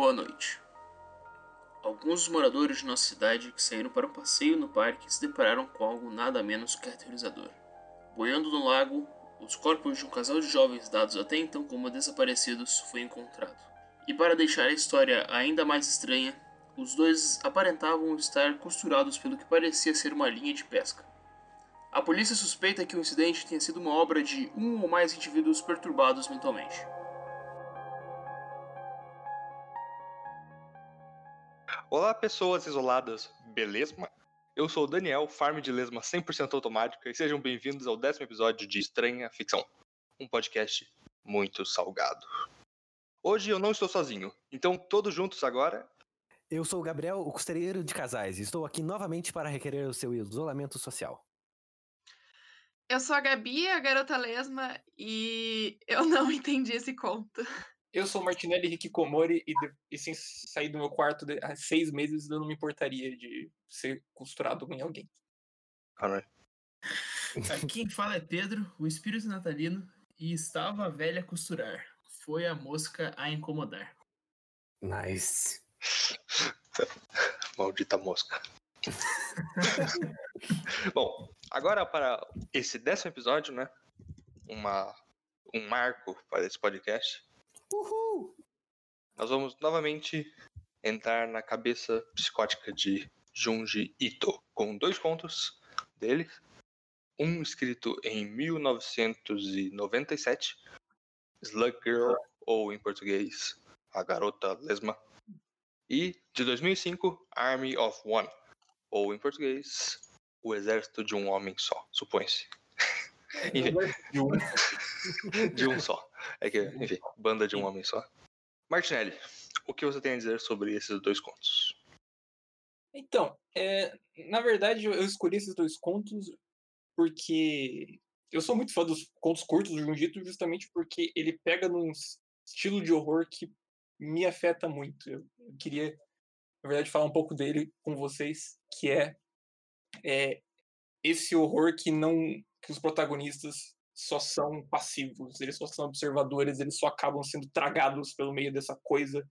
boa noite. Alguns dos moradores de nossa cidade que saíram para um passeio no parque se depararam com algo nada menos que aterrorizador. Boiando no lago, os corpos de um casal de jovens dados até então como desaparecidos foi encontrado. E para deixar a história ainda mais estranha, os dois aparentavam estar costurados pelo que parecia ser uma linha de pesca. A polícia suspeita que o incidente tenha sido uma obra de um ou mais indivíduos perturbados mentalmente. Olá, pessoas isoladas, beleza? Eu sou o Daniel, farm de lesma 100% automática, e sejam bem-vindos ao décimo episódio de Estranha Ficção, um podcast muito salgado. Hoje eu não estou sozinho, então todos juntos agora. Eu sou o Gabriel, o costeiro de casais, e estou aqui novamente para requerer o seu isolamento social. Eu sou a Gabi, a garota lesma, e eu não entendi esse conto. Eu sou Martinelli Hikikomori e, de, e sem sair do meu quarto de, há seis meses eu não me importaria de ser costurado com alguém. Caralho. Aqui quem fala é Pedro, o espírito natalino, e estava a velha costurar. Foi a mosca a incomodar. Nice. Maldita mosca. Bom, agora para esse décimo episódio, né? Uma, um marco para esse podcast. Uhul! Nós vamos novamente entrar na cabeça psicótica de Junji Ito, com dois contos dele. Um escrito em 1997, Slug Girl, ou em português, A Garota Lesma. E de 2005, Army of One, ou em português, O Exército de um Homem Só, supõe-se. De um. de um só. É que, enfim, banda de um homem só. Martinelli, o que você tem a dizer sobre esses dois contos? Então, é, na verdade, eu escolhi esses dois contos porque eu sou muito fã dos contos curtos do Junjito justamente porque ele pega num estilo de horror que me afeta muito. Eu, eu queria, na verdade, falar um pouco dele com vocês, que é, é esse horror que não que os protagonistas só são passivos, eles só são observadores, eles só acabam sendo tragados pelo meio dessa coisa,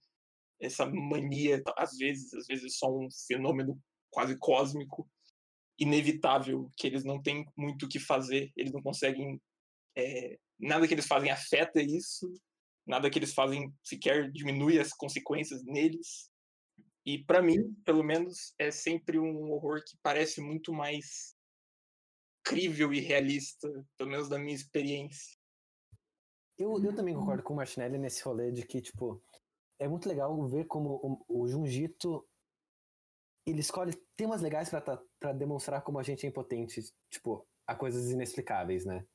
essa mania, às vezes, às vezes só um fenômeno quase cósmico, inevitável, que eles não têm muito o que fazer, eles não conseguem. É, nada que eles fazem afeta isso, nada que eles fazem sequer diminui as consequências neles. E para mim, pelo menos, é sempre um horror que parece muito mais crível e realista, pelo menos da minha experiência. Eu, eu também concordo com o Martinelli nesse rolê de que, tipo, é muito legal ver como o, o Junjito ele escolhe temas legais para demonstrar como a gente é impotente, tipo, a coisas inexplicáveis, né?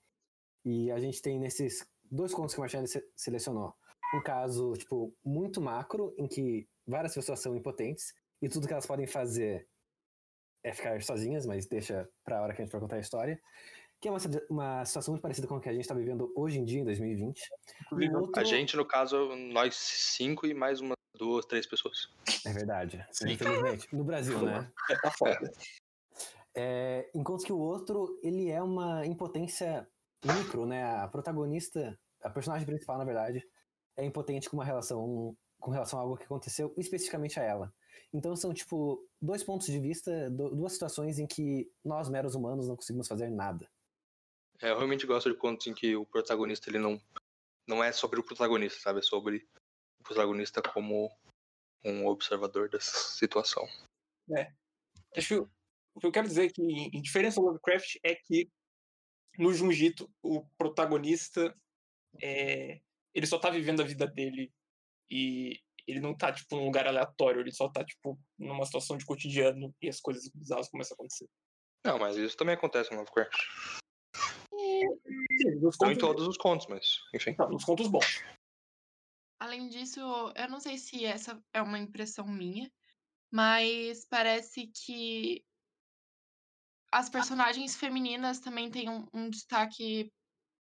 E a gente tem nesses dois contos que o Martinelli se, selecionou um caso, tipo, muito macro, em que várias pessoas são impotentes e tudo que elas podem fazer é ficar sozinhas, mas deixa pra hora que a gente vai contar a história. Que é uma, uma situação muito parecida com a que a gente está vivendo hoje em dia, em 2020. O outro... A gente, no caso, nós cinco e mais uma, duas, três pessoas. É verdade. Sim. Infelizmente. No Brasil, né? Tá foda. É, enquanto que o outro, ele é uma impotência micro, né? A protagonista, a personagem principal, na verdade, é impotente com uma relação com relação a algo que aconteceu especificamente a ela. Então são, tipo, dois pontos de vista, duas situações em que nós, meros humanos, não conseguimos fazer nada. É, eu realmente gosto de contos em que o protagonista, ele não, não é sobre o protagonista, sabe? É sobre o protagonista como um observador dessa situação. É. Acho o que eu quero dizer é que, em diferença do Lovecraft, é que no Junjito, o protagonista é, ele só tá vivendo a vida dele e ele não tá, tipo, num lugar aleatório, ele só tá, tipo, numa situação de cotidiano e as coisas bizarras começam a acontecer. Não, mas isso também acontece no Lovecraft. Sim, nos Não em todos os contos, mas, enfim. não, nos contos bons. Além disso, eu não sei se essa é uma impressão minha, mas parece que as personagens femininas também têm um, um destaque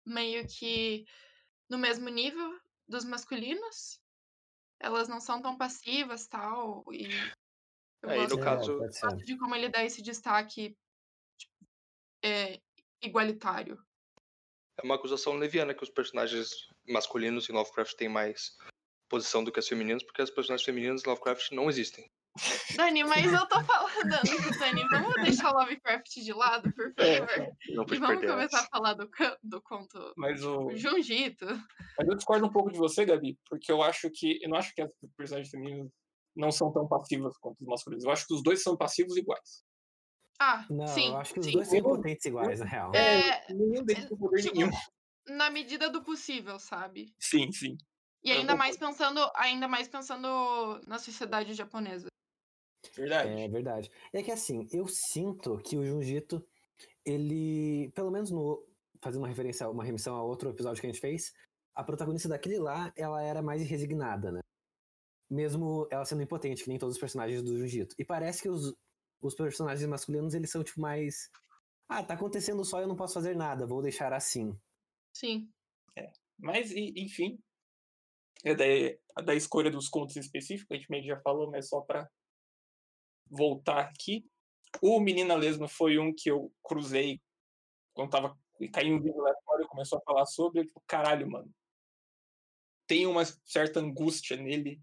meio que no mesmo nível dos masculinos. Elas não são tão passivas tal. E eu É, gosto no caso, ser. de como ele dá esse destaque tipo, é, igualitário. é uma acusação leviana que os personagens masculinos em Lovecraft têm mais posição do que as femininas, porque as personagens femininas de Lovecraft não existem. Dani, mas eu tô falando, Dani, vamos deixar o Lovecraft de lado, por É, favor. Não E vamos começar essa. a falar do, do conto Mas o. Junjito. Mas eu discordo um pouco de você, Gabi, porque eu acho que. Eu não acho que as personagens femininas não são tão passivas quanto os masculinos. Eu acho que os dois são passivos iguais. Ah, Não, sim. eu acho que os sim. dois são impotentes iguais, na real. É, Nenhum deles tem poder tipo, nenhum. na medida do possível, sabe? Sim, sim. E ainda mais pensando, ainda mais pensando na sociedade japonesa. Verdade. É verdade. É que assim, eu sinto que o Junjito, ele, pelo menos no fazendo uma referência, uma remissão a outro episódio que a gente fez, a protagonista daquele lá, ela era mais resignada, né? Mesmo ela sendo impotente, que nem todos os personagens do Junjito. E parece que os, os personagens masculinos, eles são tipo mais ah, tá acontecendo só, eu não posso fazer nada, vou deixar assim. Sim. Mas, e- enfim. É da, da escolha dos contos específicos, a gente meio que já falou, mas só pra voltar aqui. O Menina Lesma foi um que eu cruzei quando tava caindo um vídeo e começou a falar sobre. Eu, tipo, caralho, mano. Tem uma certa angústia nele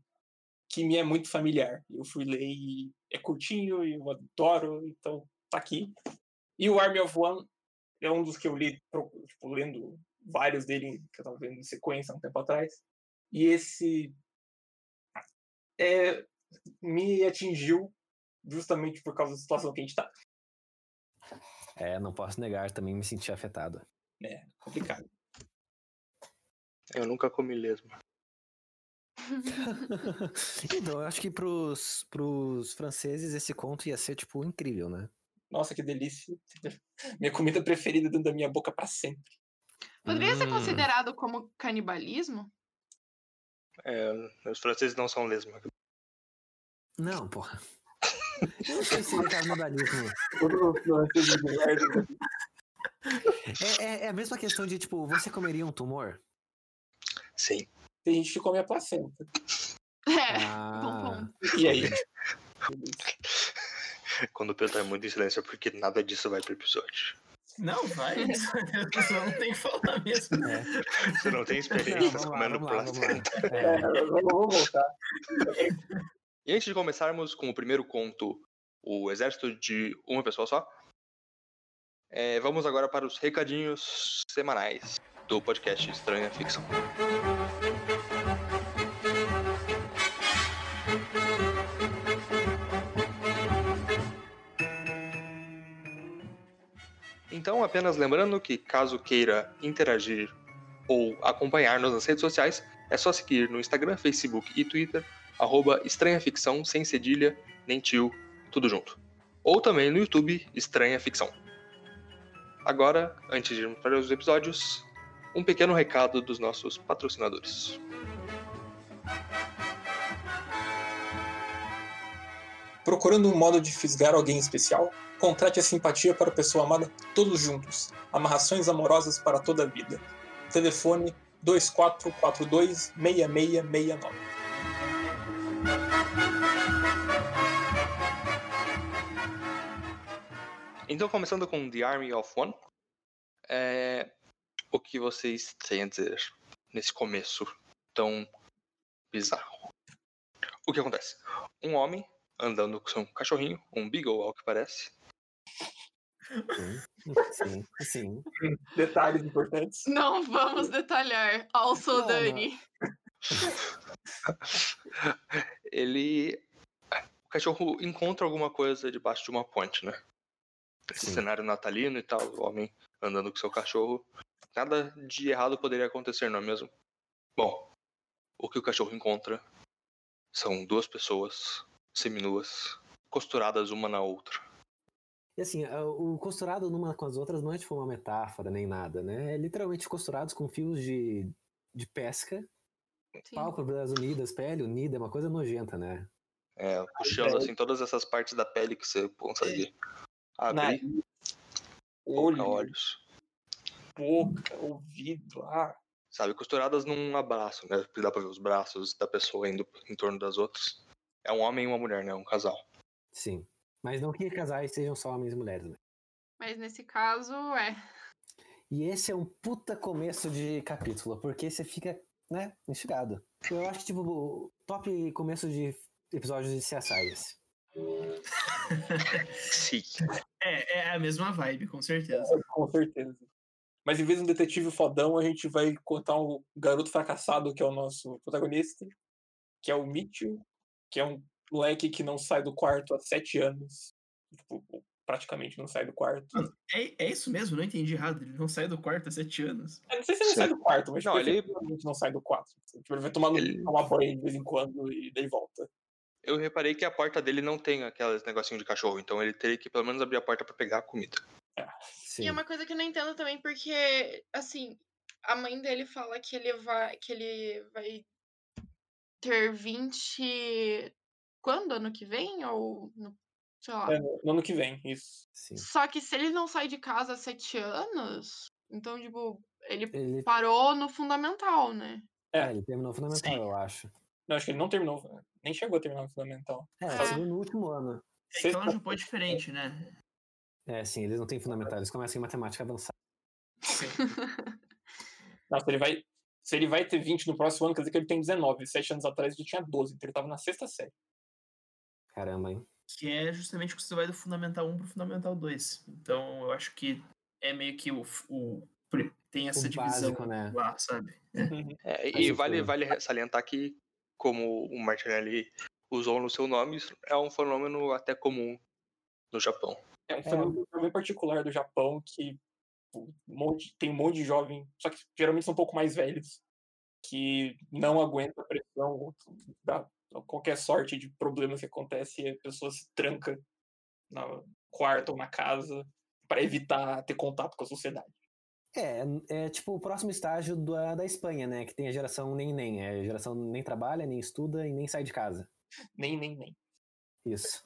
que me é muito familiar. Eu fui ler e é curtinho e eu adoro, então tá aqui. E o Army of One é um dos que eu li, tipo, lendo vários dele que eu tava vendo em sequência há um tempo atrás. E esse é, me atingiu justamente por causa da situação que a gente tá. É, não posso negar, também me senti afetado. É complicado. Eu nunca comi lesma. então, eu acho que pros, pros franceses esse conto ia ser, tipo, incrível, né? Nossa, que delícia. Minha comida preferida dentro da minha boca pra sempre. Poderia ser Hum. considerado como canibalismo? É, os franceses não são lesma. Não, porra. Eu não sei se ele tá canibalismo. É, é, é a mesma questão de, tipo, você comeria um tumor? Sim. Tem gente que come a placenta. É. Ah, ponto. E aí? Quando o Pedro tá muito em silêncio é porque nada disso vai pro episódio. Não, vai. Só não tem que falar mesmo. é. Você não tem experiências lá, comendo vamos lá, vamos lá. placenta. É, É, vamos voltar. E antes de começarmos com o primeiro conto, O Exército de Uma Pessoa Só, é, vamos agora para os recadinhos semanais do podcast Estranha Ficção. Então, apenas lembrando que caso queira interagir ou acompanhar-nos nas redes sociais, é só seguir no Instagram, Facebook e Twitter, arroba Estranha Ficção, sem cedilha, nem tio, tudo junto. Ou também no YouTube, Estranha Ficção. Agora, antes de irmos para os episódios, um pequeno recado dos nossos patrocinadores. Procurando um modo de fisgar alguém especial? Contrate a simpatia para a pessoa amada todos juntos. Amarrações amorosas para toda a vida. Telefone 2442 6669. Então, começando com The Army of One, é... o que vocês têm a dizer nesse começo tão bizarro? O que acontece? Um homem andando com seu cachorrinho, um Beagle ao que parece, sim, sim. Detalhes importantes. Não vamos detalhar. Also, Dani. ele. O cachorro encontra alguma coisa debaixo de uma ponte, né? Esse Sim. cenário natalino e tal, o homem andando com seu cachorro. Nada de errado poderia acontecer, não é mesmo? Bom, o que o cachorro encontra são duas pessoas seminuas, costuradas uma na outra. E assim, o costurado numa com as outras não é tipo uma metáfora nem nada, né? É literalmente costurados com fios de, de pesca, Sim. pálpebras unidas, pele unida, é uma coisa nojenta, né? É, puxando assim todas essas partes da pele que você consegue abrir, Nariz, olho, olhos. boca, ouvido. Ah, sabe, costuradas num abraço, né? Que Dá pra ver os braços da pessoa indo em torno das outras. É um homem e uma mulher, né? Um casal. Sim. Mas não que casais sejam só homens e mulheres, né? Mas nesse caso, é. E esse é um puta começo de capítulo, porque você fica, né, instigado. Eu acho que, tipo, o top começo de episódios de CSI esse. Sim. É, é a mesma vibe, com certeza. Com certeza. Mas em vez de um detetive fodão, a gente vai contar um garoto fracassado, que é o nosso protagonista, que é o Mitchell, que é um moleque que não sai do quarto há sete anos. Tipo, praticamente não sai do quarto. Mano, é, é isso mesmo, não entendi errado. Ele não sai do quarto há sete anos. Eu não sei se ele não sai do quarto, mas Não, tipo, ele- efetivamente não sai do quarto. Tipo, ele vai tomar, Ele- tomar banho de vez em quando e daí volta. Eu reparei que a porta dele não tem aqueles negocinho de cachorro, então ele teria que pelo menos abrir a porta pra pegar a comida. Sim. E é uma coisa que eu não entendo também, porque, assim, a mãe dele fala que ele vai, que ele vai ter 20. Quando? Ano que vem? Ou. No, sei lá. É, no no ano que vem, isso. Sim. Só que se ele não sai de casa há sete anos, então, tipo, ele Ele, parou no fundamental, né? É. é, ele terminou o fundamental, Sim. eu acho. Não, acho que ele não terminou, nem chegou a terminar o fundamental. É, seguiu no último ano. É Sexta- já pode diferente, né? É, sim, eles não têm fundamental, eles começam em matemática avançada. Se ele vai. Se ele vai ter 20 no próximo ano, quer dizer que ele tem 19. Sete anos atrás ele tinha 12, então ele tava na sexta série. Caramba, hein? Que é justamente quando você vai do Fundamental 1 pro Fundamental 2. Então eu acho que é meio que o. o tem essa O divisão básico, né? lá, sabe? É, e Faz vale, vale salientar que, como o Martinelli usou no seu nome, isso é um fenômeno até comum no Japão. É um fenômeno bem particular do Japão que um monte, tem um monte de jovem, só que geralmente são um pouco mais velhos, que não aguenta a pressão da qualquer sorte de problema que acontece e a pessoa se tranca no quarto ou na casa para evitar ter contato com a sociedade. É, é tipo o próximo estágio da, da Espanha, né? Que tem a geração nem nem. É a geração nem trabalha, nem estuda e nem sai de casa. Nem, nem, nem. Isso.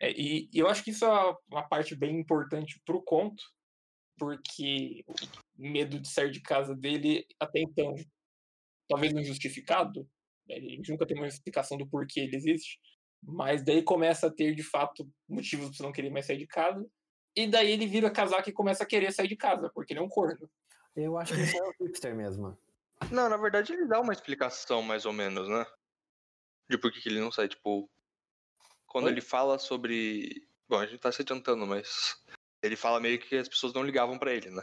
É, e, e eu acho que isso é uma parte bem importante pro conto, porque o medo de sair de casa dele, até então, talvez não justificado, ele nunca tem uma explicação do porquê ele existe, mas daí começa a ter, de fato, motivos para não querer mais sair de casa, e daí ele vira casaco e começa a querer sair de casa, porque ele é um corno. Eu acho que isso é o hipster mesmo. Não, na verdade ele dá uma explicação mais ou menos, né? De por que que ele não sai, tipo. Quando Oi? ele fala sobre. Bom, a gente tá se adiantando, mas. Ele fala meio que as pessoas não ligavam pra ele, né?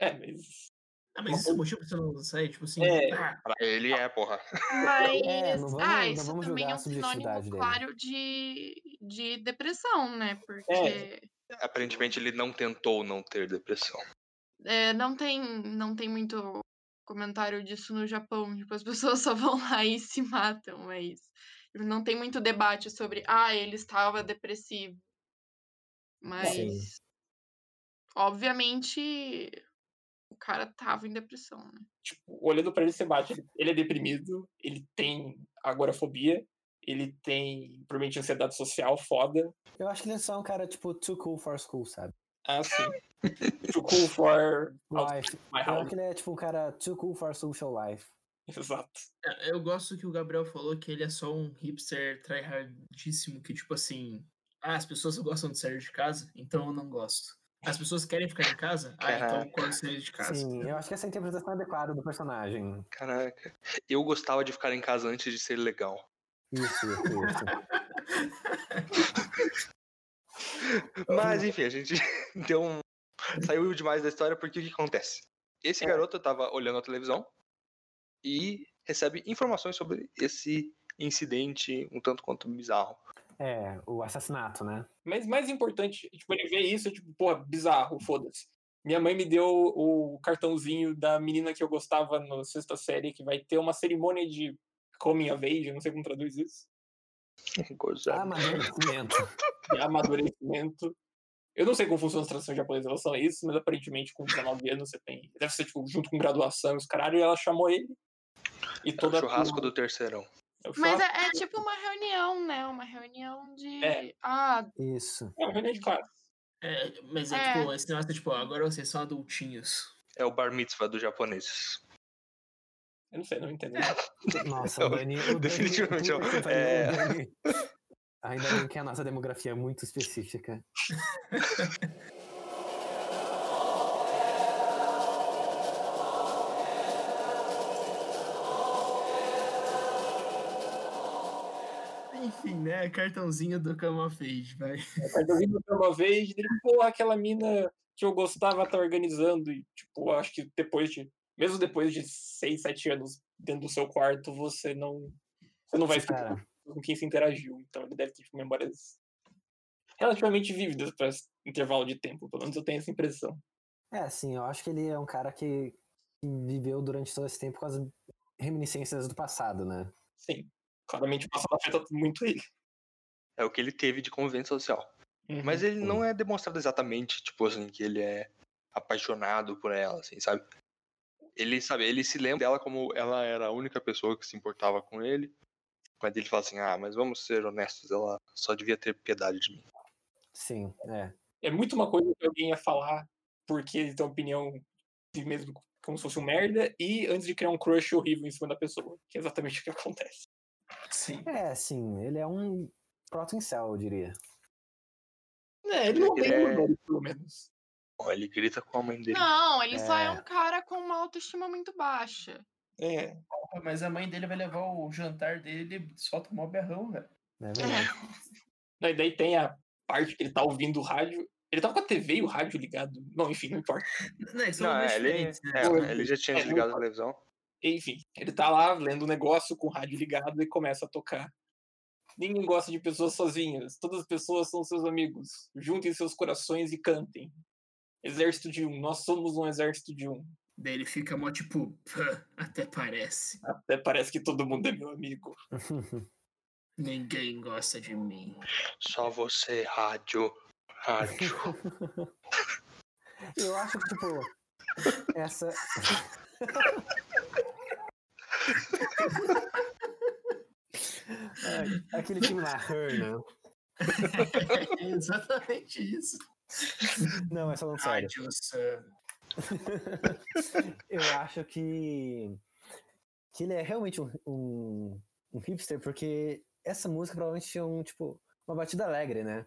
É, mas Ah, mas isso é motivo pra você não sair? Tipo assim. É. ah, Pra ele é, porra. Mas, É, vamos- ah, isso também é um sinônimo claro de, de depressão, né? Porque Aparentemente ele não tentou não ter depressão. é, não, tem, não tem muito comentário disso no Japão. Tipo, as pessoas só vão lá e se matam, mas tipo, não tem muito debate sobre, ah, ele estava depressivo. Mas, obviamente, o cara tava em depressão, né? tipo, olhando pra ele, você bate. Ele, é deprimido, ele tem agorafobia, ele tem provavelmente ansiedade social foda. Eu acho que ele é só um cara, tipo, too cool for school, sabe? Ah, sim. Too cool for Life. my Eu acho que ele é, tipo, um cara too cool for social life. Exato. É, Eu gosto que o Gabriel falou que ele é só um hipster tryhardíssimo, que tipo assim, ah, as pessoas gostam de sair de casa, então eu não gosto. As pessoas querem ficar em casa, ah, então quero sair de casa. Sim, eu acho que essa é a interpretação adequada do personagem. Caraca. Eu gostava de ficar em casa antes de ser legal. Isso, isso, isso. Mas enfim, a gente deu um. Saiu demais da história porque o que acontece? Esse garoto tava olhando a televisão e recebe informações sobre esse incidente um tanto quanto bizarro. É, o assassinato, né? Mas mais importante, tipo, ele vê isso, tipo, porra, bizarro, foda-se. Minha mãe me deu o cartãozinho da menina que eu gostava na sexta série, que vai ter uma cerimônia de coming of age, eu não sei como traduz isso, Gozado. Amadurecimento. de amadurecimento. Eu não sei como funciona as traduções japonesas em relação a isso, mas aparentemente com 19 anos você tem. Deve ser, tipo, junto com graduação e os caralho, e ela chamou ele. E É o toda a churrasco turma- do terceirão. É Mas é, é tipo uma reunião, né? Uma reunião de. É. Ah, Isso. é uma reunião de classe. É, mas é, É. tipo, esse negócio, tipo, agora vocês são adultinhos. É o bar mitzvah dos japoneses. Eu não sei, não entendo. Nossa, o Dani. O Definitivamente, que é- é. Dani. Ainda bem que a nossa demografia é muito específica. Enfim, né? Cartãozinho do Cama Fade, vai. Cartãozinho do vez, ele, pô, aquela mina que eu gostava tá organizando. E, tipo, acho que depois de. Mesmo depois de seis, sete anos dentro do seu quarto, você não. Você não vai ficar Cara, com quem se interagiu. Então ele deve ter tipo, memórias relativamente vívidas para esse intervalo de tempo. Pelo menos eu tenho essa impressão. é, assim, eu acho que ele é um cara que, que viveu durante todo esse tempo com as reminiscências do passado, né? Sim. Claramente o passado afeta muito ele. É o que ele teve de convivência social. Uhum. Mas ele não é demonstrado exatamente, tipo assim, que ele é apaixonado por ela, assim, sabe? Ele, sabe, ele se lembra dela como ela era a única pessoa que se importava com ele. Mas ele fala assim, ah, mas vamos ser honestos, ela só devia ter piedade de mim. Sim, é. É muito uma coisa que alguém ia falar porque ele tem uma opinião de mesmo como se fosse um merda e antes de criar um crush horrível em cima da pessoa. Que é exatamente o que acontece. Sim. É, sim, ele é um proto-incel, eu diria. É, ele não Ele tem é- dor, pelo menos. Ele grita com a mãe dele. Não, ele só é É. um cara com uma autoestima muito baixa. É. Mas a mãe dele vai levar o jantar dele e solta um berrão, velho. Não é verdade? Daí, daí tem a parte que ele tá ouvindo o rádio. Ele tava com a TV e o rádio ligado. Não, enfim, não importa. Não, são Não, é, ele, né? é, ele já tinha É, desligado não- a televisão. Enfim, ele tá lá lendo o negócio com o rádio ligado e começa a tocar. Ninguém gosta de pessoas sozinhas. Todas as pessoas são seus amigos. Juntem seus corações e cantem. Exército de um. Nós somos um exército de um. Daí ele fica mó tipo, "Pã, até parece. Até parece que todo mundo é meu amigo. Ninguém gosta de mim. Só você, rádio. Rádio. Eu acho que, tipo, essa. Ai, Aquele time lá, Her, né? É exatamente isso. Não, é só falando sério. Eu acho que, que ele é realmente um, um, um hipster, porque essa música provavelmente tinha um, tipo, uma batida alegre, né?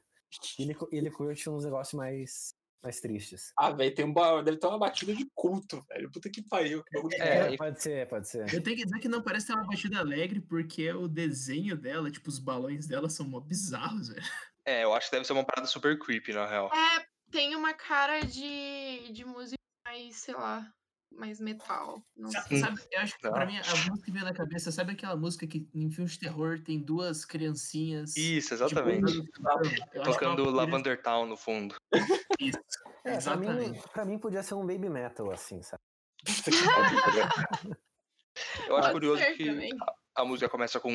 E ele, ele curte uns negócios mais, mais tristes. Ah, velho, tem um ba- deve ter uma batida de culto, velho. Puta que pariu. Que bagulho É, é, pode ser, pode ser. Eu tenho que dizer que não parece ter uma batida alegre, porque o desenho dela, tipo, os balões dela são mó bizarros, velho. É, eu acho que deve ser uma parada super creepy, na real. É, tem uma cara de, de música mais, sei lá, mais metal. Não Sa- sei. Sabe, eu acho que Não. pra mim, a música que veio na cabeça, sabe aquela música que em filmes de terror tem duas criancinhas. Isso, tipo, exatamente. Eu acho que é Tocando Lavender Town no fundo. Isso, É, pra mim, exatamente. pra mim podia ser um baby metal, assim, sabe? Eu acho Pode curioso que também. a música começa com.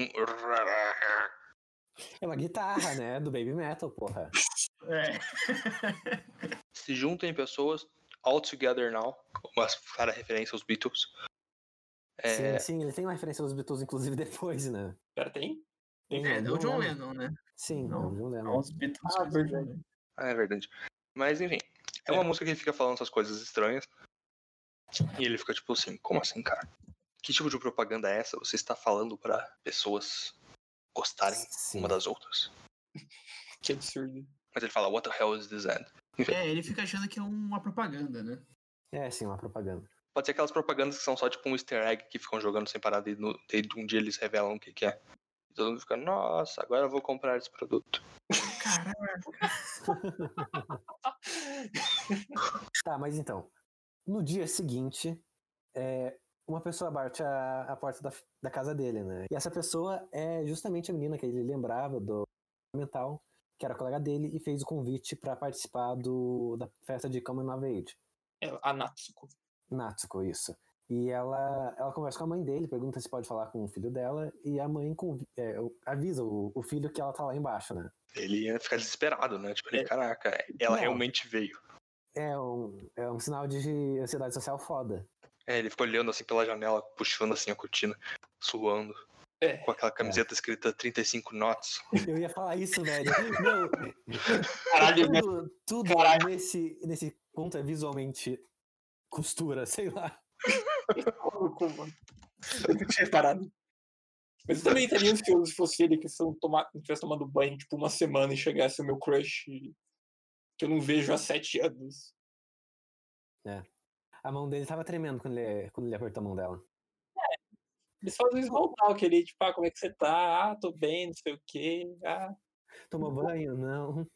É uma guitarra, né? Do baby metal, porra. É. Se juntem pessoas, All Together Now, uma clara referência aos Beatles. É, Sim, sim, ele tem uma referência aos Beatles, inclusive, depois, né? Pera, tem? Tem, É, o não o John Lennon, né? Sim, Não. não, o John Lennon. Os Beatles. Ah, verdade. Lennon. é verdade. Mas enfim, é uma música que ele fica falando essas coisas estranhas. E ele fica tipo assim, como assim, cara? Que tipo de propaganda é essa? Você está falando pra pessoas gostarem Sim. uma das outras? Que absurdo. Mas ele fala, what the hell is this ad? É, ele fica achando que é uma propaganda, né? É, sim, uma propaganda. Pode ser aquelas propagandas que são só tipo um easter egg que ficam jogando sem parar e no, daí um dia eles revelam o que, que é. E todo mundo fica, nossa, agora eu vou comprar esse produto. Caralho. Tá, mas então, no dia seguinte, é, uma pessoa bate a, a porta da, da casa dele, né? E essa pessoa é justamente a menina que ele lembrava do mental, que era colega dele, e fez o convite para participar do, da festa de Coming of Age. É a Natsuko. Natsuko, isso. E ela, ela conversa com a mãe dele, pergunta se pode falar com o filho dela, e a mãe é, avisa o, o filho que ela tá lá embaixo, né? Ele ia ficar desesperado, né? Tipo, ele, É. caraca, ela Não. realmente veio. É um, é um sinal de ansiedade social foda. É, ele ficou olhando assim pela janela, puxando assim a cortina, suando, É. com aquela camiseta escrita 35 knots. Eu ia falar isso, velho. Meu, Caralho, tudo, tudo Caralho. nesse, nesse conto é visualmente costura, sei lá. Eu não tinha reparado. Mas eu também estaria ansioso se fosse ele que se eu tomar, tivesse tomado banho tipo uma semana e chegasse o meu crush que eu não vejo há sete anos. A mão dele tava tremendo quando ele, quando ele apertou a mão dela. Eles fazem small talk ali, tipo, ah, como é que você tá? Ah, tô bem, não sei o quê. Ah, Tomou banho? Não.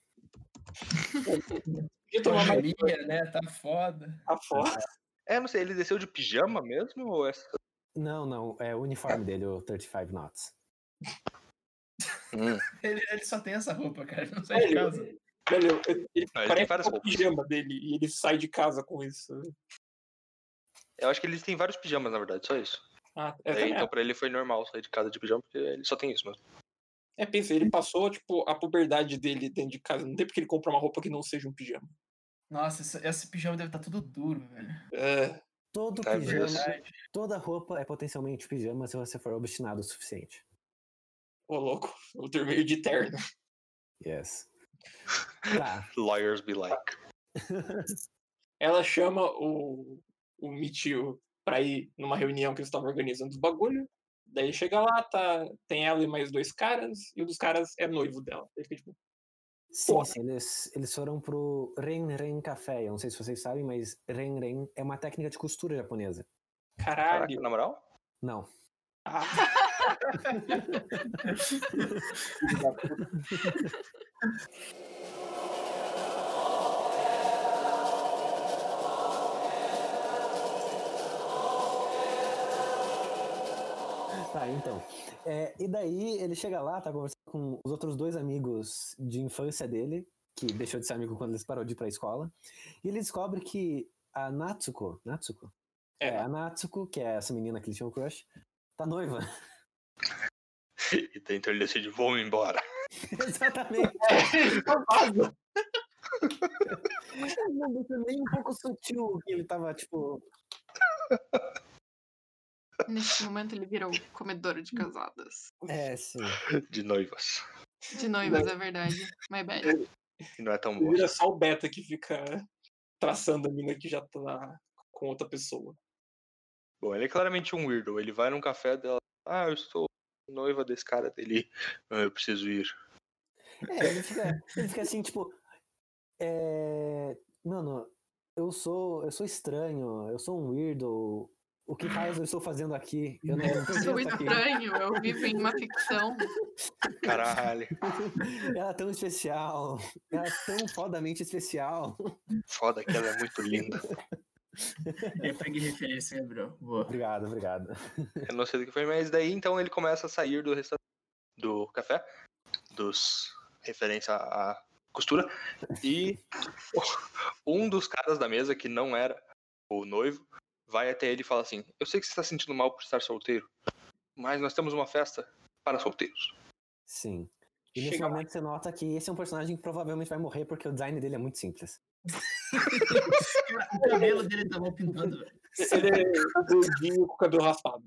podia tomar Pandemia, né? Tá foda. a foto. É, não sei, ele desceu de pijama mesmo ou é... Não, não. É o uniforme dele, o 35 Knots. Hum. Ele, ele só tem essa roupa, cara. Não sai de casa. Ele Não, ele tem parece várias o roupas. pijama dele e ele sai de casa com isso. Eu acho que eles têm vários pijamas, na verdade, só isso. Ah, é, É, então pra ele foi normal sair de casa de pijama, porque ele só tem isso mesmo. é, pensa, ele passou, tipo, a puberdade dele dentro de casa. Não tem porque ele comprar uma roupa que não seja um pijama. Nossa, esse, esse pijama deve estar tudo duro, velho. É, Todo Tá pijama, vendo? toda roupa é potencialmente pijama se você for obstinado o suficiente. ô louco, eu dormi de terno. Yes. Tá. Lawyers be like. Ela chama o, o Mitio pra ir numa reunião que eles estavam organizando os bagulho. Daí chega lá, tá, tem ela e mais dois caras, e um dos caras é noivo dela. Ele fica tipo, Sim, Porra. sim, eles, eles foram pro Ren Ren Café. Eu não sei se vocês sabem, mas Ren Ren é uma técnica de costura japonesa. caralho. Caraca, na moral? Não. Ah. Tá, então. É, e daí ele chega lá, tá conversando com os outros dois amigos de infância dele, que deixou de ser amigo quando eles parou de ir pra escola. E ele descobre que a Natsuko, Natsuko? É. É, a Natsuko, que é essa menina que ele tinha um crush, tá noiva. E então ele decide, vou embora. Exatamente. Vaza. Não nem um pouco sutil que ele tava, tipo. Neste momento ele virou comedor de casadas. É, sim. De noivas. De noivas, é verdade. My bad. E não é tão boa. vira só o beta que fica traçando a mina que já tá com outra pessoa. Bom, ele é claramente um weirdo. Ele vai num café dela. Ah, eu estou noiva desse cara dele. "Ah, Eu preciso ir. É, ele fica, ele fica assim, tipo. É, mano, eu sou, eu sou estranho, eu sou um weirdo. O que faz eu estou fazendo aqui? Eu não, não Eu sou estar aqui. estranho, eu vivo em uma ficção. Caralho. Ela é tão especial. Ela é tão fodamente especial. Foda que ela é muito linda. Eu peguei referência, Gabriel. Boa. Obrigado, obrigado. Eu não sei do que foi, mas daí então ele começa a sair do restaurante, do café, dos referência à costura, e um dos caras da mesa, que não era o noivo, vai até ele e fala assim: Eu sei que você está sentindo mal por estar solteiro, mas nós temos uma festa para solteiros. Sim. E nesse Chega lá. você nota que esse é um personagem que provavelmente vai morrer porque o design dele é muito simples. O cabelo dele tá mal pintado, velho. Ele é gordinho com o cabelo raspado.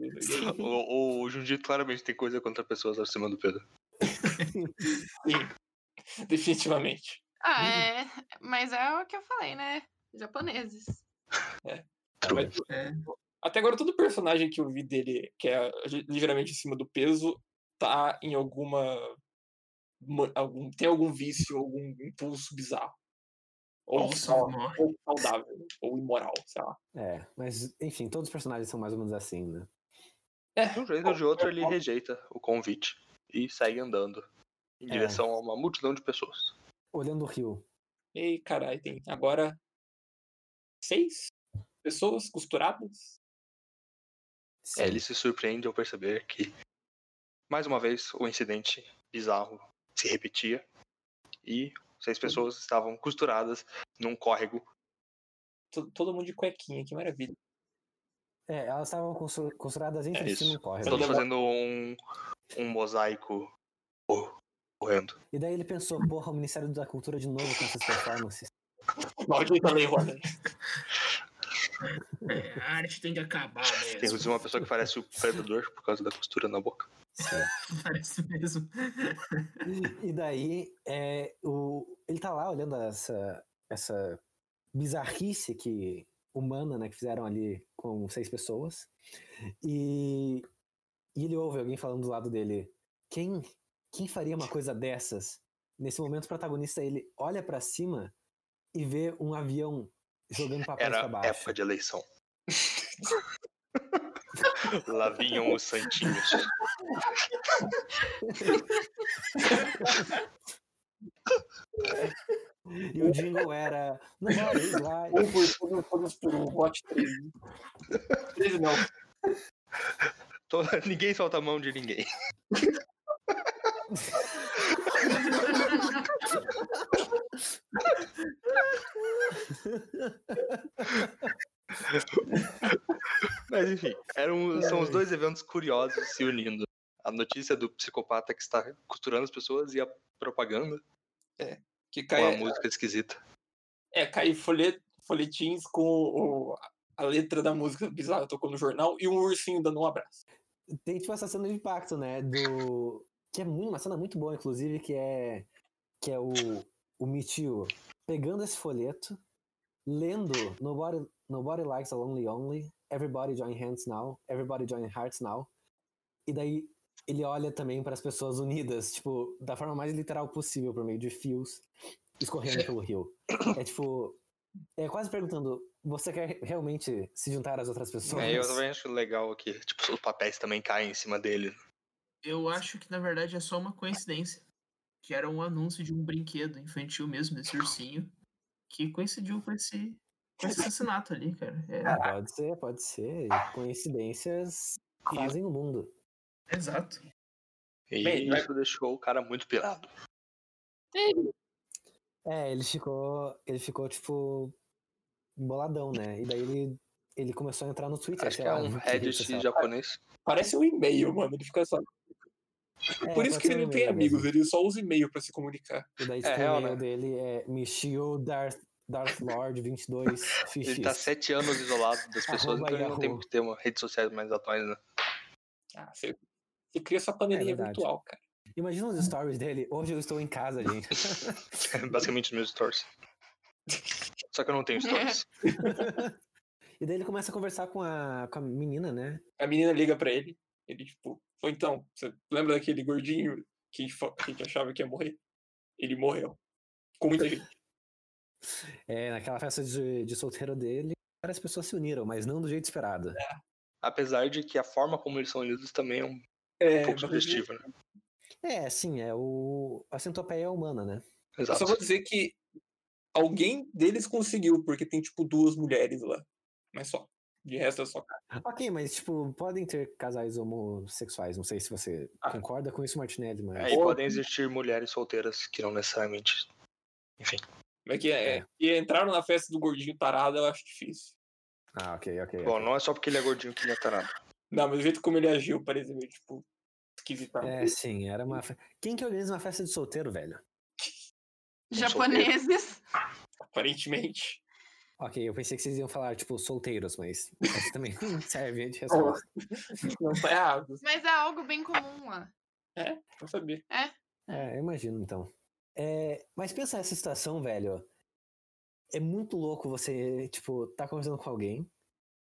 O, o Junjito claramente tem coisa contra pessoas acima do Pedro. Sim, definitivamente. Ah, é. Mas é o que eu falei, né? Japoneses. Mas, É. até agora, todo personagem que eu vi dele, que é ligeiramente acima do peso, tá em alguma. ma- algum, tem algum vício, algum impulso bizarro. Ou, Ou só- só morre. ou saudável, ou imoral, sei lá. É, mas enfim, todos os personagens são mais ou menos assim, né? De um jeito ou de outro, ele rejeita o convite e segue andando em É. direção a uma multidão de pessoas. Olhando o rio. Ei, caralho, tem agora seis pessoas costuradas. É, ele se surpreende ao perceber que, mais uma vez, o incidente bizarro se repetia e seis pessoas estavam costuradas num córrego. To- Todo mundo de cuequinha, que maravilha. É, elas estavam costuradas entre É num córrego. Todos fazendo um, um mosaico cor- correndo. E daí ele pensou, porra, o Ministério da Cultura de novo com essas performances. Maldita lei, Roda. É, a arte tem que acabar Tem mesmo. inclusive uma pessoa que parece o predador por causa da costura na boca. Parece mesmo. E daí, é, o, ele tá lá olhando essa, essa bizarrice que, humana, né, que fizeram ali com seis pessoas. E, e ele ouve alguém falando do lado dele. Quem, quem faria uma coisa dessas? Nesse momento, o protagonista, ele olha pra cima e vê um avião jogando papéis pra Era baixo. época de eleição. Lá vinham os santinhos. E o jingle era. Nobody vai. Um por todos, todos por um, bote três. Três não. To- Ninguém solta a mão de ninguém. Mas enfim, eram, são os dois eventos curiosos se unindo. A notícia do psicopata que está costurando as pessoas e a propaganda Que com a cai, música esquisita. é, cai folhet, folhetins com o- a letra da música bizarra tocou no jornal e um ursinho dando um abraço. Tem tipo essa cena de impacto, né? Do. Que é muito, uma cena muito boa, inclusive, que é. Que é o, o Michio pegando esse folheto, lendo Nobody, Nobody Likes a Lonely Only, Everybody Join Hands Now, Everybody Join Hearts Now. E daí ele olha também para as pessoas unidas, tipo, da forma mais literal possível, por meio de fios escorrendo pelo rio. É tipo. É quase perguntando: você quer realmente se juntar às outras pessoas? É, eu também acho legal que tipo, os papéis também caem em cima dele. Eu acho que na verdade é só uma coincidência. Que era um anúncio de um brinquedo infantil mesmo, desse ursinho, que coincidiu com esse, com esse assassinato ali, cara. É, Ah, pode ser, pode ser. Coincidências fazem o mundo. exato. E Bem, isso deixou o cara muito pirado. É, ele ficou. Ele ficou, tipo. boladão, né? E daí ele. Ele começou a entrar no Twitter. Acho que é um Reddit japonês. Parece um e-mail, mano. Ele fica só. É, Por isso que ele não tem amigos, mesmo. ele só usa e-mail pra se comunicar. E daí, É o e-mail né? dele é Michio Darth, Darth Lord 22 Ele tá XX. sete anos isolado das pessoas, então ele não tem que ter uma redes sociais mais atuais, né? Ah, você, você cria sua panelinha É virtual, cara. Imagina os stories dele. Hoje eu estou em casa, gente. Basicamente os meus stories. Só que eu não tenho stories. e daí ele começa a conversar com a, com a menina, né? A menina liga pra ele. Ele, tipo, foi então, você lembra daquele gordinho que a gente fa- que a gente achava que ia morrer? Ele morreu. Com muita gente. É, naquela festa de, de solteiro dele, várias pessoas se uniram, mas não do jeito esperado. Apesar de que a forma como eles são unidos também é um É, pouco mas sugestiva, né? É, sim, é o. A centopeia humana, né? eu Exato. só vou dizer que alguém deles conseguiu, porque tem, tipo, duas mulheres lá. Mas só. De resto é só cara. Ok, mas, tipo, podem ter casais homossexuais. Não sei se você Ah. concorda com isso, Martinelli, mas. É, e podem existir mulheres solteiras que não necessariamente. Enfim. Mas que, é, É. que entraram na festa do gordinho tarado, eu acho difícil. Ah, ok, ok. Bom, ok. não é só porque ele é gordinho que ele é tarado. Não, mas o jeito como ele agiu parecia meio, tipo, esquisitão. É, sim, era uma. Quem que organiza uma festa de solteiro, velho? Japoneses. Aparentemente. Ok, eu pensei que vocês iam falar, tipo, solteiros, mas isso também serve de resposta. Não tá errado. Mas é algo bem comum lá. É, não sabia. É, eu imagino, então. É, mas pensa nessa situação, velho. É muito louco você, tipo, tá conversando com alguém,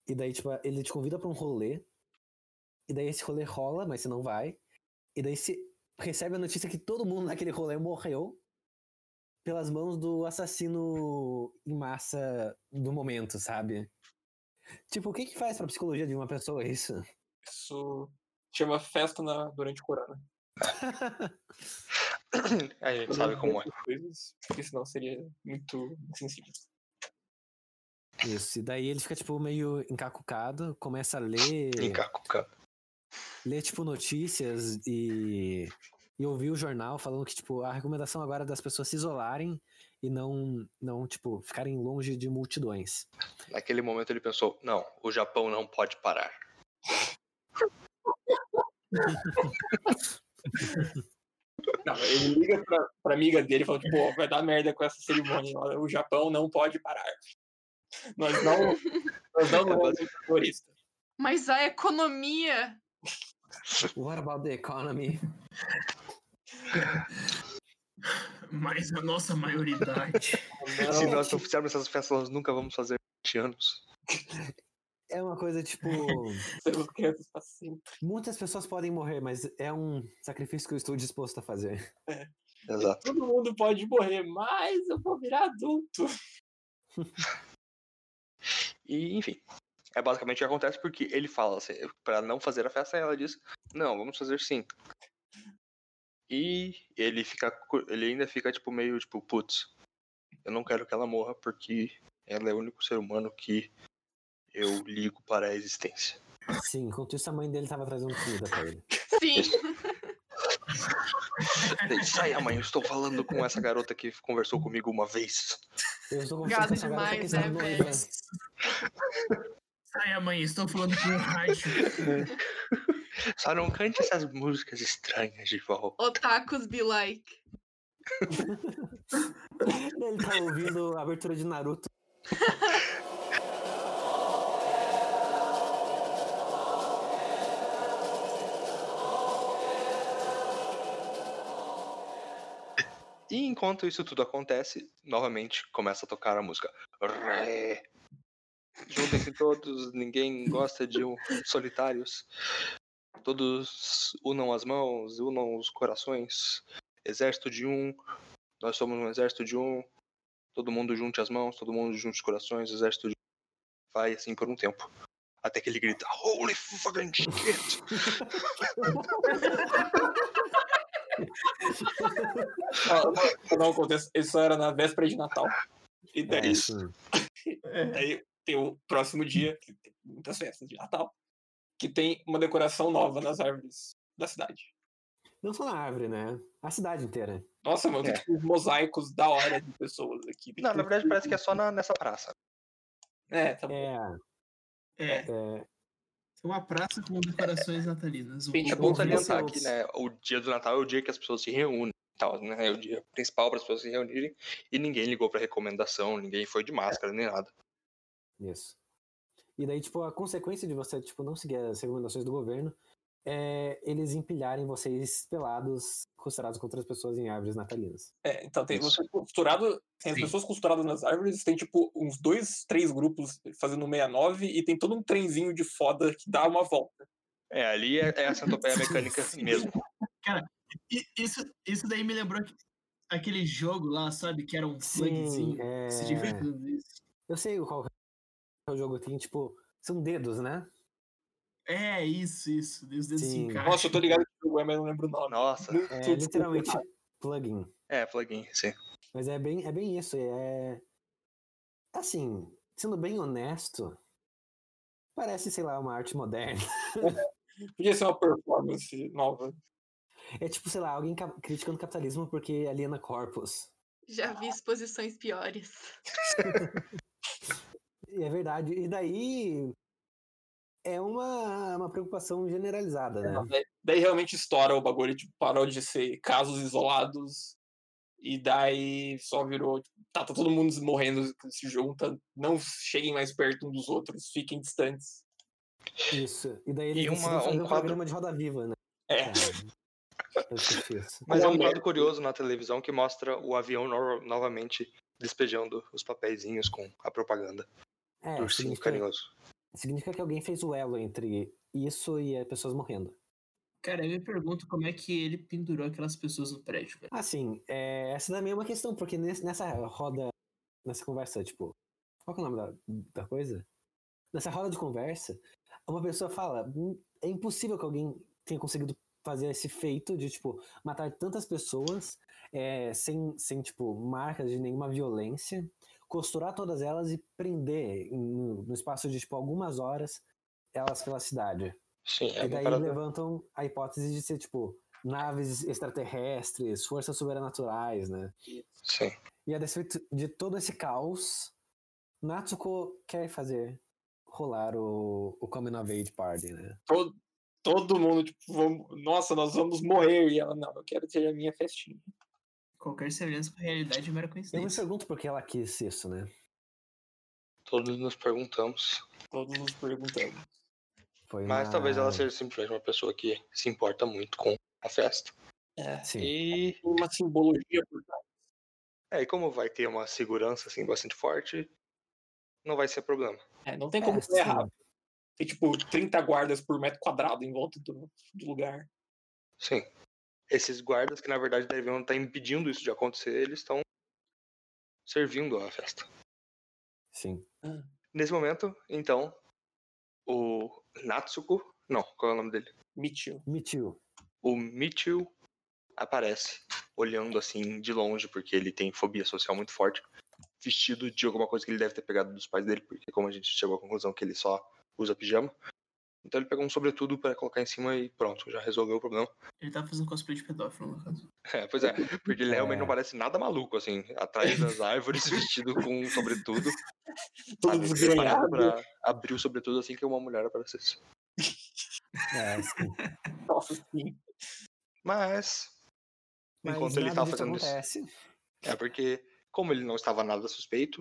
e daí, tipo, ele te convida pra um rolê, e daí esse rolê rola, mas você não vai, e daí você recebe a notícia que todo mundo naquele rolê morreu pelas mãos do assassino em massa do momento, sabe? Tipo, o que que faz pra psicologia de uma pessoa isso? Isso chama festa na, durante o corona. A gente sabe como é. Coisas, porque senão seria muito sensível. Isso, e daí ele fica, tipo, meio encacucado, começa a ler, Encacucado. ler, tipo, notícias e, e ouvir o jornal falando que, tipo, a recomendação agora é das pessoas se isolarem e não, não, tipo, ficarem longe de multidões. Naquele momento ele pensou: não, o Japão não pode parar. Não, ele liga pra, pra amiga dele e fala, tipo, "Ó, vai dar merda com essa cerimônia. O Japão não pode parar. Nós não, nós não somos terroristas. Mas a economia. What about the economy? Mas a nossa maioridade. Se nós não fizermos essas festas, nós nunca vamos fazer 20 anos. É uma coisa, tipo, sempre. muitas pessoas podem morrer, mas é um sacrifício que eu estou disposto a fazer. Exato. Todo mundo pode morrer, mas eu vou virar adulto. E, enfim. É basicamente o que acontece porque ele fala assim, pra não fazer a festa, ela diz, não, vamos fazer sim. E ele fica. Ele ainda fica, tipo, meio tipo, putz, eu não quero que ela morra porque ela é o único ser humano que eu ligo para a existência. Sim, enquanto isso a mãe dele tava trazendo comida pra ele. Sim. Sai, mãe, eu estou falando com essa garota que conversou comigo uma vez. Eu estou Gado conversando com essa garota que demais, né, noiva. Sai, mãe, estou falando com o rádio. Só não cante essas músicas estranhas de volta. Otakus be like. Ele tá ouvindo a abertura de Naruto. E enquanto isso tudo acontece, novamente começa a tocar a música. Juntem-se todos, ninguém gosta de um- solitários. Todos unam as mãos, unam os corações. Exército de um, nós somos um exército de um. Todo mundo junte as mãos, todo mundo junte os corações, exército de um. Vai assim por um tempo. Até que ele grita, Holy fucking shit! Dar um contexto, isso era na véspera de Natal. E É daí, daí tem o próximo dia, que tem muitas festas de Natal, que tem uma decoração nova nas árvores da cidade. Não só na árvore, né? A cidade inteira. Nossa, mano, tem É. tipo uns mosaicos da hora de pessoas aqui. Tem, Não, na verdade parece que é só na- nessa praça. É, tá bom. É, É, é, tem uma praça com decorações natalinas. Tem, É bom salientar que né, o dia do Natal é o dia que as pessoas se reúnem. e Tal, né? É o dia principal para as pessoas se reunirem. E ninguém ligou para recomendação, ninguém foi de máscara nem nada. isso. E daí, tipo, a consequência de você, tipo, não seguir as recomendações do governo é eles empilharem vocês pelados, costurados com outras pessoas em árvores natalinas. É, então tem Isso. você costurado, tem as Sim. pessoas costuradas nas árvores, tem tipo uns dois, três grupos fazendo um 69 e tem todo um trenzinho de foda que dá uma volta. É, ali é, é a centopeia mecânica mesmo. E isso, isso daí me lembrou que- aquele jogo lá, sabe? Que era um Sim, plugzinho. é... Se divertindo isso. Eu sei qual é o jogo, tem, tipo, são dedos, né? É, isso, isso. Os dedos se Sim. encaixam. Nossa, eu tô ligado que o jogo é, mas eu não lembro o nome. Nossa. É literalmente plugin. É, plugin, sim. Mas é bem, é bem isso. É. Assim, sendo bem honesto, parece, sei lá, uma arte moderna. Podia ser uma performance nova. É tipo, sei lá, alguém ca- criticando o capitalismo porque aliena corpos. Já vi exposições piores. E é verdade. E daí. É uma, uma preocupação generalizada, né? Daí, daí realmente estoura o bagulho, tipo, parou de ser casos isolados. E daí só virou, tipo, tá, tá todo mundo morrendo, se junta, não cheguem mais perto um dos outros, fiquem distantes. Isso. E daí E uma- fazer um um quadro- programa de roda viva, né? É, esqueci isso. Mas é um quadro curioso na televisão que mostra o avião no- novamente despejando os papeizinhos com a propaganda É, do ursinho significa, carinhoso. significa que alguém fez o elo entre isso e as pessoas morrendo. Cara, eu me pergunto como é que ele pendurou aquelas pessoas no prédio, velho. Assim, é, essa também é uma questão, porque nessa roda, nessa conversa, tipo, qual que é o nome da, da coisa? Nessa roda de conversa, uma pessoa fala, "Hum, é impossível que alguém tenha conseguido fazer esse feito de, tipo, matar tantas pessoas é, sem, sem, tipo, marcas de nenhuma violência, costurar todas elas e prender no, no espaço de, tipo, algumas horas elas pela cidade. Sim, é E daí parada. levantam a hipótese de ser, tipo, naves extraterrestres, forças sobrenaturais, né? Sim. E a despeito de todo esse caos, Natsuko quer fazer rolar o, o Coming of Age Party, né? todo, todo mundo, tipo, vamos, nossa, nós vamos morrer. E ela, não, eu quero ter a minha festinha. Qualquer semelhança com a realidade é mera Eu me coincidência. pergunto por que ela quis isso, né? Todos nos perguntamos. Todos nos perguntamos. Foi Mas uma- talvez ela seja simplesmente uma pessoa que se importa muito com a festa. É, Sim. E, tem uma simbologia por trás. é, e como vai ter uma segurança assim bastante forte, não vai ser problema. É, não tem como É, sim. errado. Tem, tipo, 30 guardas por metro quadrado em volta do, do lugar. Sim. Esses guardas que na verdade deviam estar impedindo isso de acontecer, eles estão servindo a festa. Sim. Nesse momento, então, o Natsuko. Não, qual é o nome dele? Mitchell. Mitiu. O Michiu aparece olhando assim de longe, porque ele tem fobia social muito forte, vestido de alguma coisa que ele deve ter pegado dos pais dele, porque como a gente chegou à conclusão que ele só usa pijama. Então ele pegou um sobretudo para colocar em cima e pronto, já resolveu o problema. Ele tá fazendo cosplay de pedófilo, no caso. É, pois é, porque ele realmente não É. parece nada maluco, assim, atrás das árvores, vestido com um sobretudo, Todo desgrenhado. pra abrir o sobretudo assim que uma mulher aparecesse. É, sim. Nossa, sim. Mas, Mas enquanto ele tava disso fazendo isso, acontece. é porque, como ele não estava nada suspeito,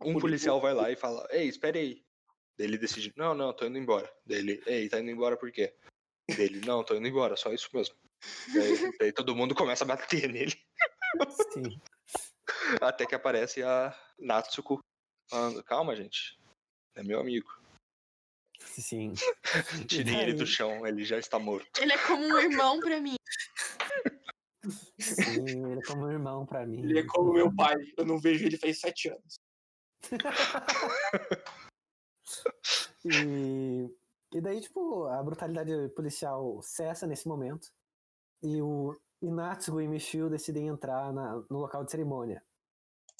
um policial vai lá e fala, ei, espere aí. Daí ele decide, não, não, tô indo embora. Daí ele, ei, tá indo embora por quê? Daí ele, não, tô indo embora, só isso mesmo. Daí, daí todo mundo começa a bater nele. Sim. Até que aparece a Natsuko falando, calma, gente. É meu amigo. Sim. Tirem ele do chão, ele já está morto. Ele é como um irmão pra mim. Sim, ele é como um irmão pra mim. Ele é como meu pai. Eu não vejo ele faz sete anos. E, e daí, tipo, a brutalidade policial cessa nesse momento. E o Inatsuko e Michiu decidem entrar na- no local de cerimônia.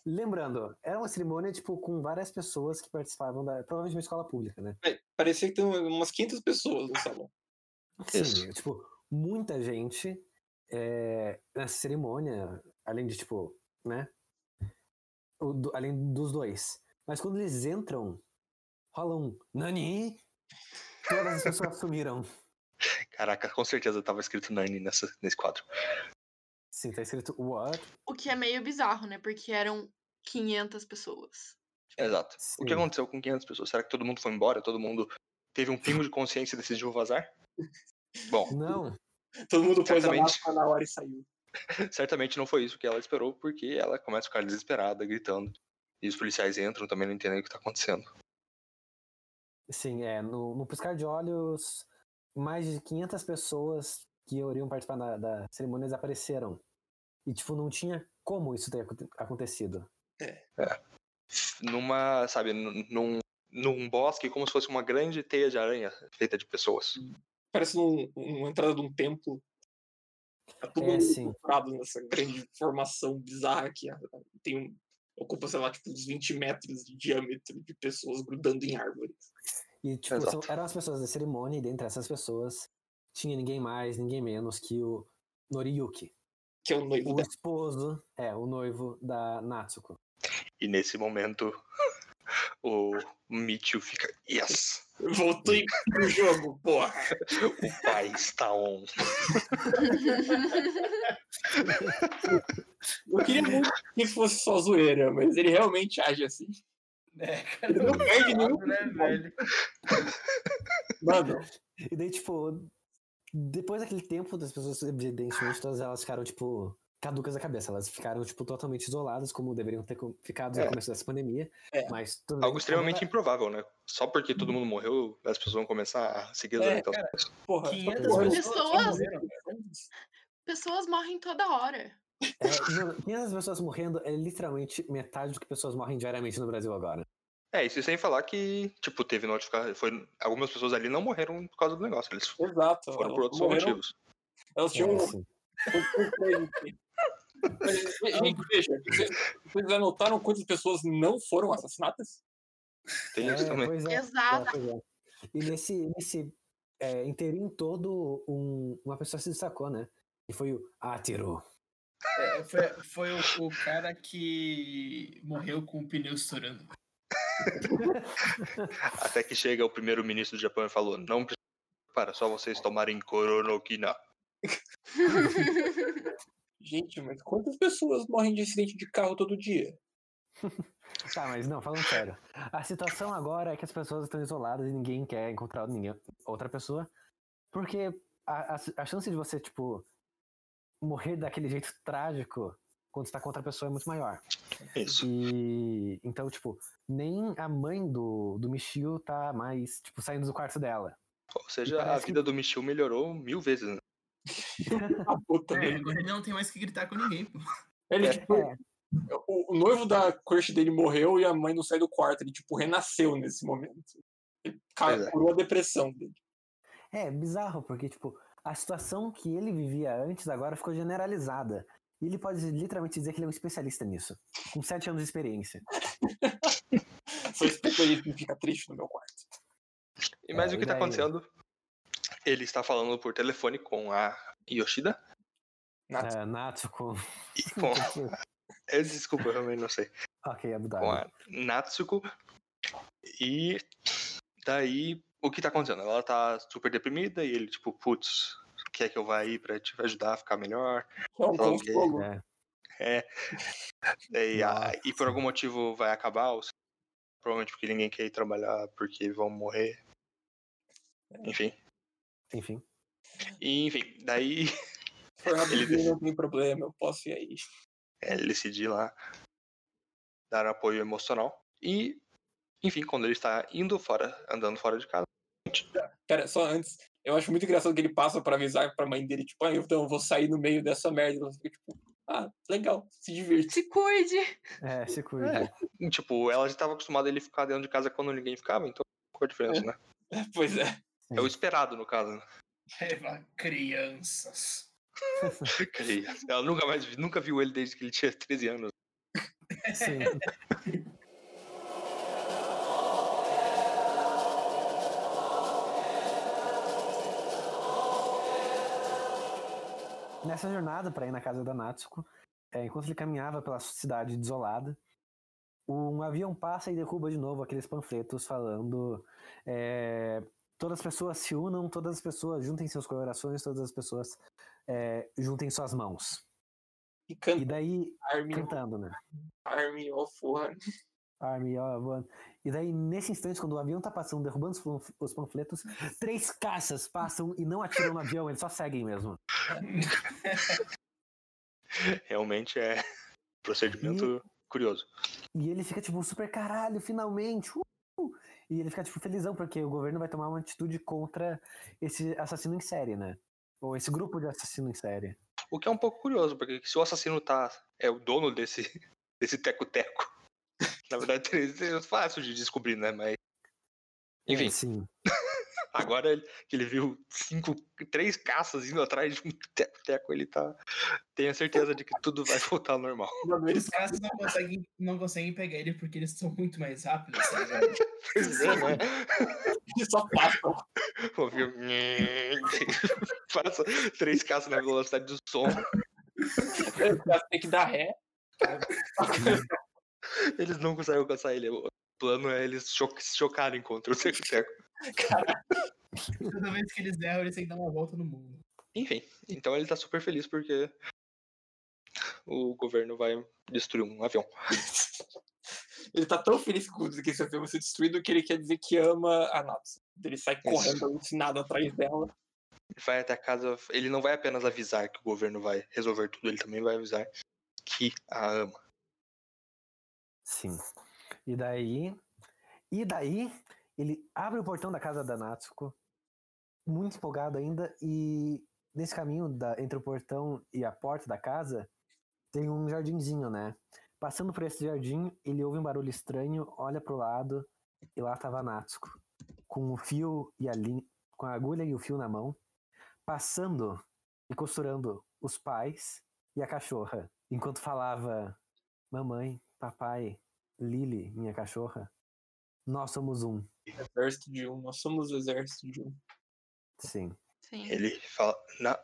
Lembrando, era uma cerimônia, tipo, com várias pessoas que participavam da. Provavelmente uma escola pública, né? É, Parecia que tem umas 500 pessoas no salão. Sim, Isso. tipo, muita gente é, nessa cerimônia, além de, tipo, né? o do- além dos dois. Mas quando eles entram, rola um Nani? Todas as pessoas sumiram. Caraca, com certeza tava escrito Nani nessa, nesse quadro. Sim, tá escrito What? O que é meio bizarro, né? Porque eram 500 pessoas. Exato. O que Sim. aconteceu com 500 pessoas? Será que todo mundo foi embora? Todo mundo teve um pingo de consciência e decidiu vazar? Bom, Não, Todo mundo pôs a máscara na hora e saiu. certamente não foi isso que ela esperou, porque ela começa a ficar desesperada, gritando. E os policiais entram também não entendem o que tá acontecendo. Sim, é. No, no piscar de olhos, mais de 500 pessoas que iriam participar da, da cerimônia desapareceram. E, tipo, não tinha como isso ter aconte- acontecido. Numa, sabe, num- num, bosque como se fosse uma grande teia de aranha feita de pessoas. Parece um, uma entrada de um templo. Tá todo É, nessa grande formação bizarra que tem um, ocupa, sei lá, tipo, uns 20 metros de diâmetro de pessoas grudando em árvores. E, tipo, são- eram as pessoas da cerimônia, e dentre essas pessoas, tinha ninguém mais, ninguém menos que o Noriyuki, Que é o noivo o da. esposo, é, o noivo da Natsuko. E nesse momento, o Michio fica, yes! Voltei pro jogo, porra. O pai está on. Eu queria muito que fosse só zoeira, mas ele realmente age assim. É, cara. Ele não perde nenhum. né, velho? Mano, E daí, tipo, depois daquele tempo, das pessoas, evidentemente, todas elas ficaram, tipo, caducas da cabeça. Elas ficaram, tipo, totalmente isoladas, como deveriam ter ficado É. no começo dessa pandemia. É. Mas. Algo extremamente Agora- improvável, né? Só porque todo mundo morreu, as pessoas vão começar a seguir as É, orientações. porra. 500 porra, pessoas Pessoas-. Pessoas morrem toda hora. É, mano, 500 pessoas morrendo é literalmente metade do que pessoas morrem diariamente no Brasil agora. É, isso sem falar que, tipo, teve notificação. Foi... Algumas pessoas ali não morreram por causa do negócio. Eles Exato. foram elas por outros morreram- motivos. Elas tinham É, assim. Gente, veja, vocês, vocês já notaram quantas pessoas não foram assassinadas? Tem isso É, também. Pois é, Exato. é, pois é. E nesse, nesse é, inteirinho todo, um- uma pessoa se destacou, né? E foi o Atiro. É, foi foi o, o cara que morreu com o pneu estourando. Até que chega o primeiro-ministro do Japão e falou: não precisa para só vocês tomarem Koronokina. Gente, mas quantas pessoas morrem de acidente de carro todo dia? Tá, mas não, falando sério. A situação agora é que as pessoas estão isoladas e ninguém quer encontrar ninguém, outra pessoa. Porque a, a, a chance de você, tipo, morrer daquele jeito trágico quando você tá com outra pessoa é muito maior. Isso. E então, tipo, nem a mãe do, do Michio tá mais, tipo, saindo do quarto dela. Ou seja, a parece que- vida do Michio melhorou mil vezes. Né? A puta, É, velho. agora ele não tem mais que gritar com ninguém, pô. Ele, É. tipo, o, o noivo da crush dele morreu e a mãe não sai do quarto. Ele, tipo, renasceu nesse momento. Pois é. Curou a depressão dele. É bizarro, porque, tipo, a situação que ele vivia antes agora ficou generalizada. E ele pode literalmente dizer que ele é um especialista nisso. Com sete anos de experiência. Sou especialista em ficar triste no meu quarto. E mas É, o que e tá daí? acontecendo? Ele está falando por telefone com a Yoshida. É, Natsuko. E com... É, Desculpa, eu realmente não sei. ok, Abu Com a Natsuko. E daí, o que tá acontecendo? Ela tá super deprimida e ele, tipo, putz, quer que eu vá aí pra te ajudar a ficar melhor? é um ok. consolo. É, É. Daí, a- e por algum motivo vai acabar, ou provavelmente porque ninguém quer ir trabalhar porque vão morrer. Enfim. enfim. E, enfim, daí Ele- não tem problema, eu posso ir aí. é, ele decidir lá dar apoio emocional. E, enfim, quando ele está indo fora, andando fora de casa, Pera, só antes. Eu acho muito engraçado que ele passa pra avisar pra mãe dele, tipo, ah, então eu vou sair no meio dessa merda. Ela fica tipo, ah, legal, se divirte. Se cuide. É, se cuide. e, tipo, ela já estava acostumada a ele ficar dentro de casa quando ninguém ficava, então qual a diferença, né? Pois é. É o esperado, no caso. né? Eva, crianças. Ela nunca mais nunca viu ele desde que ele tinha 13 anos. Sim. Nessa jornada para ir na casa da Natsuko, é, enquanto ele caminhava pela cidade desolada, um avião passa e derruba de novo aqueles panfletos falando é, todas as pessoas se unam, todas as pessoas juntem seus corações, todas as pessoas é, juntem suas mãos. E E canta daí, Army, cantando, né? Army of One. Army of One. E daí, nesse instante, quando o avião tá passando, derrubando os panfletos, três caças passam e não atiram no avião, eles só seguem mesmo. Realmente é procedimento curioso. E ele fica, tipo, super caralho, finalmente! uh!" E ele fica, tipo, felizão, porque o governo vai tomar uma atitude contra esse assassino em série, né? Ou esse grupo de assassino em série. O que é um pouco curioso, porque se o assassino tá é o dono desse desse teco-teco, na verdade é fácil de descobrir, né? Mas enfim, É, sim. Agora ele- que ele viu cinco, três caças indo atrás de um teco-teco, ele tá tem a certeza de que tudo vai voltar ao normal. Os caras não conseguem, não conseguem pegar ele porque eles são muito mais rápidos, tá ligado? Pois é, né? eles só passam. Ouviu? Passa três caças na velocidade do som. Os caras têm que dar ré. Eles não conseguem alcançar ele. O plano é eles cho- se chocarem contra o teco-teco. Toda vez que eles erram, eles têm que dar uma volta no mundo. Enfim, então ele tá super feliz porque o governo vai destruir um avião. Ele tá tão feliz com que esse avião vai ser destruído que ele quer dizer que ama a Natsu. Ele sai correndo alucinado atrás dela. Ele vai até a casa. Ele não vai apenas avisar que o governo vai resolver tudo, ele também vai avisar que a ama. Sim. E daí. E daí, ele abre o portão da casa da Natsuko, muito empolgado ainda, e nesse caminho da- entre o portão e a porta da casa, tem um jardinzinho, né? Passando por esse jardim, ele ouve um barulho estranho, olha pro lado, e lá tava a Natsuko, com o fio e a linha, com a agulha e o fio na mão, passando e costurando os pais e a cachorra, enquanto falava: Mamãe, papai, Lily, minha cachorra, nós somos um. Exército de um. Nós somos o exército de um. Sim. Sim. Ele fala. Na...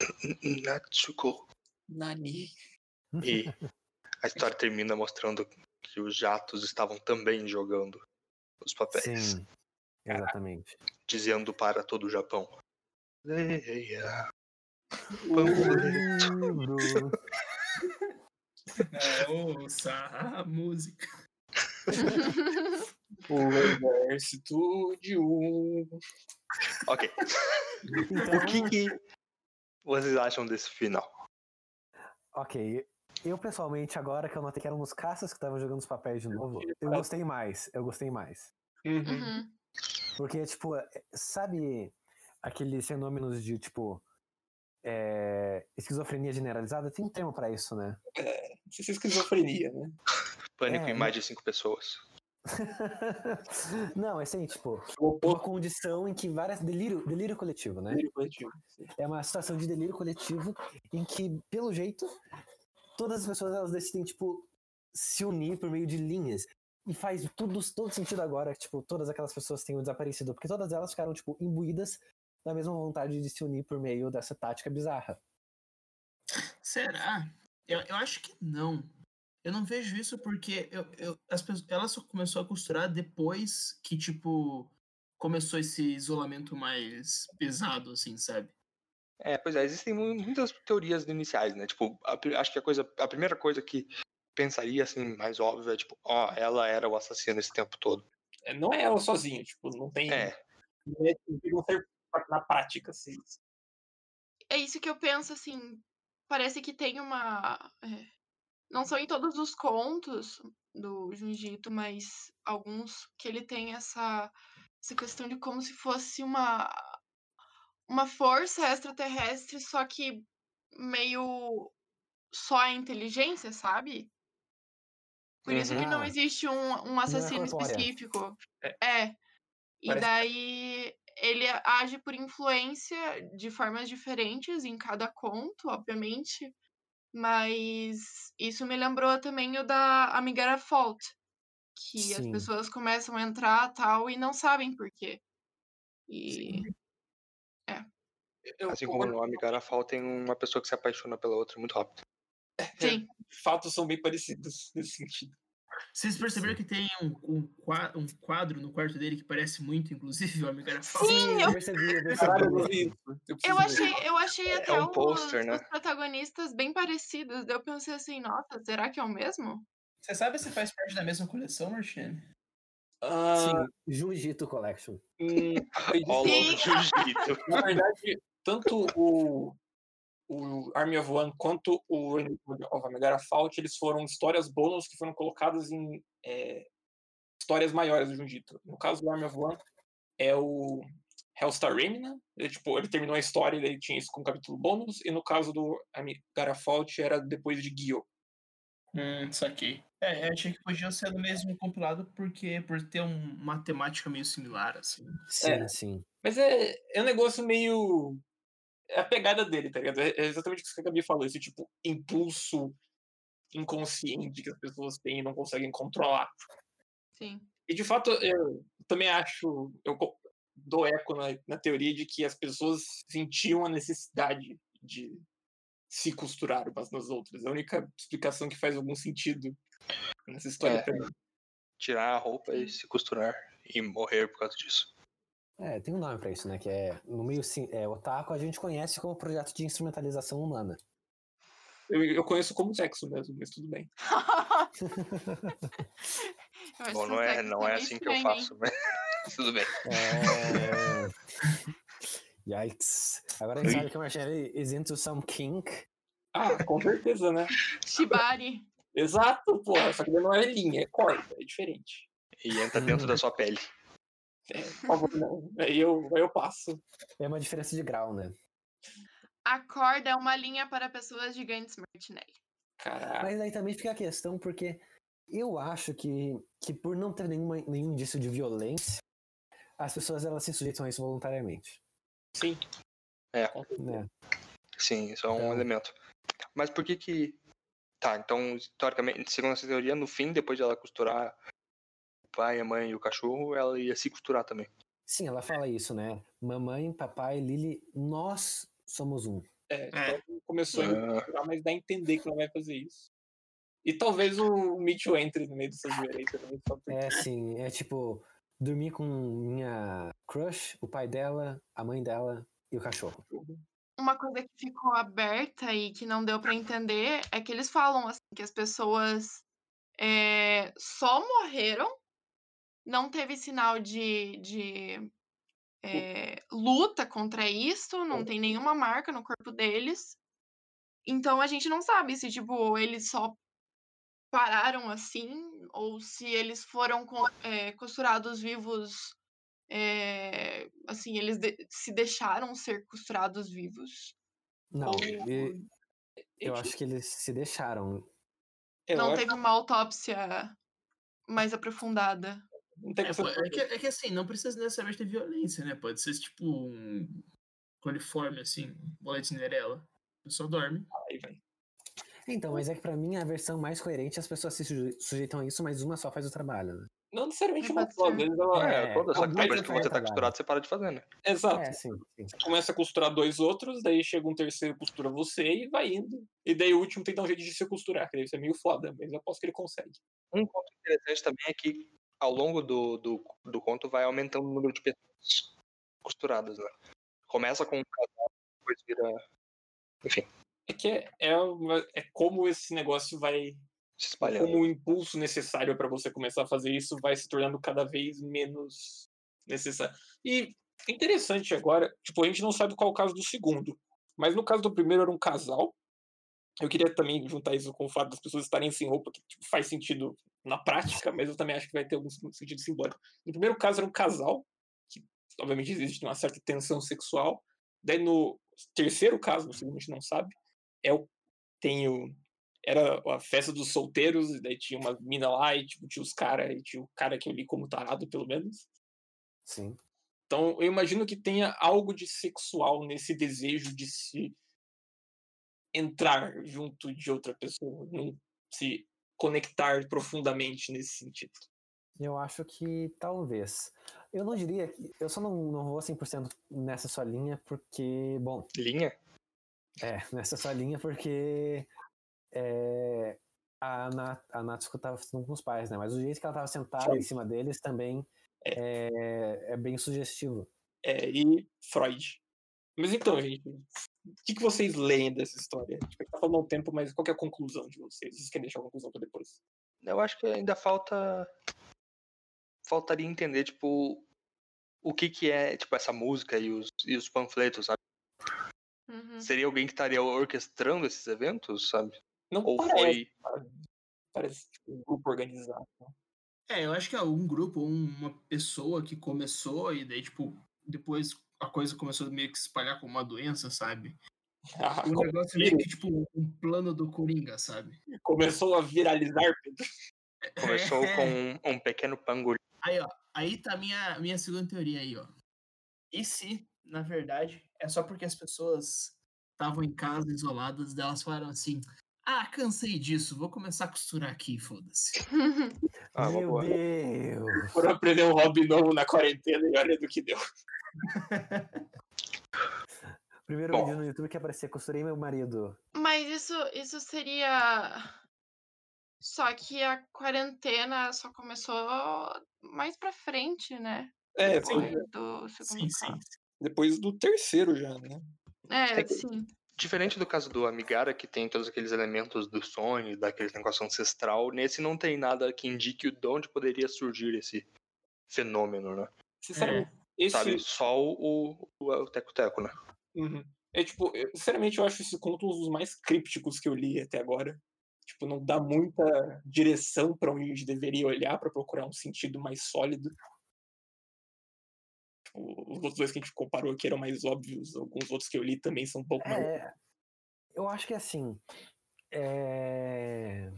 Natsuko. Nani. E a história termina mostrando que os jatos estavam também jogando os papéis, Sim. Exatamente. dizendo para todo o Japão. Leia. Livro. É, ouça a música. O exército de um. Ok. Então, O que, que vocês acham desse final? ok. Eu, pessoalmente, agora que eu notei que eram os caças que estavam jogando os papéis de novo, eu gostei mais. Eu gostei mais. Uhum. Uhum. Porque, tipo, é- sabe aqueles fenômenos de, tipo, é, esquizofrenia generalizada? Tem um termo pra isso, né? Não sei se é esquizofrenia, né? Pânico É, em mais de cinco pessoas. Não, é assim, tipo, uma condição em que várias. Delírio, delírio coletivo, né? do coletivo. Sim. É uma situação de delírio coletivo em que, pelo jeito, todas as pessoas elas decidem, tipo, se unir por meio de linhas. E faz tudo, todo sentido agora que, tipo, todas aquelas pessoas tenham desaparecido. Porque todas elas ficaram, tipo, imbuídas da mesma vontade de se unir por meio dessa tática bizarra. Será? Eu, eu acho que não. Eu não vejo isso porque eu, eu, as pessoas, ela só começou a costurar depois que, tipo, começou esse isolamento mais pesado, assim, sabe? É, pois é, existem mu- muitas teorias iniciais, né? Tipo, a acho que a coisa, a primeira coisa que pensaria assim mais óbvia é tipo, ó, ela era o assassino esse tempo todo. É, Não é ela sozinha, tipo, não tem. É, Não é- não tem na prática, assim. É isso que eu penso, assim. Parece que tem uma. é, não são em todos os contos do Junjito, mas alguns que ele tem essa, essa questão de como se fosse uma. Uma força extraterrestre, só que meio só a inteligência, sabe? Por isso que não Uhum. existe um, um assassino corpórea. específico. É. É. E Parece- daí ele age por influência de formas diferentes em cada conto, obviamente. Mas isso me lembrou também o da Amigara Fault. Que as Sim. pessoas começam a entrar tal e não sabem por quê. E. Eu, assim eu- como no nome Garafal tem uma pessoa que se apaixona pela outra muito rápido. Sim. fatos são bem parecidos nesse sentido. Vocês perceberam que tem um, um, qua- um quadro no quarto dele que parece muito, inclusive, o Amiga Falta? Sim, eu percebi, eu percebi. Eu, achei, eu achei até um os, pôster, né? os protagonistas bem parecidos. Eu pensei assim, nossa, será que é o mesmo? Você sabe se faz parte da mesma coleção, Martine? Ah, Sim, Jujito Collection. hum, jiu-jitsu. Na verdade, tanto o, o Army of One quanto o of Megara Fault, eles foram histórias bônus que foram colocadas em é, histórias maiores do Junjito. No caso do Army of One, é o Hellstar Remina, ele, tipo, ele terminou a história e ele tinha isso como capítulo bônus, e no caso do Megara Fault era depois de Gyo. Hum, saquei. É, eu achei que podia ser do mesmo compilado porque por ter um- uma temática meio similar, assim. Sim, É. sim. Mas é, é um negócio meio. É a pegada dele, tá ligado? É é exatamente isso que a Gabi falou, esse tipo impulso inconsciente que as pessoas têm e não conseguem controlar. Sim. E de fato, eu também acho, eu dou eco na, na teoria de que as pessoas sentiam a necessidade de se costurar umas nas outras. É a única explicação que faz algum sentido nessa história É. Tirar a roupa e se costurar e morrer por causa disso. É, tem um nome pra isso, né? Que é, no meio sim, é, otaku a gente conhece como projeto de instrumentalização humana. Eu, eu conheço como sexo mesmo, mas tudo bem. Bom, não é, não é bem assim que eu faço, mas tudo bem. É... Yikes. Agora a gente sabe que o Marcelo is into some kink. Ah, com certeza, né? Shibari. Exato, porra. Só que não é linha, é corda, é diferente. E entra dentro da sua pele. É, por favor, não. Aí eu, aí eu passo. É uma diferença de grau, né? A corda é uma linha para pessoas gigantes, Martinelli. Caralho. Mas aí também fica a questão, porque eu acho que, que por não ter nenhuma, nenhum indício de violência, as pessoas elas se sujeitam a isso voluntariamente. Sim. É. Né? Sim, isso é um Então- elemento. Mas por que que... Tá, então, teoricamente, segundo essa teoria, no fim, depois de ela costurar pai, a mãe e o cachorro, ela ia se costurar também. Sim, ela fala isso, né? Mamãe, papai, Lily, nós somos um. É, É. então começou a Ah. misturar, mas dá a entender que ela vai fazer isso. E talvez o Mitchell entre no meio dessa zoeira aí também. Só porque... É sim, é tipo dormir com minha crush, o pai dela, a mãe dela e o cachorro. Uma coisa que ficou aberta e que não deu pra entender é que eles falam assim que as pessoas é, só morreram, não teve sinal de, de é, luta contra isso, não tem nenhuma marca no corpo deles. Então a gente não sabe se tipo eles só pararam assim ou se eles foram é, costurados vivos. é, assim, eles de- se deixaram ser costurados vivos. Não, Ou- e- eu acho que eles se deixaram. eu não acho- teve uma autópsia mais aprofundada. Não tem É, que é que, é que assim, não precisa necessariamente ter violência, né? Pode ser tipo um coliforme, assim, bola de Cinderela. A pessoa dorme. aí, velho. Então, mas é que pra mim a versão mais coerente as pessoas se suje- sujeitam a isso, mas uma só faz o trabalho, né? Não necessariamente É, uma só, às ser. vezes ela. É, É, toda, só que depois que você tá costurado, você para de fazer, né? Exato. É, sim, sim. Começa a costurar dois outros, daí chega um terceiro, costura você e vai indo. E daí o último tem que dar um jeito de se costurar, que deve ser meio foda, mas eu aposto que ele consegue. Um ponto interessante também é que ao longo do, do, do conto vai aumentando o número de pessoas costuradas, né? Começa com um casal, depois vira. Enfim, É que é, é, uma- é como esse negócio vai. se espalhando. Como o impulso necessário para você começar a fazer isso vai se tornando cada vez menos necessário. E interessante agora, tipo, a gente não sabe qual é o caso do segundo, mas no caso do primeiro era um casal. Eu queria também juntar isso com o fato das pessoas estarem sem roupa, que tipo, faz sentido na prática, mas eu também acho que vai ter algum sentido simbólico. No primeiro caso era um casal, que obviamente existe uma certa tensão sexual. Daí no terceiro caso, você a gente não sabe, é o tem o era a festa dos solteiros, e daí tinha uma mina lá e tipo, tinha os caras, e tinha o cara que eu li como tarado, pelo menos. Sim. Então, eu imagino que tenha algo de sexual nesse desejo de se entrar junto de outra pessoa, não se conectar profundamente nesse sentido. Eu acho que talvez. Eu não diria que. Eu só não, não vou 100% nessa sua linha, porque. Bom, Linha? é, nessa sua linha, porque. É, a, Nat, a Natsuko tava com os pais, né? Mas o jeito que ela tava sentada em cima deles também é, é bem sugestivo. É, e Freud. Mas então, gente, o que, que vocês leem dessa história? Tipo, tá falando um tempo, mas qual que é a conclusão de vocês? Vocês querem deixar a conclusão para depois? Eu acho que ainda falta. Faltaria entender, tipo, o que que é, tipo, essa música e os, e os panfletos, sabe? Uhum. Seria alguém que estaria orquestrando esses eventos, sabe? Não Ou parece, foi. Parece tipo, um grupo organizado. É, eu acho que é um grupo, uma pessoa que começou e daí, tipo, depois a coisa começou a meio que se espalhar como uma doença, sabe? Ah, O negócio é meio que, tipo, um plano do Coringa, sabe? Começou a viralizar, Pedro. Começou É. com um pequeno pangolim. Aí, ó, aí tá a minha, minha segunda teoria aí, ó. E se, na verdade, é só porque as pessoas estavam em casa, isoladas, delas falaram assim, ah, cansei disso, vou começar a costurar aqui, foda-se. Ah, Meu boa. Deus! Foram aprender um hobby novo na quarentena e olha do que deu. Primeiro Bom. vídeo no YouTube que aparecia, costurei meu marido. Mas isso, isso seria. Só que a quarentena só começou mais pra frente, né? É, Sim. Depois do segundo Sim, sim. depois do terceiro já, né? É, É que- sim. Diferente do caso do Amigara, que tem todos aqueles elementos do sonho, daquele negócio ancestral, nesse não tem nada que indique de onde poderia surgir esse fenômeno, né? Sinceramente, esse. Sabe? Só o, o, o teco-teco, né? Uhum. É tipo, eu- sinceramente, eu acho esse conto um dos mais crípticos que eu li até agora. Tipo, não dá muita direção pra onde a gente deveria olhar pra procurar um sentido mais sólido. Tipo, os outros dois que a gente comparou aqui eram mais óbvios, alguns outros que eu li também são um pouco mais. É, eu acho que assim. é,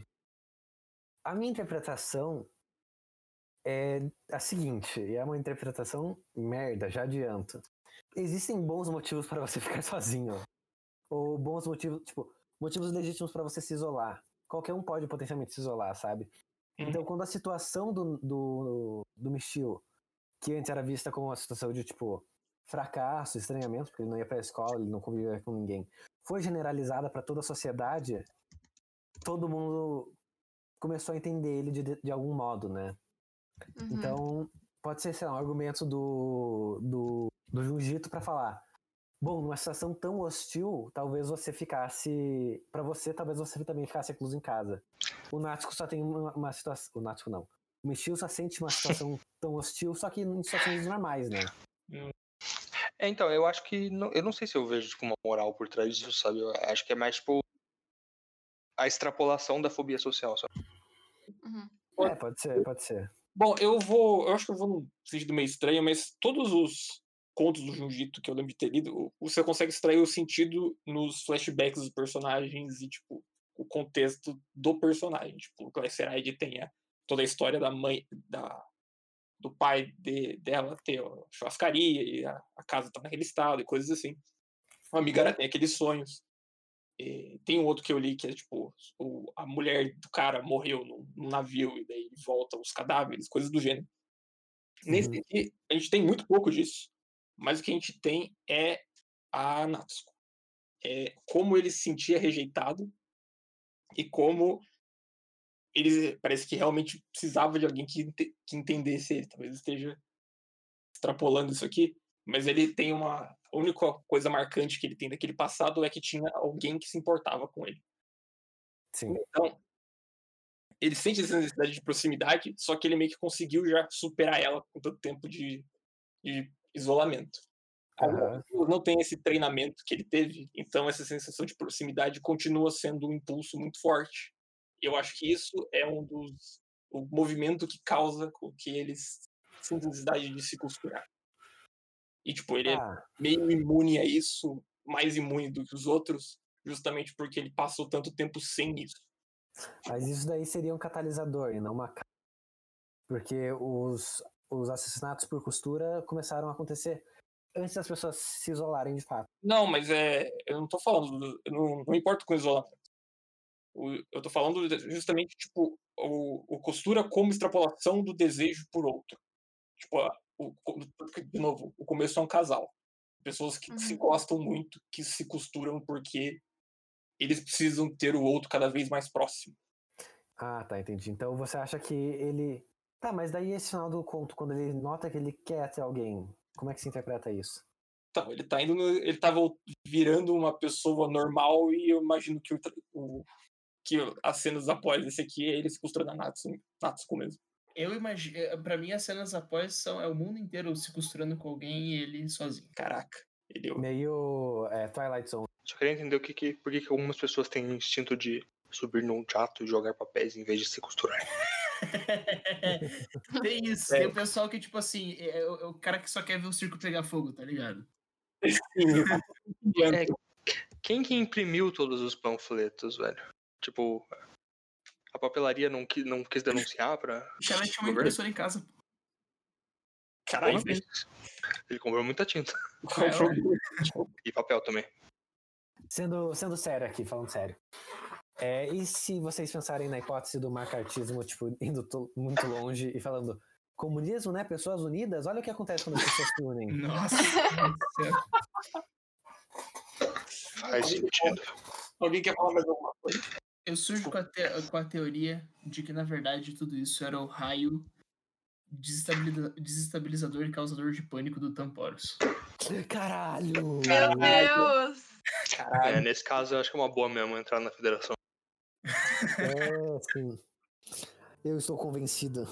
A minha interpretação é a seguinte, e é uma interpretação merda, já adianto. Existem bons motivos para você ficar sozinho. Ou bons motivos, tipo, motivos legítimos para você se isolar. Qualquer um pode potencialmente se isolar, sabe? Uhum. Então, quando a situação do, do, do Michio, que antes era vista como uma situação de, tipo, fracasso, estranhamento, porque ele não ia pra escola, ele não convivia com ninguém, foi generalizada para toda a sociedade, todo mundo começou a entender ele de, de algum modo, né? Uhum. Então, pode ser, sei lá, um argumento do, do, do Jiu-Jitsu para falar. Bom, numa situação tão hostil, talvez você ficasse. para você, talvez você também ficasse recluso em casa. O Nático só tem uma, uma situação. O Nático não. O Michio só sente uma situação tão hostil, só que em situações normais, né? É, então, eu acho que. Não, eu não sei se eu vejo tipo, uma moral por trás disso, sabe? Eu acho que é mais, tipo. A extrapolação da fobia social, sabe? Uhum. É, pode ser, pode ser. Bom, eu vou. Eu acho que eu vou num sentido meio estranho, mas todos os contos do Junjito que eu lembro de ter lido, você consegue extrair o sentido nos flashbacks dos personagens e, tipo, o contexto do personagem. Tipo, o Glyceride tem a toda a história da mãe, da, do pai de, dela ter a churrascaria e a, a casa tá naquele estado e coisas assim. A amiga era, tem aqueles sonhos. E tem um outro que eu li que é tipo, o, a mulher do cara morreu num, num navio e daí volta os cadáveres, coisas do gênero. Nesse Uhum. aqui, a gente tem muito pouco disso, mas o que a gente tem é a Natsuko. É como ele se sentia rejeitado e como ele parece que realmente precisava de alguém que, que entendesse ele. Talvez esteja extrapolando isso aqui, mas ele tem uma. A única coisa marcante que ele tem daquele passado é que tinha alguém que se importava com ele. Sim. Então, ele sente essa necessidade de proximidade, só que ele meio que conseguiu já superar ela com tanto tempo de, de isolamento. Pessoas não tem esse treinamento que ele teve, então essa sensação de proximidade continua sendo um impulso muito forte. Eu acho que isso é um dos o movimento que causa com que eles sintam necessidade de se costurar. E tipo, ele é Ah, meio imune a isso, mais imune do que os outros, justamente porque ele passou tanto tempo sem isso. mas isso daí seria um catalisador e não uma Porque os, os assassinatos por costura começaram a acontecer antes das pessoas se isolarem de fato. Não, mas é. Eu não tô falando. do- Eu não, não importo com isolamento. O- eu tô falando justamente, tipo, o, o costura como extrapolação do desejo por outro. Tipo, a- o, de novo, o começo é um casal. Pessoas que se Uhum. gostam muito, que se costuram porque eles precisam ter o outro cada vez mais próximo. Ah, tá, entendi. Então você acha que ele. Tá, mas daí esse final do conto, quando ele nota que ele quer ter alguém, como é que se interpreta isso? Então, ele tá indo. no- ele tá vol- virando uma pessoa normal e eu imagino que o, o- que as cenas após esse aqui é ele se costurando na Natsu, Natsuko mesmo. Eu imagino. Pra mim, as cenas após são é o mundo inteiro se costurando com alguém e ele sozinho. Caraca. Ele, Meio é, Twilight Zone. Só queria entender o que, que por que, que algumas pessoas têm o instinto de subir num jato e jogar papéis em vez de se costurar. tem isso, É. tem o pessoal que, tipo assim, é, o- é o cara que só quer ver o circo pegar fogo, tá ligado? É, quem que imprimiu todos os panfletos, velho? Tipo, a papelaria não, qui- não quis denunciar pra. O cara tinha uma impressora em casa. Caralho, Porra, Ele comprou muita tinta. o problema? E papel também. Sendo, sendo sério aqui, falando sério. É, e se vocês pensarem na hipótese do macartismo, tipo, indo to- muito longe e falando comunismo, né? Pessoas unidas, olha o que acontece quando as pessoas se unem. Nossa. Faz sentido. Alguém quer falar mais alguma coisa? Eu surjo com a, te- com a teoria de que, na verdade, tudo isso era o raio desestabiliza- desestabilizador e causador de pânico do Tamporos. Caralho! Meu Deus! É, Caralho. nesse caso, eu acho que é uma boa mesmo entrar na federação. É, sim. Eu estou convencida.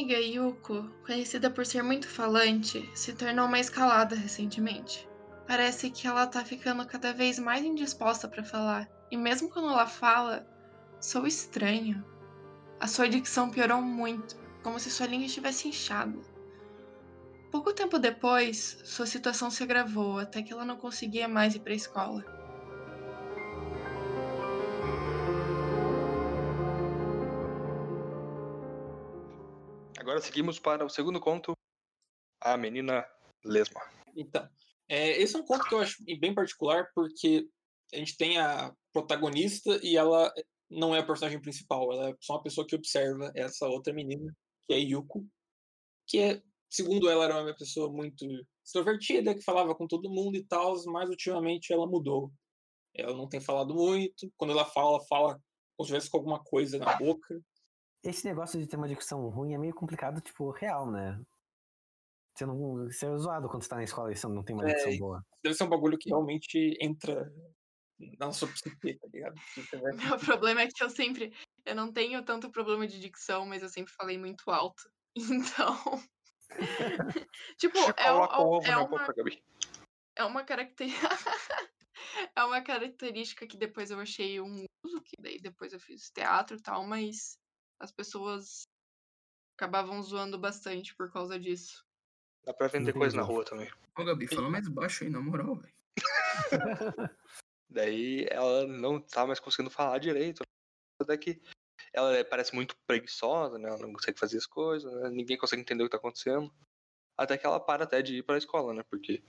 Amiga Yuko, conhecida por ser muito falante, se tornou uma escalada recentemente. Parece que ela tá ficando cada vez mais indisposta para falar, e mesmo quando ela fala, sou estranho. A sua dicção piorou muito, como se sua língua estivesse inchada. Pouco tempo depois, sua situação se agravou até que ela não conseguia mais ir para a escola. Agora seguimos para o segundo conto. A menina lesma. Então, é, esse é um conto que eu acho bem particular porque a gente tem a protagonista e ela não é a personagem principal, ela é só uma pessoa que observa essa outra menina, que é Yuko, que é, segundo ela, era uma pessoa muito extrovertida, que falava com todo mundo e tal, mas ultimamente ela mudou. Ela não tem falado muito, quando ela fala, fala como se tivesse com alguma coisa na boca. Esse negócio de ter uma dicção ruim é meio complicado, tipo, real, né? Você não. Você é zoado quando você tá na escola e você não tem uma É, dicção boa. Deve ser um bagulho que realmente entra na sua psique, tá ligado? Meu problema é que eu sempre. Eu não tenho tanto problema de dicção, mas eu sempre falei muito alto. Então. tipo, é, Coloca o ovo é uma, boca, é uma característica. é uma característica que depois eu achei um uso, que daí depois eu fiz teatro e tal, mas as pessoas acabavam zoando bastante por causa disso. Dá pra vender coisa na rua também. Ô, Gabi, fala mais baixo aí, na moral, velho. Daí ela não tá mais conseguindo falar direito. Até que ela é- parece muito preguiçosa, né? Ela não consegue fazer as coisas, né? ninguém consegue entender o que tá acontecendo. Até que ela para até de ir pra escola, né? Porque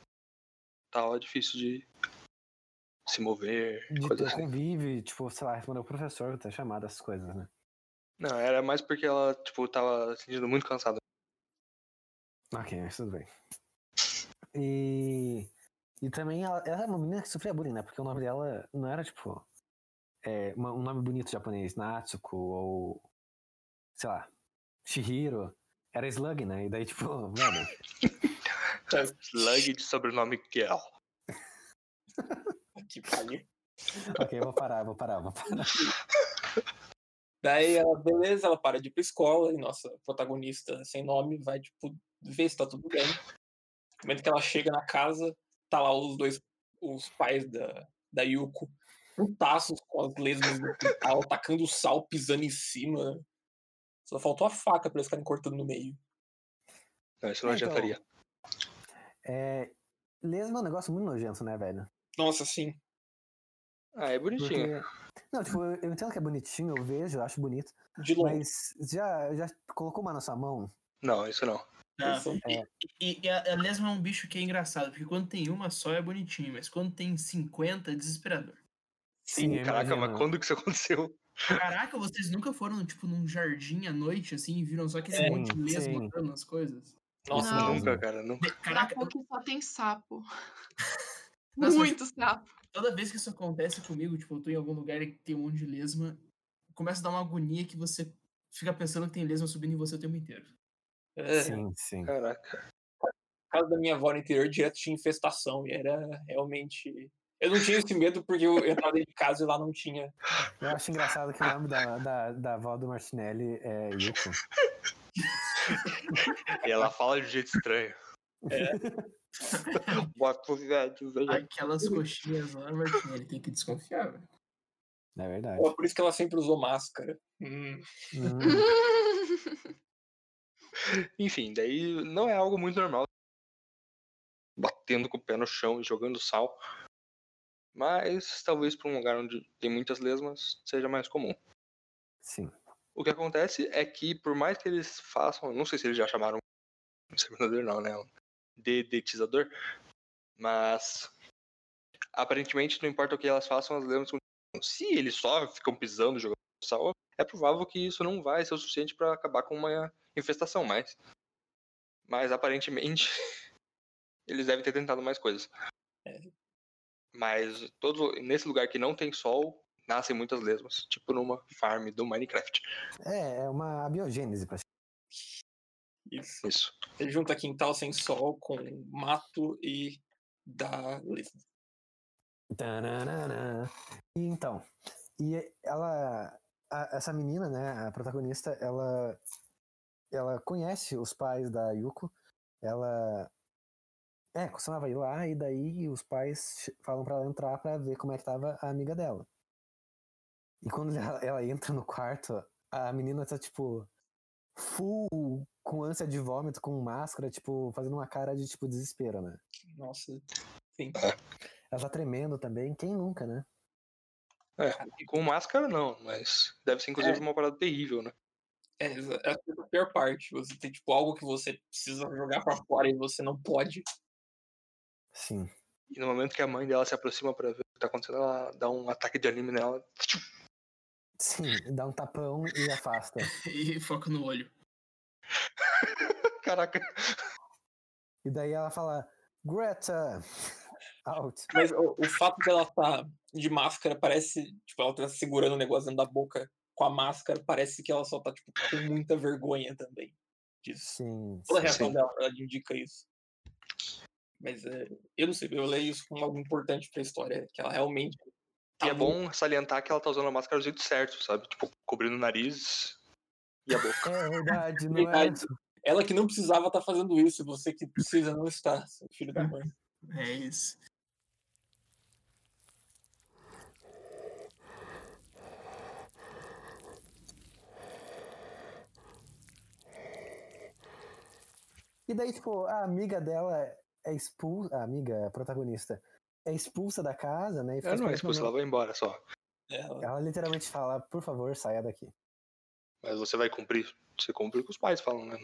tava difícil de se mover, De coisa ter assim. convívio, tipo, sei lá, responder o professor, ter chamado essas coisas, né? Não, era mais porque ela, tipo, tava se sentindo muito cansada. Ok, mas tudo bem. E. E também ela, ela é uma menina que sofria bullying, né? Porque o nome dela não era, tipo. É, uma- um nome bonito japonês, Natsuko, ou. Sei lá. Shihiro. Era Slug, né? E daí, tipo, velho. Slug de sobrenome Girl. Que pariu. ok, eu vou parar, vou parar, vou parar. Daí ela, beleza, ela para de ir pra escola e nossa protagonista sem nome vai, tipo, ver se tá tudo bem. No momento que ela chega na casa, tá lá os dois, os pais da, da Yuko, putaços com as lesmas do quintal, tacando sal, pisando em cima. Só faltou a faca pra eles ficarem cortando no meio. Não, isso não É, então, adiantaria. É. Lesma é um negócio muito nojento, né, velho? Nossa, sim. Ah, é bonitinho. Porque. Não, tipo, eu entendo que é bonitinho, eu vejo, eu acho bonito. De longe. Mas já, já colocou uma na sua mão? Não, isso não. Não, São- É. E, e a, a lesma é um bicho que é engraçado, porque quando tem uma só é bonitinho, mas quando tem 50 é desesperador. Sim, eu Caraca, imagino. mas quando que isso aconteceu? Caraca, vocês nunca foram, tipo, num jardim à noite, assim, e viram só aquele Sim, monte de lesma sim. andando nas coisas? Nossa, Não. Nunca, cara, nunca. Caraca, Caraca, que só tem sapo. Muito sapo. Toda vez que isso acontece comigo, tipo, eu tô em algum lugar e tem um monte de lesma, começa a dar uma agonia que você fica pensando que tem lesma subindo em você o tempo inteiro. é, Sim, sim. Caraca. a casa da minha avó no interior direto tinha infestação e era realmente. Eu não tinha esse medo porque eu entrava dentro de casa e lá não tinha. Eu acho engraçado que o nome da, da, da avó do Martinelli é Yuko. E ela fala de um jeito estranho. Bota. Aquelas coxinhas lá, Martinelli, tem que desconfiar, velho. É verdade. Pô, Por isso que ela sempre usou máscara. Hum, Hum, Enfim, daí não é algo muito normal. Batendo com o pé no chão e jogando sal. Mas talvez para um lugar onde tem muitas lesmas seja mais comum. sim. O que acontece é que, por mais que eles façam, não sei se eles já chamaram um exterminador, não, né? Dedetizador. Mas aparentemente não importa o que elas façam, as lesmas continuam. Se eles só ficam pisando, jogando sal, é provável que isso não vai ser o suficiente para acabar com uma infestação, mas. Mas aparentemente eles devem ter tentado mais coisas. Mas todo, nesse lugar que não tem sol, nascem muitas lesmas, tipo numa farm do Minecraft. É, é uma abiogênese, pra isso. Isso. Ele junta quintal sem sol com mato e dá. E então, e ela, a- essa menina, né, a protagonista, ela, ela conhece os pais da Yuko, ela, é, costumava ir lá e daí os pais falam pra ela entrar pra ver como é que tava a amiga dela. E quando ela, ela entra no quarto, a menina tá tipo full com ânsia de vômito, com máscara, tipo, fazendo uma cara de tipo desespero, né? Nossa. Sim. Ela tá tremendo também, quem nunca, né? É, com máscara não, mas deve ser inclusive É. uma parada terrível, né? É, é a pior parte. Você tem tipo algo que você precisa jogar pra fora e você não pode. Sim. E no momento que a mãe dela se aproxima pra ver o que tá acontecendo, ela dá um ataque de anime nela. Sim, dá um tapão e afasta. E foca no olho. Caraca. E daí ela fala, Greta! Out. Mas o, o fato dela estar de máscara parece. Tipo, ela tá segurando o negócio dentro da boca com a máscara, parece que ela só tá, tipo, com muita vergonha também disso. Sim. Toda a sim. reação dela, ela indica isso. Mas é, eu não sei, eu leio isso como algo importante pra história, que ela realmente. E é tá bom salientar que ela tá usando a máscara do jeito certo, sabe? Tipo, cobrindo o nariz e a boca. É verdade, não é? Verdade. Ela que não precisava estar fazendo isso, você que precisa não está, seu filho da mãe. É isso. E daí, tipo, a amiga dela é expulsa. A amiga a protagonista é expulsa da casa, né? E Ela não é expulsa, ela vai embora só. Ela- Ela literalmente fala, por favor, saia daqui. Mas você vai cumprir. Você cumpre o que os pais falam, né?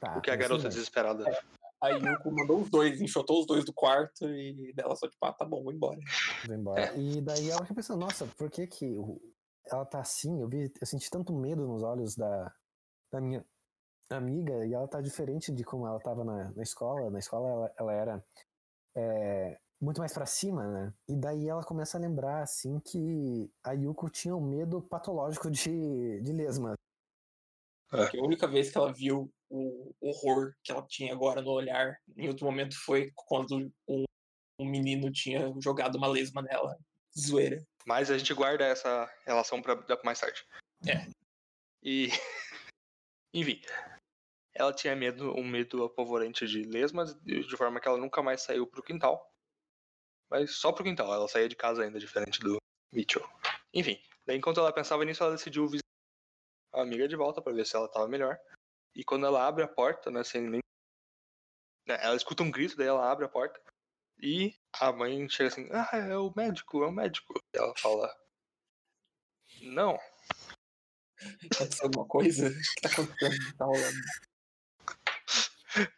Tá, O que a garota bem. desesperada. A Yuko mandou os dois, enxotou os dois do quarto e dela só tipo, ah, tá bom, vou embora. Vou embora. E daí ela fica pensando, nossa, por que que ela tá assim? Eu vi, eu senti tanto medo nos olhos da, da minha amiga e ela tá diferente de como ela tava na, na escola. Na escola ela, ela era é, muito mais pra cima, né? E daí ela começa a lembrar, assim, que a Yuko tinha um medo patológico de, de lesma. Porque a única vez que ela viu o horror que ela tinha agora no olhar, em outro momento, foi quando um, um menino tinha jogado uma lesma nela. Zoeira. Mas a gente guarda essa relação pra, pra mais tarde. É. E. Enfim. Ela tinha medo, um medo apavorante de lesmas, de de forma que ela nunca mais saiu pro quintal. Mas só pro quintal, ela saía de casa ainda, diferente do Mitchell. Enfim, daí enquanto ela pensava nisso, ela decidiu visitar a amiga de volta pra ver se ela tava melhor. E quando ela abre a porta, né, sem nem. né, Ela escuta um grito, daí ela abre a porta. E a mãe chega assim, ah, é o médico, é o médico. E ela fala, não, Aconteceu alguma coisa? O que tá acontecendo? Tá rolando.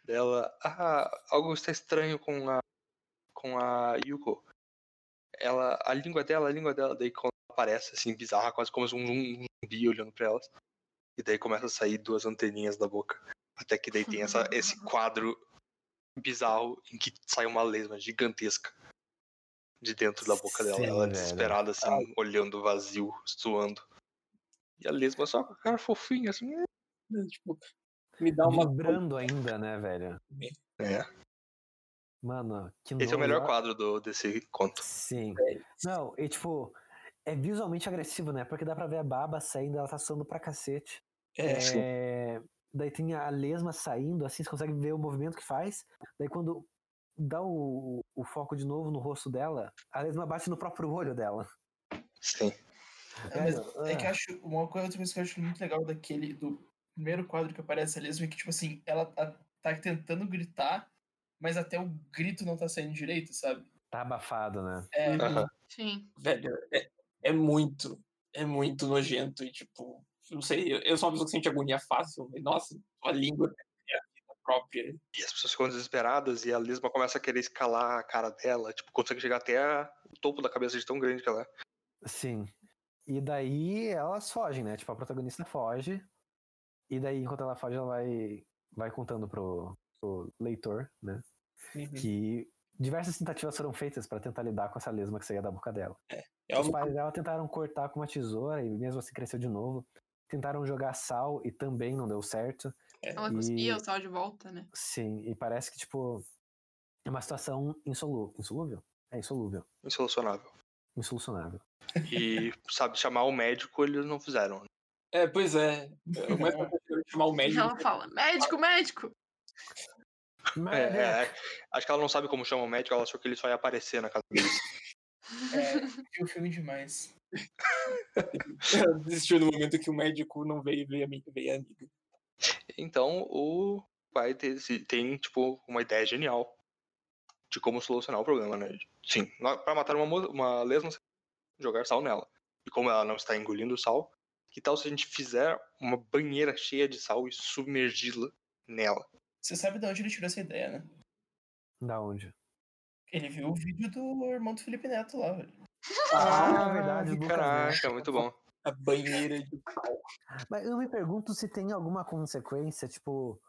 dela, ah, algo está estranho com a com a Yuko. Ela, a língua dela, a língua dela, daí quando ela aparece assim bizarra, quase como se um zum- zumbi olhando pra elas. E daí começa a sair duas anteninhas da boca. Até que daí tem essa, esse quadro bizarro em que sai uma lesma gigantesca de dentro da boca dela. Sim, ela velho. desesperada, assim, olhando vazio, suando. E a lesma só com a cara fofinha, assim. Tipo, me dá uma. Vibrando ainda, né, velho? É. Mano, que Esse é o melhor quadro do, desse conto. Sim. É, Não, e tipo, é visualmente agressivo, né? Porque dá pra ver a baba saindo, ela tá suando pra cacete. É, É, Daí tem a lesma saindo, assim, você consegue ver o movimento que faz. Daí quando dá o, o foco de novo no rosto dela, a lesma bate no próprio olho dela. Sim. É, mas é que eu ah. acho uma coisa, outra coisa que eu acho muito legal daquele do primeiro quadro que aparece a lesma é que tipo assim, ela tá, tá tentando gritar, mas até o grito não tá saindo direito, sabe? Tá abafado, né? É, Aham. Sim. velho, é, é muito, é muito nojento e tipo, não sei, eu, eu sou uma pessoa que sente agonia fácil, mas nossa, a língua é a vida própria. E as pessoas ficam desesperadas e a Lisma começa a querer escalar a cara dela, tipo, consegue chegar até a- o topo da cabeça de tão grande que ela é. Sim. E daí elas fogem, né? Tipo, a protagonista foge. E daí, enquanto ela foge, ela vai, vai contando pro, pro leitor, né? Uhum. Que diversas tentativas foram feitas pra tentar lidar com essa lesma que saía da boca dela. É Os uma- pais dela tentaram cortar com uma tesoura e mesmo assim cresceu de novo. Tentaram jogar sal e também não deu certo. Ela E- cuspia o sal de volta, né? Sim, e parece que, tipo, é uma situação insolúvel. Insolúvel? É insolúvel. Insolucionável. Insolucionável. E, sabe, chamar o médico eles não fizeram. É, pois é. Eu mais prefiro chamar o E médico. ela fala, médico, médico! Mas, É, né, é, acho que ela não sabe como chama o médico, ela achou que ele só ia aparecer na casa dele. é, o filme demais. Ela desistiu no momento que o médico não veio ver a minha, veio a amiga. Então, o pai tem, tem, tipo, uma ideia genial de como solucionar o problema, né? Sim, pra matar uma, uma lesma, você tem que jogar sal nela. E como ela não está engolindo o sal, que tal se a gente fizer uma banheira cheia de sal e submergi-la nela? Você sabe de onde ele tirou essa ideia, né? Da onde? Ele viu o vídeo do irmão do Felipe Neto lá, velho. Ah, é verdade, Lucas Caraca, muito bom. A banheira de Mas eu me pergunto se tem alguma consequência, tipo,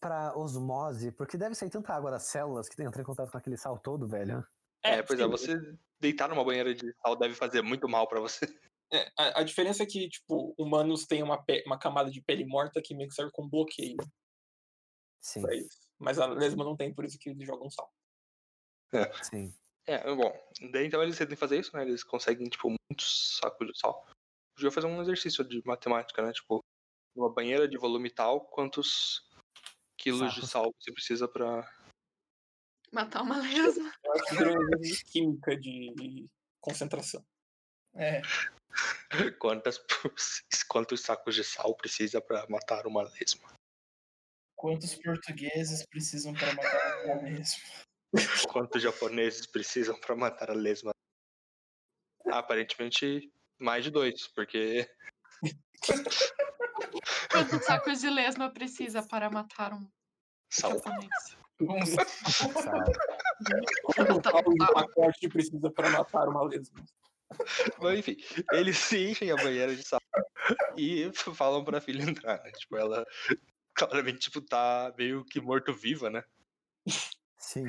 pra osmose, porque deve sair tanta água das células que tem que entrar em contato com aquele sal todo, velho. É, pois é, você deitar numa banheira de sal deve fazer muito mal pra você. é, a, a diferença é que, tipo, humanos têm uma, pe- uma camada de pele morta que meio que serve como bloqueio Sim, pra isso. Mas a lesma não tem, por isso que eles jogam sal. sim. É, bom, daí então eles tentam fazer isso, né? Eles conseguem, tipo, muitos sacos de sal. Podia fazer um exercício de matemática, né? Tipo, numa banheira de volume tal, quantos quilos de sal você precisa pra. Matar uma lesma. Eu acho que química de concentração. É, Quantas, quantos sacos de sal precisa pra matar uma lesma? Quantos portugueses precisam para matar a mesmo? Quantos japoneses precisam pra matar a lesma? Aparentemente, mais de dois, porque Quantos sacos de lesma precisa para matar um sal. japonês? Pau de tá. pacote precisa pra matar uma lesma? Mas enfim, eles se enchem a banheira de sal e falam pra filha entrar, né? Tipo, ela claramente, tipo, tá meio que morto-viva, né? Sim,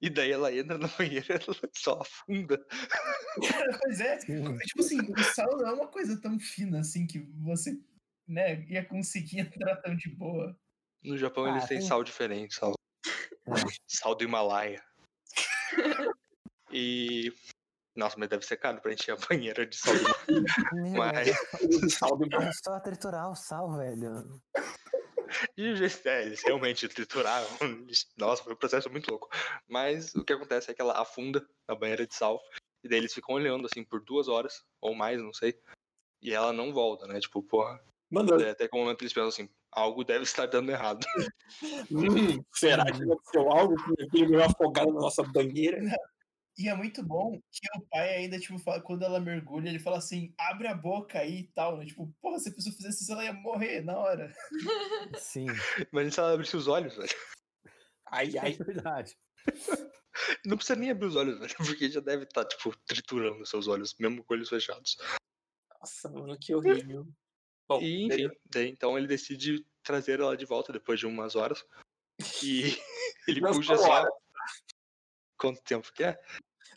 E daí ela entra na banheira e ela só afunda. Pois é, sim. porque, tipo assim, o sal não é uma coisa tão fina assim que você, né, ia conseguir entrar tão de boa. No Japão Ah, eles têm tem- sal diferente, sal, É. sal do Himalaia. E. Nossa, mas deve ser caro pra encher a banheira de sal do Mas- Sal de É só triturar o sal, velho. E é, eles realmente trituraram. Nossa, foi um processo muito louco. Mas o que acontece é que ela afunda na banheira de sal. E daí eles ficam olhando assim por duas horas, ou mais, não sei. E ela não volta, né? Tipo, porra. Manda. Até que o momento eles pensam assim, algo deve estar dando errado. Hum, será que aconteceu algo que veio afogada na nossa banheira? E é muito bom que o pai ainda, tipo, fala- quando ela mergulha, ele fala assim, abre a boca aí e tal, né? Tipo, porra, se a pessoa fizesse isso, ela ia morrer na hora. Sim, Mas se ela abrisse os olhos, velho. Ai, é ai. verdade. Não precisa nem abrir os olhos, velho. Porque já deve estar, tipo, triturando seus olhos, mesmo com olhos fechados. Nossa, mano, que horrível. Bom, E, enfim, daí, então ele decide trazer ela de volta depois de umas horas. E ele Não puxa só. Quanto tempo que é?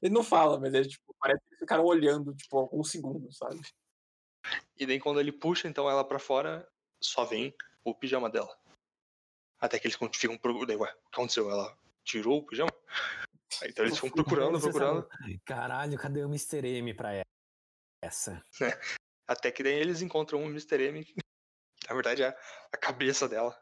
ele não fala, mas ele, tipo, parece que eles ficaram olhando, tipo, alguns segundos, sabe? E daí quando ele puxa então ela pra fora, só vem o pijama dela. Até que eles ficam procurando. Ué, o que aconteceu? Ela tirou o pijama? Aí, Então eles ficam procurando, procurando. Caralho, cadê o Mr. M pra essa? Até que daí eles encontram um Mr. M, que na verdade é a cabeça dela,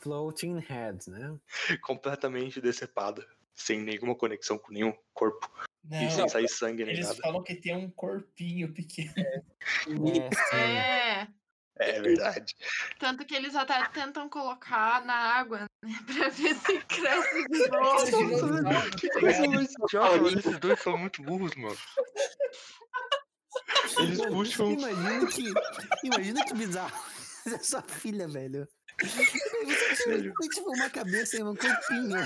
Floating Head, né? completamente decepada. Sem nenhuma conexão com nenhum corpo. Não, E sem sair sangue nem eles nada. falam que tem um corpinho pequeno. É. É, É verdade. tanto que eles até tentam colocar na água, né? Pra ver se cresce de novo. Esses mano, esses dois são muito burros, mano. Eles puxam. Imagina que. Imagina que bizarro. Essa é sua filha, velho. Você tem, tipo uma cabeça e um corpinho.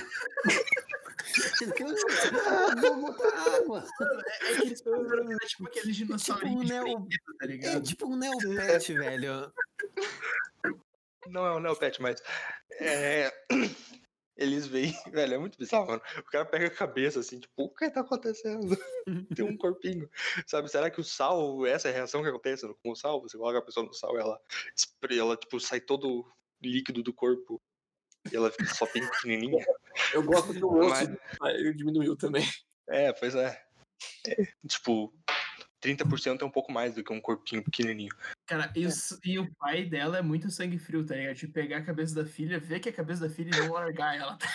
Vou botar água. É que eles fizeram, é tipo aqueles Tipo um de neo- tá É tipo um neopet, velho. Não é o Neopet, mas. É. Eles veem. Velho, é muito bizarro, mano. O cara pega a cabeça assim, tipo, o que tá acontecendo? Tem um corpinho. Sabe, será que o sal, essa é a reação que acontece com o sal? Você coloca a pessoa no sal, ela, ela tipo, sai todo líquido do corpo e ela fica só bem pequenininha. Eu gosto do osso, Mas- ele diminuiu também. É, pois é. É, Tipo, 30% é um pouco mais do que um corpinho pequenininho. Cara, e, os- e o pai dela é muito sangue frio, tá ligado? De pegar a cabeça da filha, ver que é a cabeça da filha e não largar ela. tá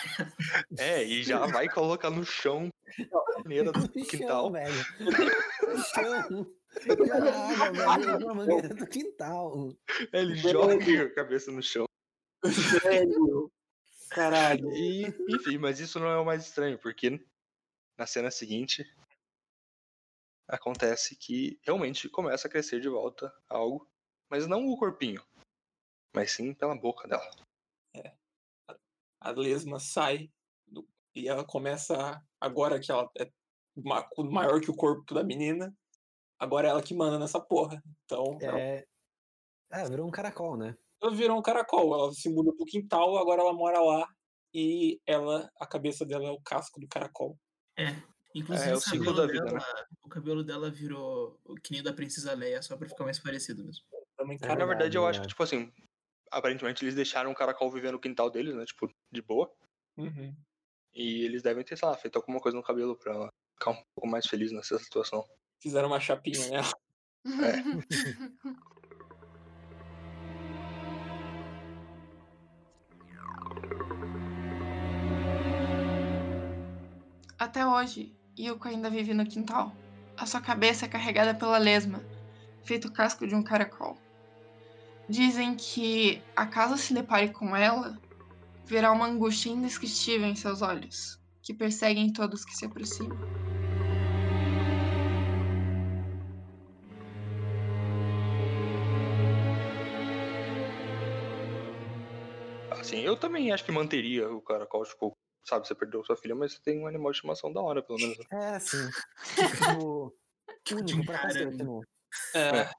É, e já vai colocar no chão, na peneira do quintal. chão, velho. No chão. Joga água, velho. Uma mangueira do quintal. Ele joga a cabeça no chão. Velho. Caralho. E, enfim, mas isso não é o mais estranho, porque na cena seguinte acontece que realmente começa a crescer de volta algo, mas não o corpinho, mas sim pela boca dela. A lesma sai do- e ela começa. a- Agora que ela é ma- maior que o corpo da menina, agora é ela que manda nessa porra. Então, ela, É. É, virou um caracol, né? Ela virou um caracol. Ela se muda pro quintal, agora ela mora lá. E ela, a cabeça dela é o casco do caracol. Inclusive, É, é o o, ciclo cabelo da vida, dela, o cabelo dela virou o que nem o da Princesa Leia, só pra ficar mais parecido mesmo. Também, É cara, na verdade, eu é acho que, tipo assim, aparentemente eles deixaram o caracol viver no quintal deles, né? Tipo, de boa. Uhum. E eles devem ter, sei lá, feito alguma coisa no cabelo pra ela ficar um pouco mais feliz nessa situação. Fizeram uma chapinha nela. Até hoje, Yuko ainda vive no quintal. A sua cabeça é carregada pela lesma, feito o casco de um caracol. dizem que a caso se depare com ela, verá uma angústia indescritível em seus olhos, que perseguem todos que se aproximam. Assim, eu também acho que manteria o caracol, tipo, sabe, você perdeu sua filha, mas você tem um animal de estimação da hora, pelo menos. né? É, sim. Tipo, único pra Caramba. cacete, né? É,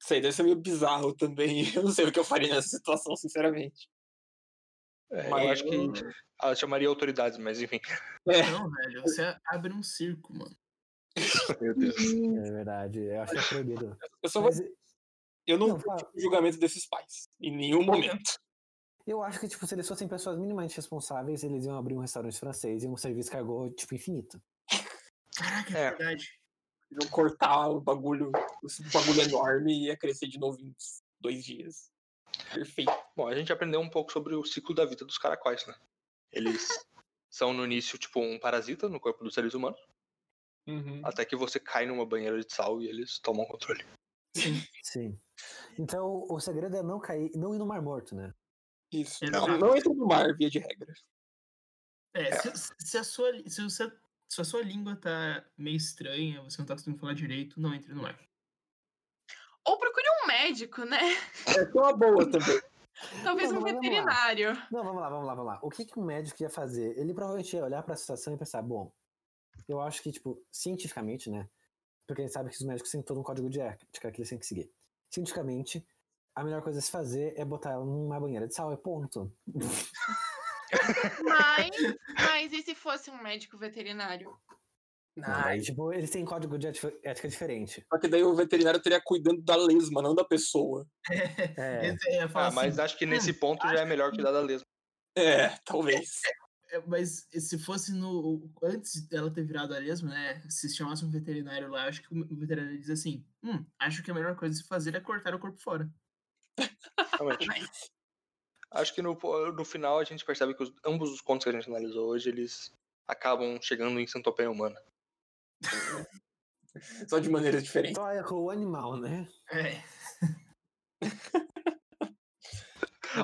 sei, deve ser meio bizarro também. Eu não sei o que eu faria nessa situação, sinceramente. É, Mas eu acho que ela chamaria autoridades, mas enfim. É, Não, velho, você abre um circo, mano. Meu Deus. É verdade. Eu acho que é proibido. eu só vou, Mas eu não não, vou fala. o julgamento desses pais. Em nenhum momento. Eu acho que, tipo, se eles fossem pessoas minimamente responsáveis, eles iam abrir um restaurante francês e um serviço cargou, tipo, infinito. Caraca, é, É. verdade. Iam cortar o bagulho, o bagulho enorme e ia crescer de novo em dois dias. Perfeito. Bom, a gente aprendeu um pouco sobre o ciclo da vida dos caracóis, né? Eles são no início, tipo, um parasita no corpo dos seres humanos, Uhum. até que você cai numa banheira de sal e eles tomam controle. Sim. Então, o segredo é não cair, não ir no Mar Morto, né? Isso. Exato. Não, não entra no mar, via de regra. É, se, se a sua, se, você, se a sua língua tá meio estranha, você não tá conseguindo falar direito, não entre no mar. Ou procure um médico, né? É uma boa também. Talvez Não, um lá. veterinário. Não, vamos lá, vamos lá, vamos lá. O que, que um médico ia fazer? Ele provavelmente ia olhar pra situação e pensar, bom, eu acho que, tipo, cientificamente, né? Porque a gente sabe que os médicos têm todo um código de ética que eles têm que seguir. Cientificamente, a melhor coisa a se fazer é botar ela numa banheira de sal, é ponto. Mas, mas e se fosse um médico veterinário? Aí, tipo, eles têm código de ética diferente. Só que daí o veterinário estaria cuidando da lesma, não da pessoa. É, é, Ah, mas assim, acho que nesse ponto já é melhor cuidar da lesma. É, talvez. é, mas se fosse no. Antes dela ter virado a lesma, né? Se chamasse um veterinário lá, acho que o veterinário diz assim: Hum, acho que a melhor coisa a se fazer é cortar o corpo fora. Realmente. Acho que no, no final a gente percebe que os- ambos os contos que a gente analisou hoje, eles acabam chegando em centopeia humana. Só de maneira diferente. só errou o animal, né? É.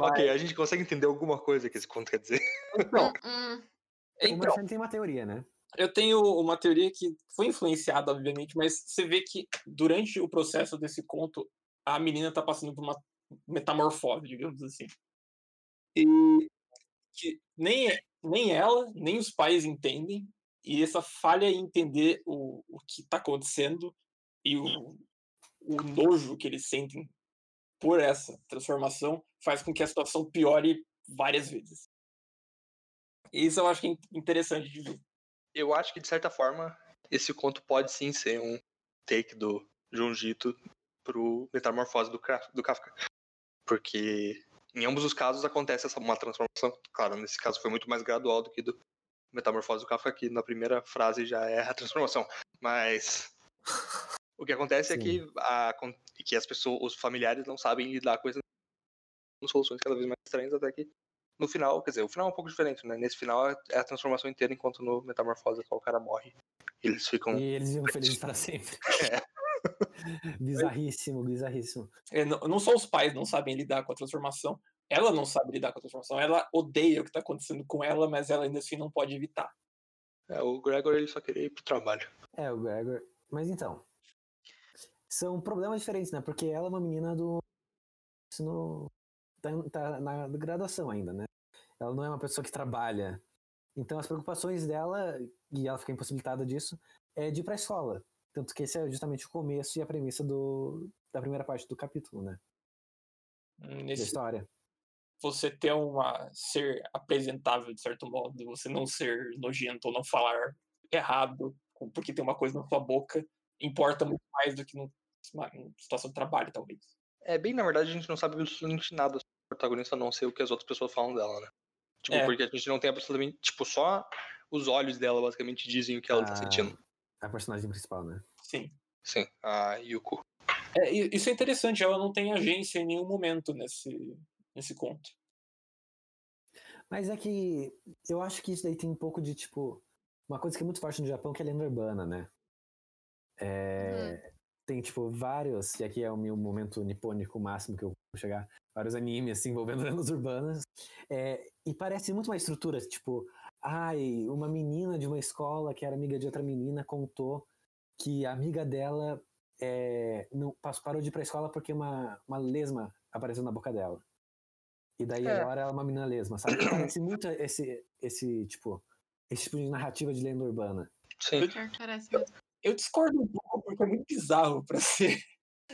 Ok, a gente consegue entender alguma coisa que esse conto quer dizer. Então, Hum, O então Marchand tem uma teoria, né? eu tenho uma teoria que foi influenciada, obviamente, mas você vê que durante o processo desse conto, a menina tá passando por uma metamorfose, digamos assim. E que nem, nem ela, nem os pais entendem, e essa falha em entender o, o que tá acontecendo e o, o nojo que eles sentem por essa transformação faz com que a situação piore várias vezes. Isso eu acho que é interessante de ver. Eu acho que, de certa forma, esse conto pode sim ser um take do Junjito pro Metamorfose do, do Kafka. Porque em ambos os casos acontece essa, uma transformação. Claro, nesse caso foi muito mais gradual do que do Metamorfose do Kafka, que na primeira frase já é a transformação. Mas o que acontece é que, a, que as pessoas, os familiares não sabem lidar com essas soluções cada vez mais estranhas, até que no final, quer dizer, o final é um pouco diferente, né? Nesse final é é a transformação inteira, enquanto no Metamorfose só o cara morre. Eles ficam. E eles vivem felizes para sempre. bizarríssimo, bizarríssimo. É, não, não só os pais não sabem lidar com a transformação, ela não sabe lidar com a transformação. Ela odeia o que está acontecendo com ela, mas ela ainda assim não pode evitar. É, o Gregor ele só queria ir pro trabalho. É, o Gregor. Mas então. São problemas diferentes, né? Porque ela é uma menina do. ensino- Tá, tá na graduação ainda, né? Ela não é uma pessoa que trabalha. Então as preocupações dela, e ela fica impossibilitada disso, é de ir pra escola. Tanto que esse é justamente o começo e a premissa do, da primeira parte do capítulo, né? Da Nesse, história. você ter uma ser apresentável de certo modo, você não ser nojento ou não falar errado porque tem uma coisa na sua boca, importa muito mais do que numa situação de trabalho, talvez. É, bem na verdade a gente não sabe absolutamente nada sobre o protagonista, a não ser o que as outras pessoas falam dela, né? Tipo, É. porque a gente não tem absolutamente. Tipo, só os olhos dela basicamente dizem o que ela tá Ah. sentindo. A personagem principal, né? Sim. Sim, a Yuko. É, isso é interessante, ela não tem agência em nenhum momento nesse, nesse conto. Mas é que eu acho que isso daí tem um pouco de, tipo, uma coisa que é muito forte no Japão, que é a lenda urbana, né? É, tem, tipo, vários, e aqui é o meu momento nipônico máximo que eu vou chegar, vários animes, assim, envolvendo lendas urbanas, é, e parece muito uma estrutura, tipo, ai, uma menina de uma escola que era amiga de outra menina contou que a amiga dela é, não, parou de ir pra escola porque uma, uma lesma apareceu na boca dela. E daí É. agora ela é uma menina lesma, sabe? Parece muito esse, esse, tipo, esse tipo de narrativa de lenda urbana. Sim. Mesmo. Eu discordo um pouco, porque é muito bizarro pra ser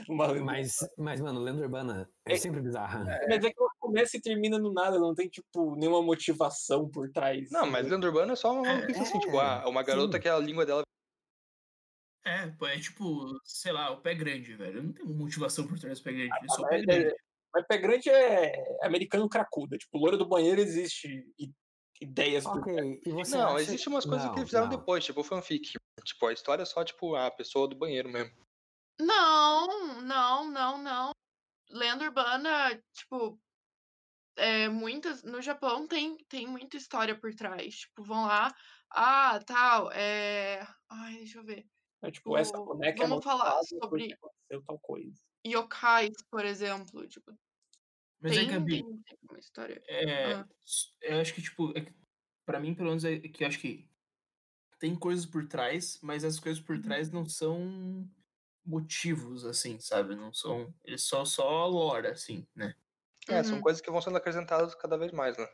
uma lenda. Mas, mas mano, lenda urbana é É- sempre bizarra. Mas é que ela começa e termina no nada, não tem, tipo, nenhuma motivação por trás. Não, mas lenda urbana é só uma É, maluquice assim, é, tipo, ah, uma garota sim. que a língua dela. É, pô, é tipo, sei lá, o pé grande, velho. Não tem motivação por trás do pé grande. Ele só o mas, pé é- grande. mas pé grande é americano cracuda. Tipo, loira do banheiro existe ideias por Ok, e você Não, acha- existem umas coisas que Não, eles fizeram não. depois, tipo fanfic. Tipo, a história é só, tipo, a pessoa do banheiro mesmo. Não, não, não, não. Lenda urbana, tipo, é, muitas. No Japão tem, tem muita história por trás. Tipo, vão lá, ah, tal, é. Ai, deixa eu ver. É, tipo, essa o- boneca é vamos falar malvada sobre- tal coisa. Yokais, por exemplo. Tipo, Mas tem, é, Gabi, tem, tem uma história. é, Ah. eu acho que, tipo, é pra mim, pelo menos, é que eu acho que tem coisas por trás, mas as coisas por Uhum. trás não são motivos, assim, sabe? Não são. Eles só, só lore, assim, né? É, são Uhum. coisas que vão sendo acrescentadas cada vez mais, né?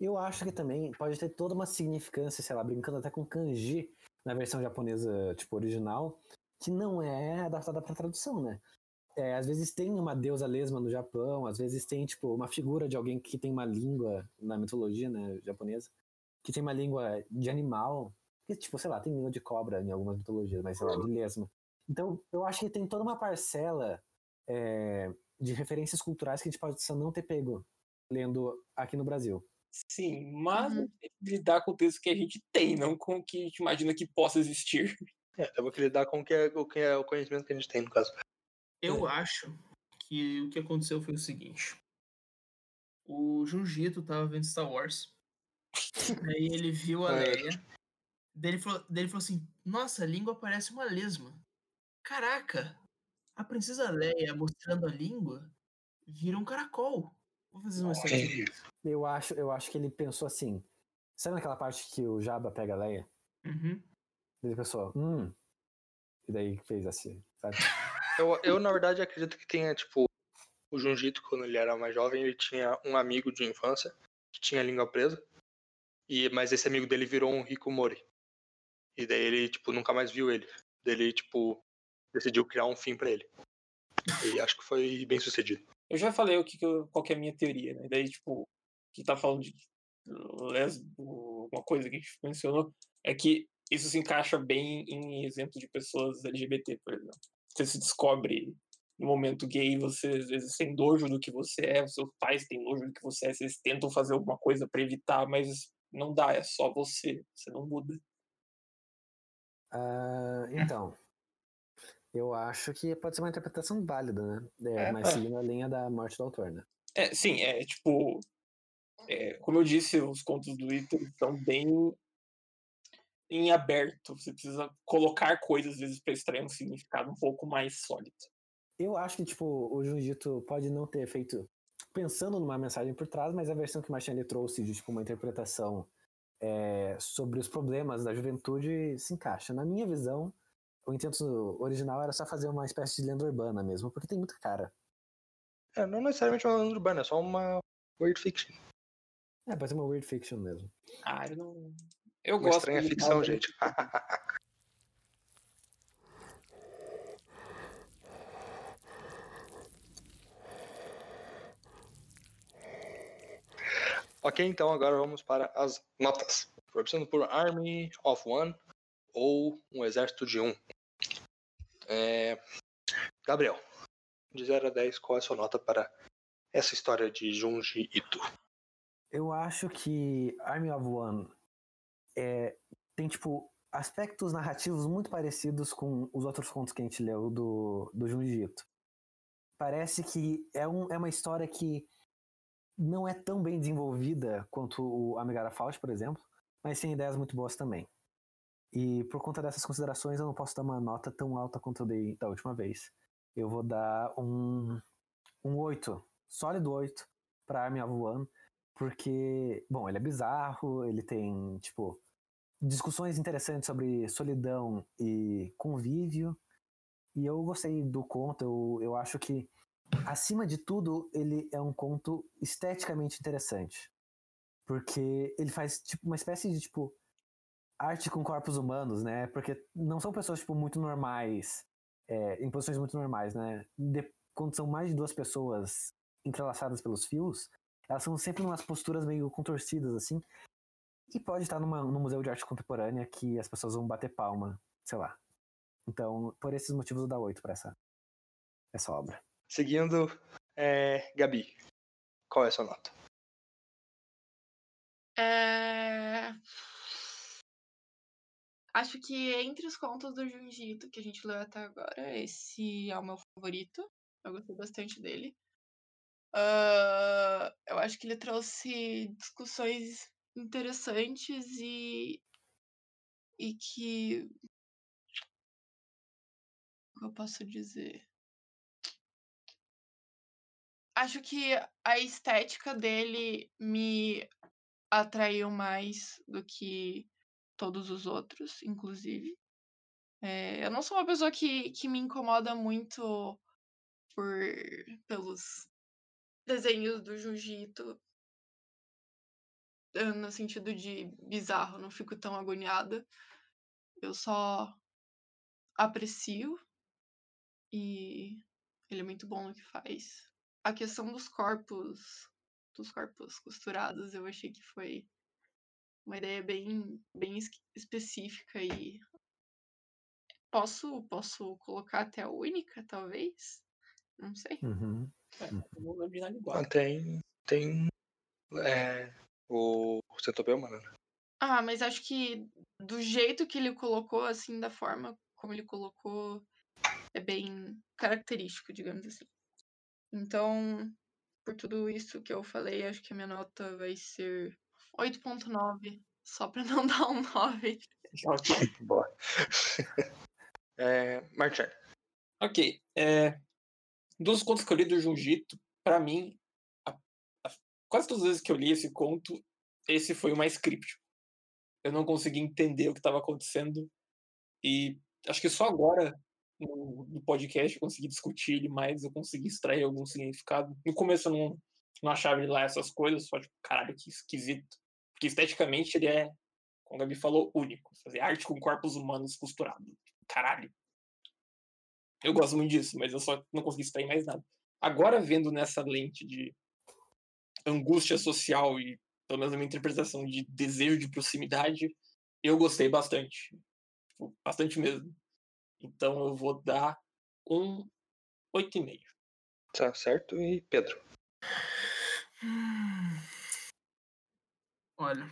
Eu acho que também pode ter toda uma significância, sei lá, brincando até com kanji na versão japonesa, tipo, original, que não é adaptada para tradução, né? É, às vezes tem uma deusa lesma no Japão, às vezes tem, tipo, uma figura de alguém que tem uma língua na mitologia, né, japonesa, que tem uma língua de animal, que, tipo, sei lá, tem língua de cobra em algumas mitologias, mas sei lá, de lesma. Então, eu acho que tem toda uma parcela é, de referências culturais que a gente pode só não ter pego lendo aqui no Brasil. Sim, mas Uhum. tem que lidar com o texto que a gente tem, não com o que a gente imagina que possa existir. É, temos que lidar com o que, é, o que é o conhecimento que a gente tem, no caso. Eu acho que o que aconteceu foi o seguinte. O Junjito tava vendo Star Wars. Aí ele viu a É. Leia. Daí ele, falou, daí ele falou assim: Nossa, a língua parece uma lesma. Caraca! A princesa Leia mostrando a língua vira um caracol. Vou fazer uma história. Eu acho, eu acho que ele pensou assim. Sabe naquela parte que o Jabba pega a Leia? Uhum. Ele pensou, hum. E daí fez assim, sabe? Eu, eu, na verdade, acredito que tenha, tipo, o Junjito, quando ele era mais jovem, ele tinha um amigo de infância que tinha a língua presa. E, mas esse amigo dele virou um Hikomori. E daí ele, tipo, nunca mais viu ele. Daí ele, tipo, decidiu criar um fim pra ele. E acho que foi bem sucedido. Eu já falei o que, que eu- qual que é a minha teoria, né? Daí, tipo, que tá falando de lesbo, uma coisa que a gente mencionou, é que isso se encaixa bem em exemplos de pessoas LGBT, por exemplo. Você se descobre no momento gay, você às vezes tem nojo do que você é, os seus pais têm nojo do que você é, vocês tentam fazer alguma coisa pra evitar, mas não dá, é só você, você não muda. Ah, então. Eu acho que pode ser uma interpretação válida, né? É, É, mas é. seguindo a linha da morte do autor, né? É, sim, é tipo. é, como eu disse, os contos do Ito estão bem em aberto. Você precisa colocar coisas, às vezes, para extrair um significado um pouco mais sólido. Eu acho que, tipo, o Junjito pode não ter feito pensando numa mensagem por trás, mas a versão que Marchand trouxe de, tipo, uma interpretação é, sobre os problemas da juventude se encaixa. Na minha visão, o intento original era só fazer uma espécie de lenda urbana mesmo, porque tem muita cara. É, não necessariamente uma lenda urbana, é só uma weird fiction. É, pode ser uma weird fiction mesmo. Ah, eu não. Eu Uma gosto estranha ficção, gente. ok, então agora vamos para as notas. Começando por Army of One ou Um Exército de Um. É, Gabriel, de 0 a 10, qual é a sua nota para essa história de Junji Ito? Eu acho que Army of One é, tem, tipo, aspectos narrativos muito parecidos com os outros contos que a gente leu do, do Junji Ito. Parece que é, um, é uma história que não é tão bem desenvolvida quanto o Amigara Faust, por exemplo, mas tem ideias muito boas também. E por conta dessas considerações, eu não posso dar uma nota tão alta quanto eu dei da última vez. Eu vou dar um, um 8, sólido 8 pra Army of One, porque, bom, ele é bizarro, ele tem, tipo, discussões interessantes sobre solidão e convívio, e eu gostei do conto, eu, eu acho que, acima de tudo, ele é um conto esteticamente interessante. Porque ele faz, tipo, uma espécie de, tipo, arte com corpos humanos, né? Porque não são pessoas, tipo, muito normais, é, em posições muito normais, né? De, quando são mais de duas pessoas entrelaçadas pelos fios, elas são sempre umas posturas meio contorcidas, assim. E pode estar numa, num museu de arte contemporânea que as pessoas vão bater palma, sei lá. Então, por esses motivos, eu dou oito para essa, essa obra. Seguindo, é, Gabi, qual é a sua nota? É... Acho que entre os contos do Junji Ito que a gente leu até agora, esse é o meu favorito. Eu gostei bastante dele. Ah, eu acho que ele trouxe discussões interessantes e, e que. Como eu posso dizer? Acho que a estética dele me atraiu mais do que todos os outros, inclusive. É, eu não sou uma pessoa que, que me incomoda muito por pelos desenhos do Jiu-Jitsu no sentido de bizarro, não fico tão agoniada. Eu só aprecio e ele é muito bom no que faz. A questão dos corpos, dos corpos costurados, eu achei que foi uma ideia bem, bem específica e posso posso colocar até a única, talvez. Não sei. Uhum. É, igual. Ah, tem. Tem. É, o Centopeia Humana, né? Ah, mas acho que do jeito que ele colocou, assim, da forma como ele colocou, é bem característico, digamos assim. Então, por tudo isso que eu falei, acho que a minha nota vai ser 8.9, só pra não dar um 9. Boa. é, Marcelo. Ok. É, dos contos que eu li do Junjito, pra mim, a- a- quase todas as vezes que eu li esse conto, esse foi o mais críptico. Eu não consegui entender o que estava acontecendo e acho que só agora, no, no podcast, eu consegui discutir ele mais, eu consegui extrair algum significado. No começo eu não, não achava ele lá essas coisas, só tipo, caralho, que esquisito. Porque esteticamente ele é, como a Gabi falou, único. Fazer arte com corpos humanos costurados. Caralho. Eu gosto muito disso, mas eu só não consegui extrair mais nada. Agora, vendo nessa lente de angústia social e, pelo menos, a minha interpretação de desejo de proximidade, eu gostei bastante. Tipo, bastante mesmo. Então, eu vou dar um 8,5. Tá certo? E Pedro. Olha,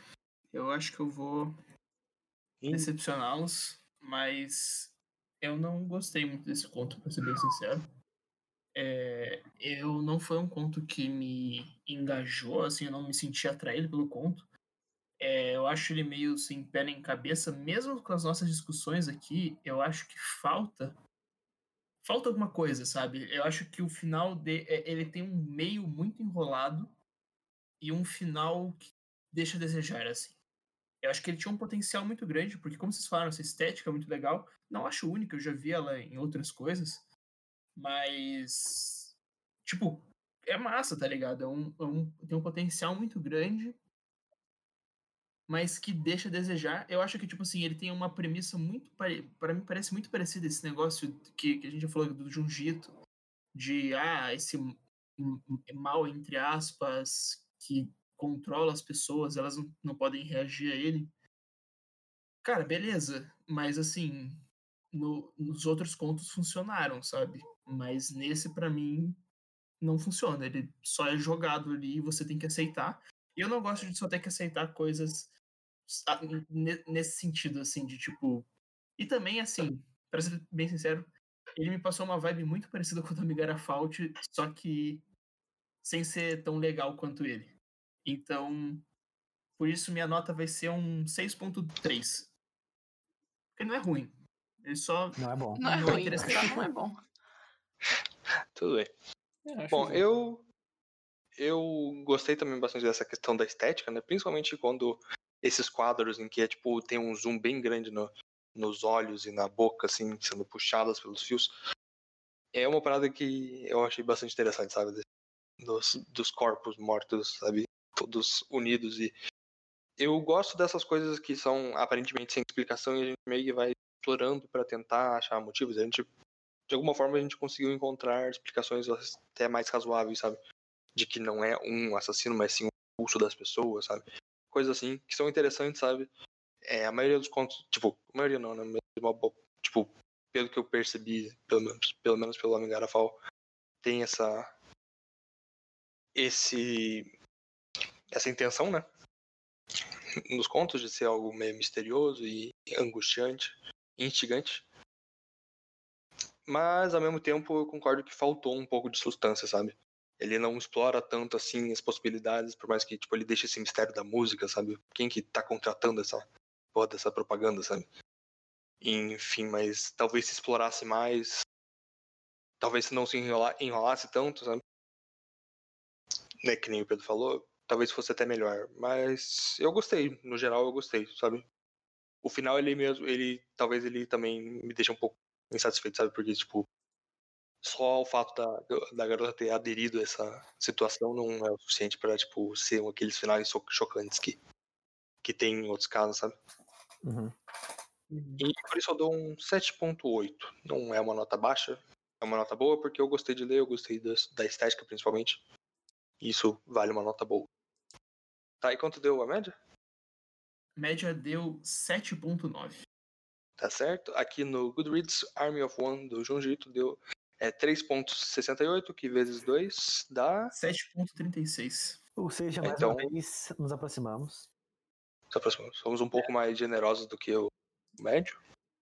eu acho que eu vou Ih, decepcioná-los, mas eu não gostei muito desse conto, pra ser bem sincero. É, eu não foi um conto que me engajou, assim, eu não me senti atraído pelo conto. É, eu acho ele meio sem pé nem cabeça, mesmo com as nossas discussões aqui, eu acho que falta falta alguma coisa, sabe? Eu acho que o final de, é, ele tem um meio muito enrolado e um final que deixa a desejar, assim. Eu acho que ele tinha um potencial muito grande, porque como vocês falaram, essa estética é muito legal. Não acho única, eu já vi ela em outras coisas. Mas. Tipo, é massa, tá ligado? É um, é um- tem um potencial muito grande, mas que deixa a desejar. Eu acho que, tipo assim, ele tem uma premissa muito. pare- Pra mim, parece muito parecida esse negócio que, que a gente já falou do Junjito, de, ah, esse mal, entre aspas, que controla as pessoas, elas não, não podem reagir a ele. Cara, beleza, mas assim, no- nos outros contos funcionaram, sabe? Mas nesse, pra mim, não funciona. Ele só é jogado ali e você tem que aceitar. E eu não gosto de só ter que aceitar coisas sa- ne- nesse sentido, assim, de tipo. E também, assim, pra ser bem sincero, ele me passou uma vibe muito parecida com o Tommy Garafalt, só que sem ser tão legal quanto ele. Então, por isso minha nota vai ser um 6.3. Porque não é ruim. Ele só. Não é bom. Não é Não é ruim, interessante. não é bom. Tudo bem. É, acho Bom, eu eu gostei também bastante dessa questão da estética, né? Principalmente quando esses quadros em que é tipo tem um zoom bem grande no- nos olhos e na boca, assim, sendo puxadas pelos fios. É uma parada que eu achei bastante interessante, sabe? Dos, dos corpos mortos, sabe? Todos unidos e eu gosto dessas coisas que são aparentemente sem explicação e a gente meio que vai explorando para tentar achar motivos. A gente de alguma forma a gente conseguiu encontrar explicações até mais razoáveis, sabe? De que não é um assassino, mas sim um pulso das pessoas, sabe? Coisas assim, que são interessantes, sabe? É, a maioria dos contos, tipo, a maioria não, né? Tipo, pelo que eu percebi, pelo menos pelo, menos pelo Homem Garrafal, tem essa. Esse. essa intenção, né? Nos contos de ser algo meio misterioso e angustiante, instigante. Mas ao mesmo tempo eu concordo que faltou um pouco de substância, sabe? Ele não explora tanto assim as possibilidades, por mais que tipo, ele deixe esse mistério da música, sabe? Quem que tá contratando essa porra dessa propaganda, sabe? Enfim, mas talvez se explorasse mais. Talvez se não se enrola- enrolasse tanto, sabe? Né, que nem o Pedro falou, talvez fosse até melhor. Mas eu gostei, no geral eu gostei, sabe? O final ele mesmo, ele talvez ele também me deixa um pouco insatisfeito, sabe? Porque, tipo, só o fato da, da garota ter aderido a essa situação não é o suficiente pra, tipo, ser aqueles finais cho- chocantes que, que tem em outros casos, sabe? Uhum. E por isso eu dou um 7.8. Não é uma nota baixa, é uma nota boa porque eu gostei de ler, eu gostei das- da estética principalmente. Isso vale uma nota boa. Tá, e quanto deu a média? Média deu 7.9. Tá certo? Aqui no Goodreads, Army of One do Junji Ito deu é, 3.68, que vezes 2 dá... 7.36. Ou seja, mais Então- uma vez, nos aproximamos. se aproximamos. Somos um pouco mais generosos do que o médio.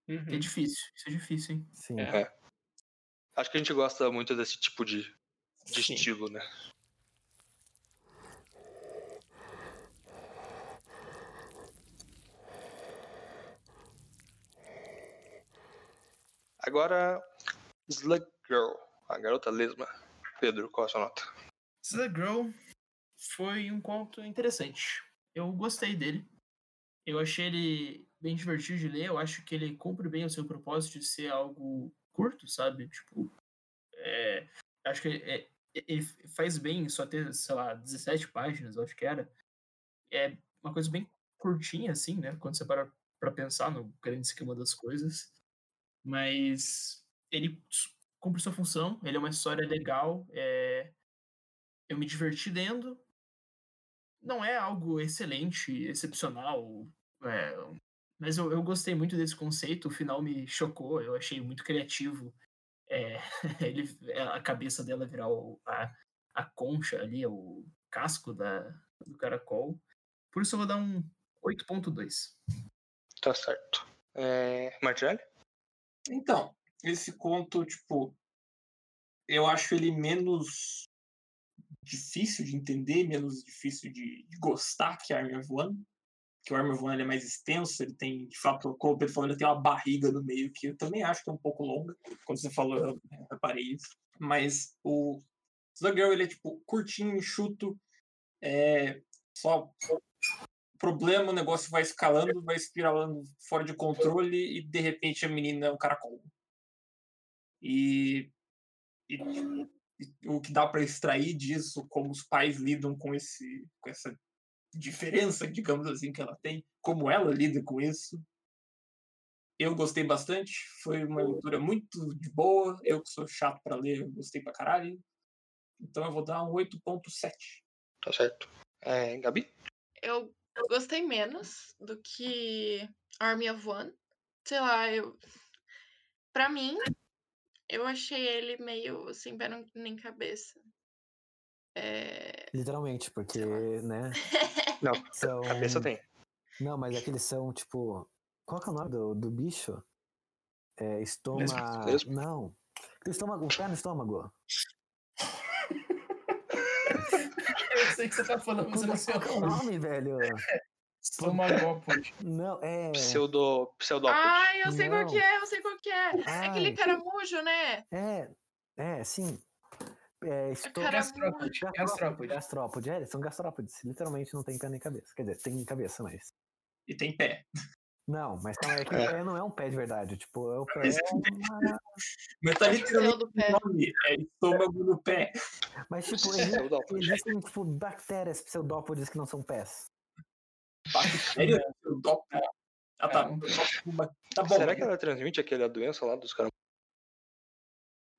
É Uhum. difícil. Isso é difícil, hein? Sim. É. Acho que a gente gosta muito desse tipo de, de estilo, né? Agora, Slug Girl, a garota lesma. Pedro, qual a sua nota? The Girl foi um conto interessante. Eu gostei dele. Eu achei ele bem divertido de ler. Eu acho que ele cumpre bem o seu propósito de ser algo curto, sabe? Tipo, é, acho que é- ele faz bem só ter, sei lá, 17 páginas, acho que era. É uma coisa bem curtinha, assim, né? Quando você para pra pensar no grande esquema das coisas. Mas ele cumpre sua função, ele é uma história legal, é, eu me diverti lendo. Não é algo excelente, excepcional, é, mas eu, eu gostei muito desse conceito. O final me chocou, eu achei muito criativo. É, ele, a cabeça dela virar o- a, a concha ali, o casco da, do caracol. Por isso eu vou dar um 8.2. Tá certo. É? Então, esse conto, tipo, eu acho ele menos difícil de entender, menos difícil de, de gostar que Army of One. Que o Army of One é mais extenso, ele tem, de fato, como o Pedro falou, ele tem uma barriga no meio, que eu também acho que é um pouco longa. Quando você falou, eu reparei isso. Mas o Slug Girl, ele é, tipo, curtinho, enxuto, é, só problema, o negócio vai escalando, vai espiralando fora de controle e de repente a menina é um caracol. E, e, e o que dá para extrair disso, como os pais lidam com esse com essa diferença, digamos assim, que ela tem, como ela lida com isso. Eu gostei bastante, foi uma leitura muito de boa. Eu que sou chato para ler, eu gostei pra caralho. Então eu vou dar um 8.7. Tá certo. É, Gabi? Eu gostei menos do que Army of One. Sei lá, eu. Pra mim, eu achei ele meio sem pé nem cabeça. É... Literalmente, porque, né? Não, São... cabeça tem. Não, mas é que eles são, tipo. Qual que é o nome do, do bicho? É, estômago. Lesma? Não. Estômago, o pé no estômago. Eu sei que você tá falando, mas eu não sei é o o nome. velho? Estomagópode. Não, é. Pseudo, pseudópode. Ai, eu sei qual que é, eu sei qual que é. É aquele caramujo, né? É. É, sim. É, estou... Cara, Gastrópode. Gastrópode. Gastrópode. É, eles são gastrópodes. Literalmente não tem pé nem cabeça. Quer dizer, tem cabeça, mas. E tem pé. Não, mas calma aí, que o É. pé não é um pé de verdade. Tipo, é o pé. Mas- é uma- Mas tá literalmente do pé. o nome. É estômago no pé. Mas, tipo, Pseudópode. existem, tipo, bactérias pseudópodes que não são pés. Bactéria? Pseudópodo. Ah, tá. Tá bom. Será que ela transmite aquela doença lá dos caras?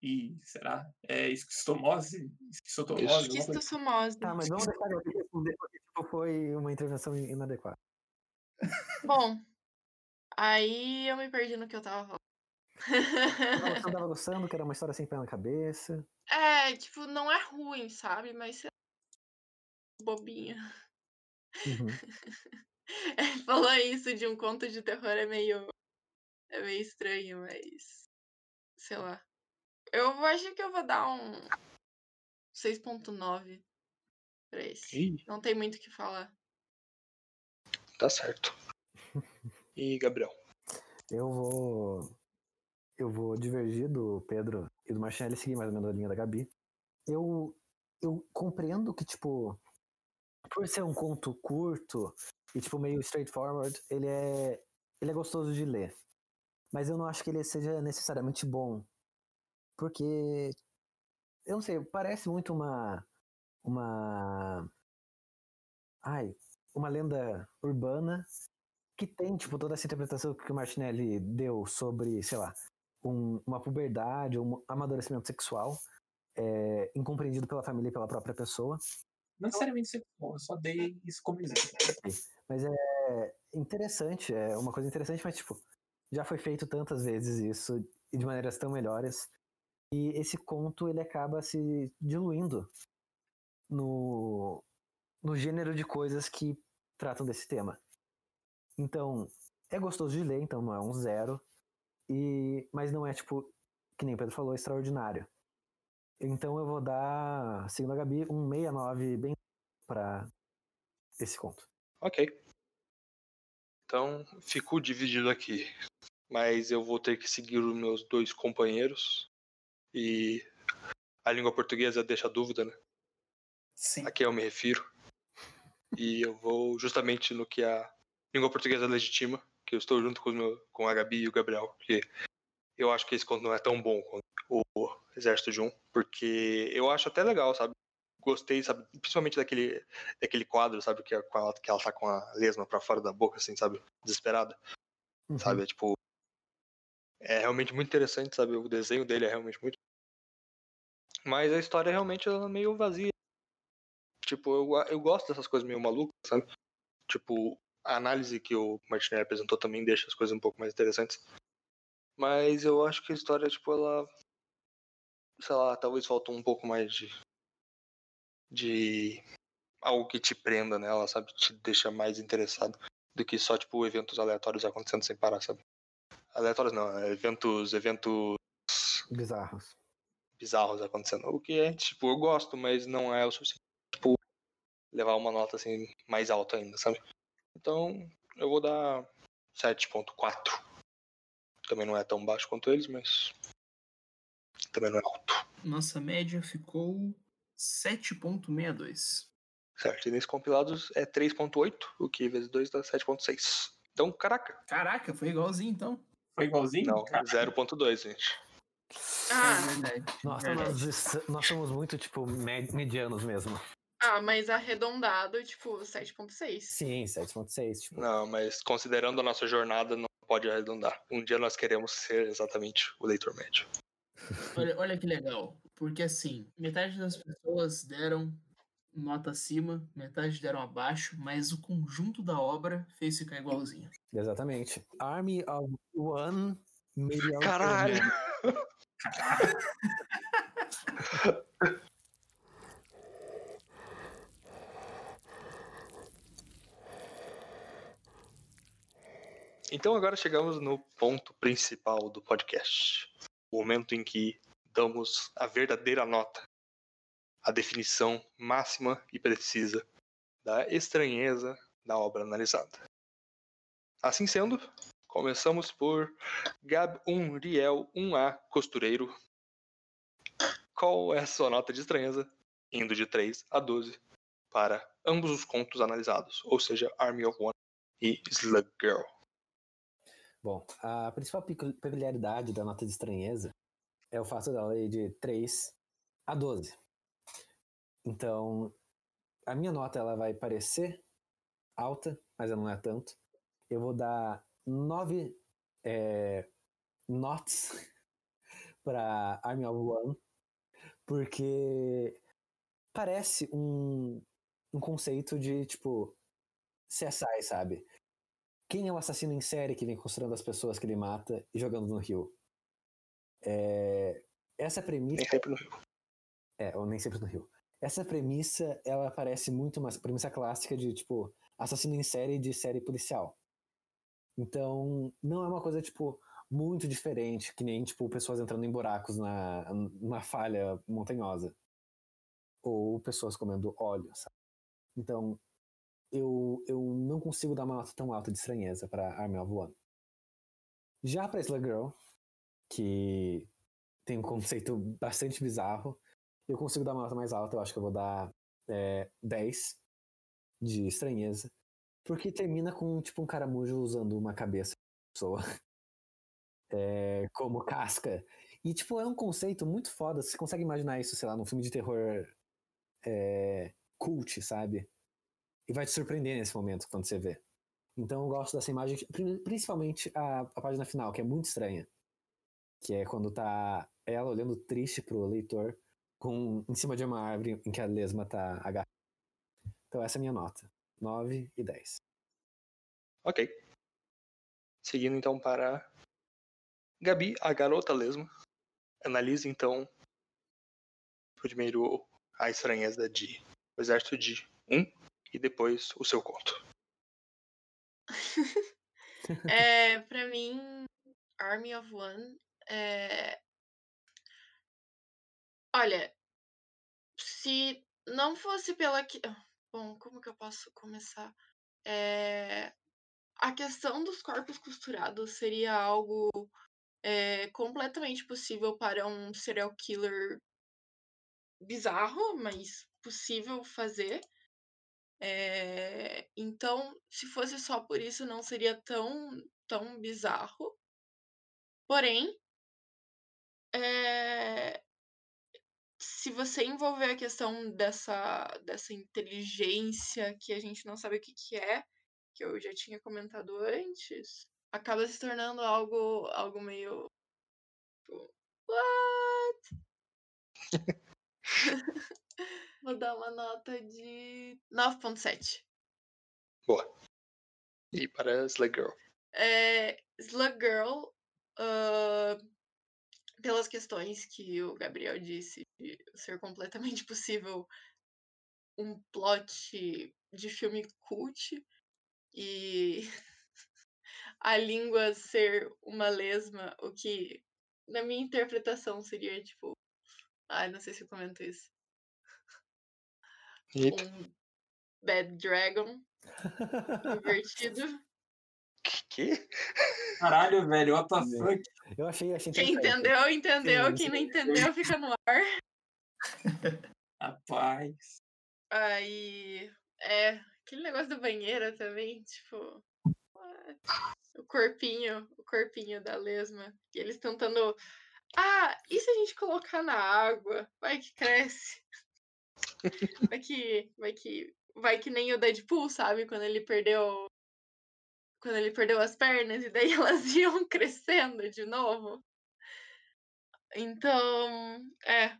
E será? É esquistomose? Esquistotomose? Esquistossomose. Tá, mas vamos deixar eu responder porque, tipo, foi uma intervenção inadequada. Bom, aí eu me perdi no que eu tava falando. Não, você tava gostando, que era uma história sem pé na cabeça. é, tipo, não é ruim, sabe? Mas sei lá, bobinha. Uhum. Falar isso de um conto de terror é meio. É meio estranho, mas. Sei lá. Eu acho que eu vou dar um 6.9 pra esse. Ih, Não tem muito o que falar. tá certo. E Gabriel? Eu vou. Eu vou divergir do Pedro e do Martinelli seguir mais ou menos a linha da Gabi. Eu, eu compreendo que, tipo, por ser um conto curto e, tipo, meio straightforward, ele é, ele é gostoso de ler. Mas eu não acho que ele seja necessariamente bom. Porque, eu não sei, parece muito uma. Uma. Ai, uma lenda urbana que tem, tipo, toda essa interpretação que o Martinelli deu sobre, sei lá, um- uma puberdade um amadurecimento sexual é, incompreendido pela família e pela própria pessoa. Não necessariamente sexual, eu só dei isso como exemplo. Mas é interessante, é uma coisa interessante, mas, tipo, já foi feito tantas vezes isso e de maneiras tão melhores. E esse conto, ele acaba se diluindo no, no gênero de coisas que tratam desse tema. Então, é gostoso de ler, então não é um zero. E, mas não é, tipo, que nem o Pedro falou, extraordinário. Então eu vou dar, segundo a Gabi, um 69 bem para esse conto. Ok. Então, fico dividido aqui. Mas eu vou ter que seguir os meus dois companheiros. E a língua portuguesa deixa dúvida, né? Sim. A quem eu me refiro. E eu vou justamente no que a língua portuguesa legitima, que eu estou junto com, meu, com a Gabi e o Gabriel, porque eu acho que esse conto não é tão bom quanto o Exército de Um, porque eu acho até legal, sabe? Gostei, sabe? Principalmente daquele, daquele quadro, sabe? Que, é ela, que ela tá com a lesma pra fora da boca, assim, sabe? Desesperada, Uhum. sabe? É tipo. É realmente muito interessante, sabe? O desenho dele é realmente muito. Mas a história realmente ela é meio vazia. Tipo, eu, eu gosto dessas coisas meio malucas, sabe? Tipo, a análise que o Martinelli apresentou também deixa as coisas um pouco mais interessantes. Mas eu acho que a história, tipo, ela. Sei lá, talvez faltou um pouco mais de. De. Algo que te prenda nela, sabe? Te deixa mais interessado do que só, tipo, eventos aleatórios acontecendo sem parar, sabe? Aleatórios não, é eventos. Eventos Bizarros. bizarros acontecendo. O que é, tipo, eu gosto, mas não é o suficiente. Tipo, levar uma nota assim mais alta ainda, sabe? Então, eu vou dar 7.4. Também não é tão baixo quanto eles, mas também não é alto. Nossa média ficou 7.62. Certo, e nesses compilados é 3.8, o que vezes 2 dá 7.6. Então, caraca, Caraca, foi igualzinho então. Foi igualzinho? não, Cara, 0.2, gente. Ah, É verdade. Nossa, verdade. nós, nós somos muito, tipo, me- medianos mesmo. Ah, mas arredondado, tipo, 7.6. Sim, 7.6, tipo. Não, mas considerando a nossa jornada, não pode arredondar. Um dia nós queremos ser exatamente o leitor médio. Olha, olha que legal. Porque assim, metade das pessoas deram nota acima, metade deram abaixo, mas o conjunto da obra fez ficar igualzinho. Exatamente. Army of One Mediocre Caralho! Então agora chegamos no ponto principal do podcast. O momento em que damos a verdadeira nota. A definição máxima e precisa da estranheza da obra analisada. Assim sendo, começamos por Gab 1 Riel 1A Costureiro. Qual é a sua nota de estranheza? Indo de 3 a 12 para ambos os contos analisados, ou seja, Army of One e Slug Girl. Bom, a principal pecu- peculiaridade da nota de estranheza é o fato dela ir de 3 a 12. Então, a minha nota ela vai parecer alta, mas ela não é tanto. Eu vou dar 9 é, nots para Army of One, porque parece um, um conceito de, tipo, CSI, sabe? Quem é o assassino em série que vem considerando as pessoas que ele mata e jogando no rio? É, essa premissa. Nem sempre no Rio. É, ou nem sempre no Rio. Essa premissa, ela parece muito uma premissa clássica de, tipo, assassino em série de série policial. Então, não é uma coisa, tipo, muito diferente, que nem, tipo, pessoas entrando em buracos na, numa falha montanhosa. Ou pessoas comendo óleo, sabe? Então, eu, eu não consigo dar uma nota tão alta de estranheza para Army of One. Já para Slug Girl, que tem um conceito bastante bizarro, eu consigo dar uma nota mais alta, eu acho que eu vou dar é, 10 de estranheza, porque termina com tipo um caramujo usando uma cabeça de pessoa é, como casca. E tipo, é um conceito muito foda, você consegue imaginar isso, sei lá, num filme de terror é, cult, sabe? E vai te surpreender nesse momento quando você vê. Então eu gosto dessa imagem, pri- principalmente a, a página final, que é muito estranha. Que é quando tá ela olhando triste pro leitor com, em cima de uma árvore em que a lesma tá agarrada. Então essa é a minha nota. 9 e 10. Ok. Seguindo então para Gabi, a garota lesma. Analise então primeiro a estranheza de o exército de 1 e depois o seu conto. É, pra mim, Army of One é. Olha, se não fosse pela. que- Bom, como que eu posso começar? É, A questão dos corpos costurados seria algo é, completamente possível para um serial killer bizarro, mas possível fazer. É, Então, se fosse só por isso, não seria tão, tão bizarro. Porém, é, se você envolver a questão dessa, dessa inteligência que a gente não sabe o que, que é, que eu já tinha comentado antes, acaba se tornando algo, algo meio. tipo, What? Vou dar uma nota de 9.7. Boa. E para Slug Girl. É, Slug Girl, ah, pelas questões que o Gabriel disse, de ser completamente possível um plot de filme cult e a língua ser uma lesma, o que, na minha interpretação, seria tipo. Ai, não sei se eu comento isso. Eita. Um Bad Dragon invertido. Que? Caralho, velho, what the fuck? Eu achei, achei Quem entendeu, entendeu. Sim, Quem não entendeu, fica no ar. Rapaz. Aí. É, aquele negócio do banheiro também, tipo. what? O corpinho, o corpinho da lesma. E eles tentando. Ah, e se a gente colocar na água? Vai que cresce. Vai que. Vai que. Vai que nem o Deadpool, sabe? Quando ele perdeu. Quando ele perdeu as pernas e daí elas iam crescendo de novo. Então, é.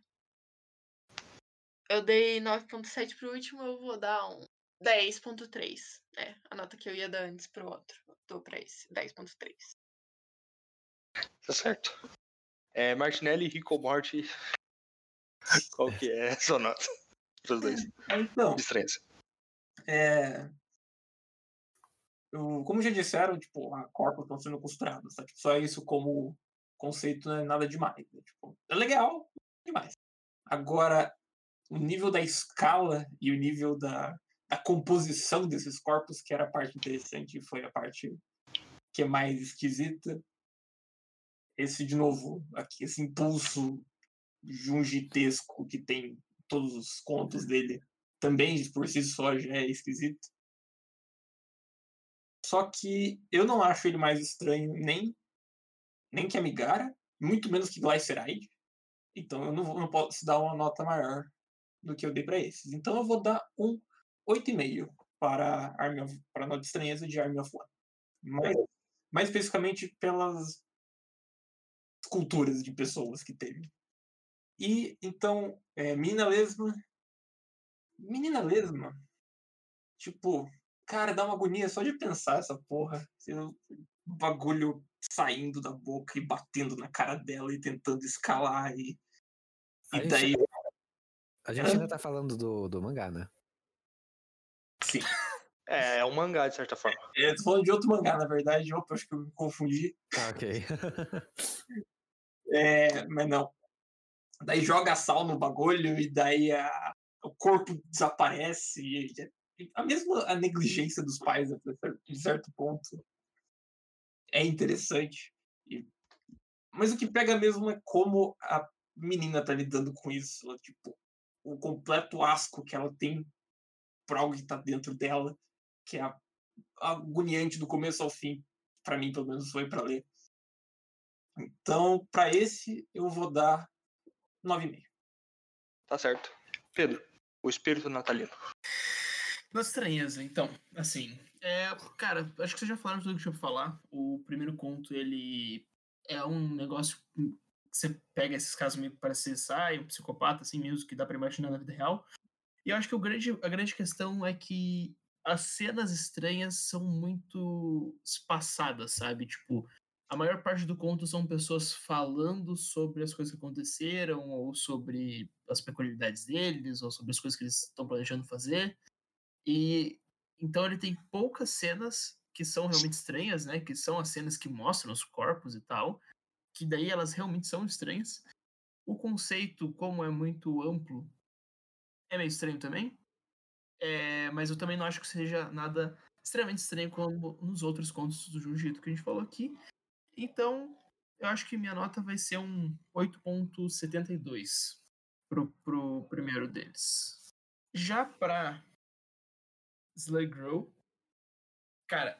Eu dei 9.7 pro último, eu vou dar um 10.3. É, a nota que eu ia dar antes pro outro. Dou pra esse, 10.3. Tá certo. É, Martinelli, Rico Morty. Qual que é a sua nota? Para os dois. Então, De estranheza. é. eu- como já disseram, tipo, a corpos estão sendo costurados, tá? Tipo, só isso como conceito não é nada demais. né? Tipo, é legal, é demais. Agora, o nível da escala e o nível da, da composição desses corpos, que era a parte interessante e foi a parte que é mais esquisita. Esse, de novo, aqui, esse impulso jungitesco que tem todos os contos dele, também por si só já é esquisito. Só que eu não acho ele mais estranho nem, nem que a Migara, muito menos que Glyceride. Então eu não, vou, não posso dar uma nota maior do que eu dei para esses. Então eu vou dar um 8,5 para Army of, para Nota de Estranheza de Army of One. Mais, mais especificamente pelas culturas de pessoas que teve. E então, é, Menina Lesma. Menina Lesma. Tipo, cara, dá uma agonia só de pensar essa porra. O bagulho saindo da boca e batendo na cara dela e tentando escalar. E, A e gente- daí. A gente ainda tá falando do, do mangá, né? Sim. É, é um mangá, de certa forma. Eu tô falando de outro mangá, na verdade. Opa, acho que eu me confundi. Tá, ok. É, mas não. Daí joga sal no bagulho e daí a- o corpo desaparece. E, e a mesma a negligência dos pais, cer- de certo ponto, é interessante. E- mas o que pega mesmo é como a menina tá lidando com isso. Ela, tipo, o completo asco que ela tem por algo que tá dentro dela, que é a- agoniante do começo ao fim. Pra mim, pelo menos, foi pra ler. Então, pra esse, eu vou dar 9,5. Tá certo. Pedro, o espírito natalino. Na estranheza, então, assim, é, cara, acho que vocês já falaram tudo que tinha pra falar. O primeiro conto, ele é um negócio que você pega esses casos meio que parece sai, um psicopata, assim mesmo, que dá pra imaginar na vida real. E eu acho que o grande, a grande questão é que as cenas estranhas são muito espaçadas, sabe? Tipo, a maior parte do conto são pessoas falando sobre as coisas que aconteceram, ou sobre as peculiaridades deles, ou sobre as coisas que eles estão planejando fazer. E então ele tem poucas cenas que são realmente estranhas, né? Que são as cenas que mostram os corpos e tal, que daí elas realmente são estranhas. O conceito, como é muito amplo, é meio estranho também. É, mas eu também não acho que seja nada extremamente estranho como nos outros contos do Jiu-Jitsu que a gente falou aqui. Então, eu acho que minha nota vai ser um 8.72 pro, pro primeiro deles. Já pra Slug Grow, cara,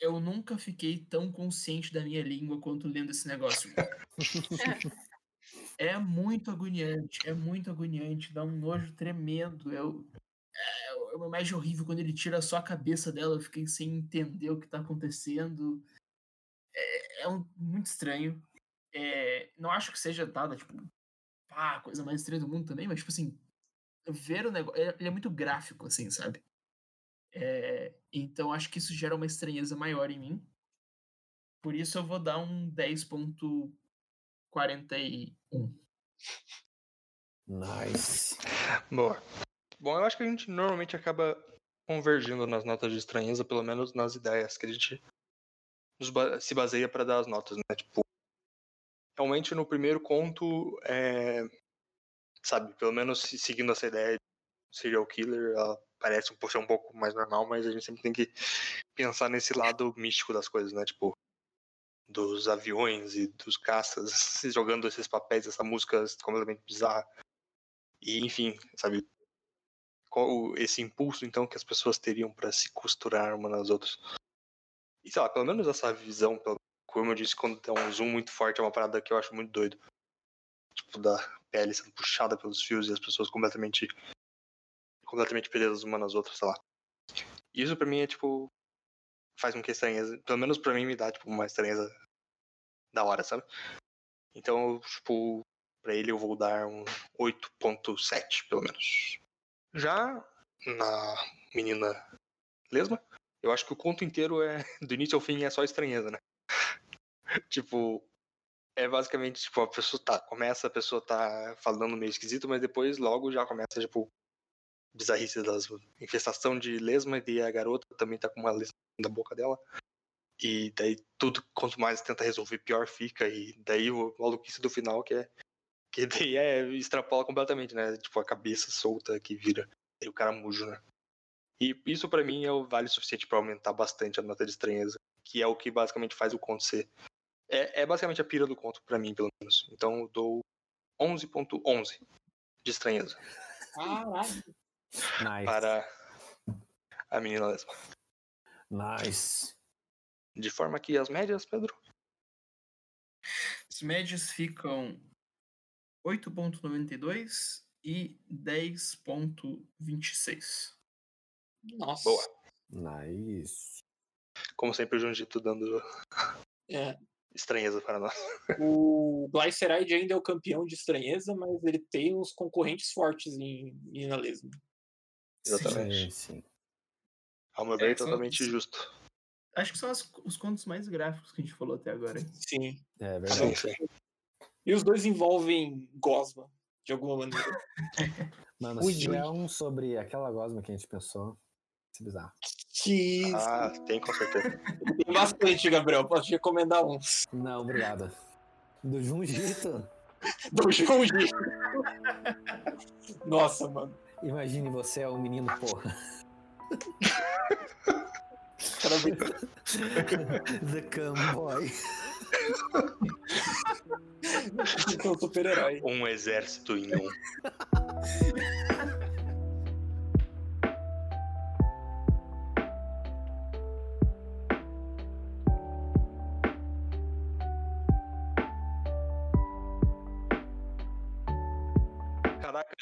eu nunca fiquei tão consciente da minha língua quanto lendo esse negócio. É muito agoniante, é muito agoniante, dá um nojo tremendo. Eu, é, é uma imagem horrível quando ele tira só a cabeça dela, eu fiquei sem entender o que tá acontecendo. É, é um- muito estranho. É, não acho que seja nada, tipo, pá, a coisa mais estranha do mundo também, mas, tipo assim, ver o negócio. Ele é muito gráfico, assim, sabe? É, então acho que isso gera uma estranheza maior em mim. Por isso eu vou dar um 10.41. Nice. Boa. Bom, eu acho que a gente normalmente acaba convergindo nas notas de estranheza, pelo menos nas ideias que a gente se baseia para dar as notas, né? Tipo, realmente no primeiro conto, é, sabe, pelo menos se- seguindo essa ideia de serial killer, ela parece um, ser um pouco mais normal, mas a gente sempre tem que pensar nesse lado místico das coisas, né? Tipo, dos aviões e dos caças se jogando esses papéis, essa música completamente bizarra. E, enfim, sabe, qual esse impulso então que as pessoas teriam para se costurar uma nas outras. E sei lá, pelo menos essa visão, como eu disse, quando tem um zoom muito forte, é uma parada que eu acho muito doido. Tipo, da pele sendo puxada pelos fios e as pessoas completamente completamente presas uma nas outras, sei lá. Isso pra mim é tipo faz com que estranheza, pelo menos pra mim me dá tipo uma estranheza da hora, sabe? Então, tipo, pra ele eu vou dar um 8.7, pelo menos. Já na menina Lesma, eu acho que o conto inteiro é do início ao fim é só estranheza, né? tipo, é basicamente tipo a pessoa tá, começa a pessoa tá falando meio esquisito, mas depois logo já começa tipo bizarrice das infestação de lesma e a garota também tá com uma lesma na boca dela. E daí tudo, quanto mais tenta resolver, pior fica. E daí o maluquice do final que é. Que daí é extrapola completamente, né? Tipo, a cabeça solta que vira. E o caramujo, né? E isso pra mim é o vale suficiente pra aumentar bastante a nota de estranheza, que é o que basicamente faz o conto ser. É, é basicamente a pira do conto pra mim, pelo menos. Então eu dou 11.11 de estranheza Caralho. Nice. para a menina lesma. Nice. De forma que as médias, Pedro? As médias ficam 8.92 e 10.26. Nossa. Boa. Nice. Como sempre, o Junjito dando É. estranheza para nós. O Glyceride ainda é o campeão de estranheza, mas ele tem uns concorrentes fortes em Menina Lesma. Exatamente. Sim, sim. Ao meu ver, É, são- totalmente justo. Acho que são as- os contos mais gráficos que a gente falou até agora. hein? Sim. É Sim, verdade. sim. E os dois envolvem Gosma, de alguma maneira. Mano, se tiver um sobre aquela gosma que a gente pensou, isso é bizarro. Que. Ah, tem com certeza. Tem bastante, Gabriel. Posso te recomendar um. Não, obrigado. Do Junjito, Do Junji. Nossa, mano. imagine você é um menino porra. The Cam Boy. que sou um super-herói. Um exército em um.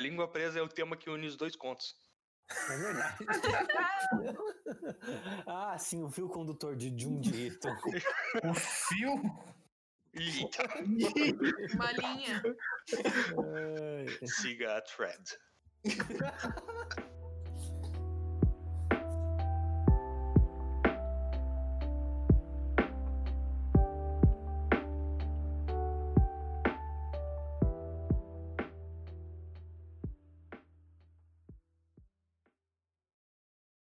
Língua presa é o tema que une os dois contos. É verdade. ah, sim, o fio condutor de Junjito. O fio? Eita, Uma linha. Siga a thread.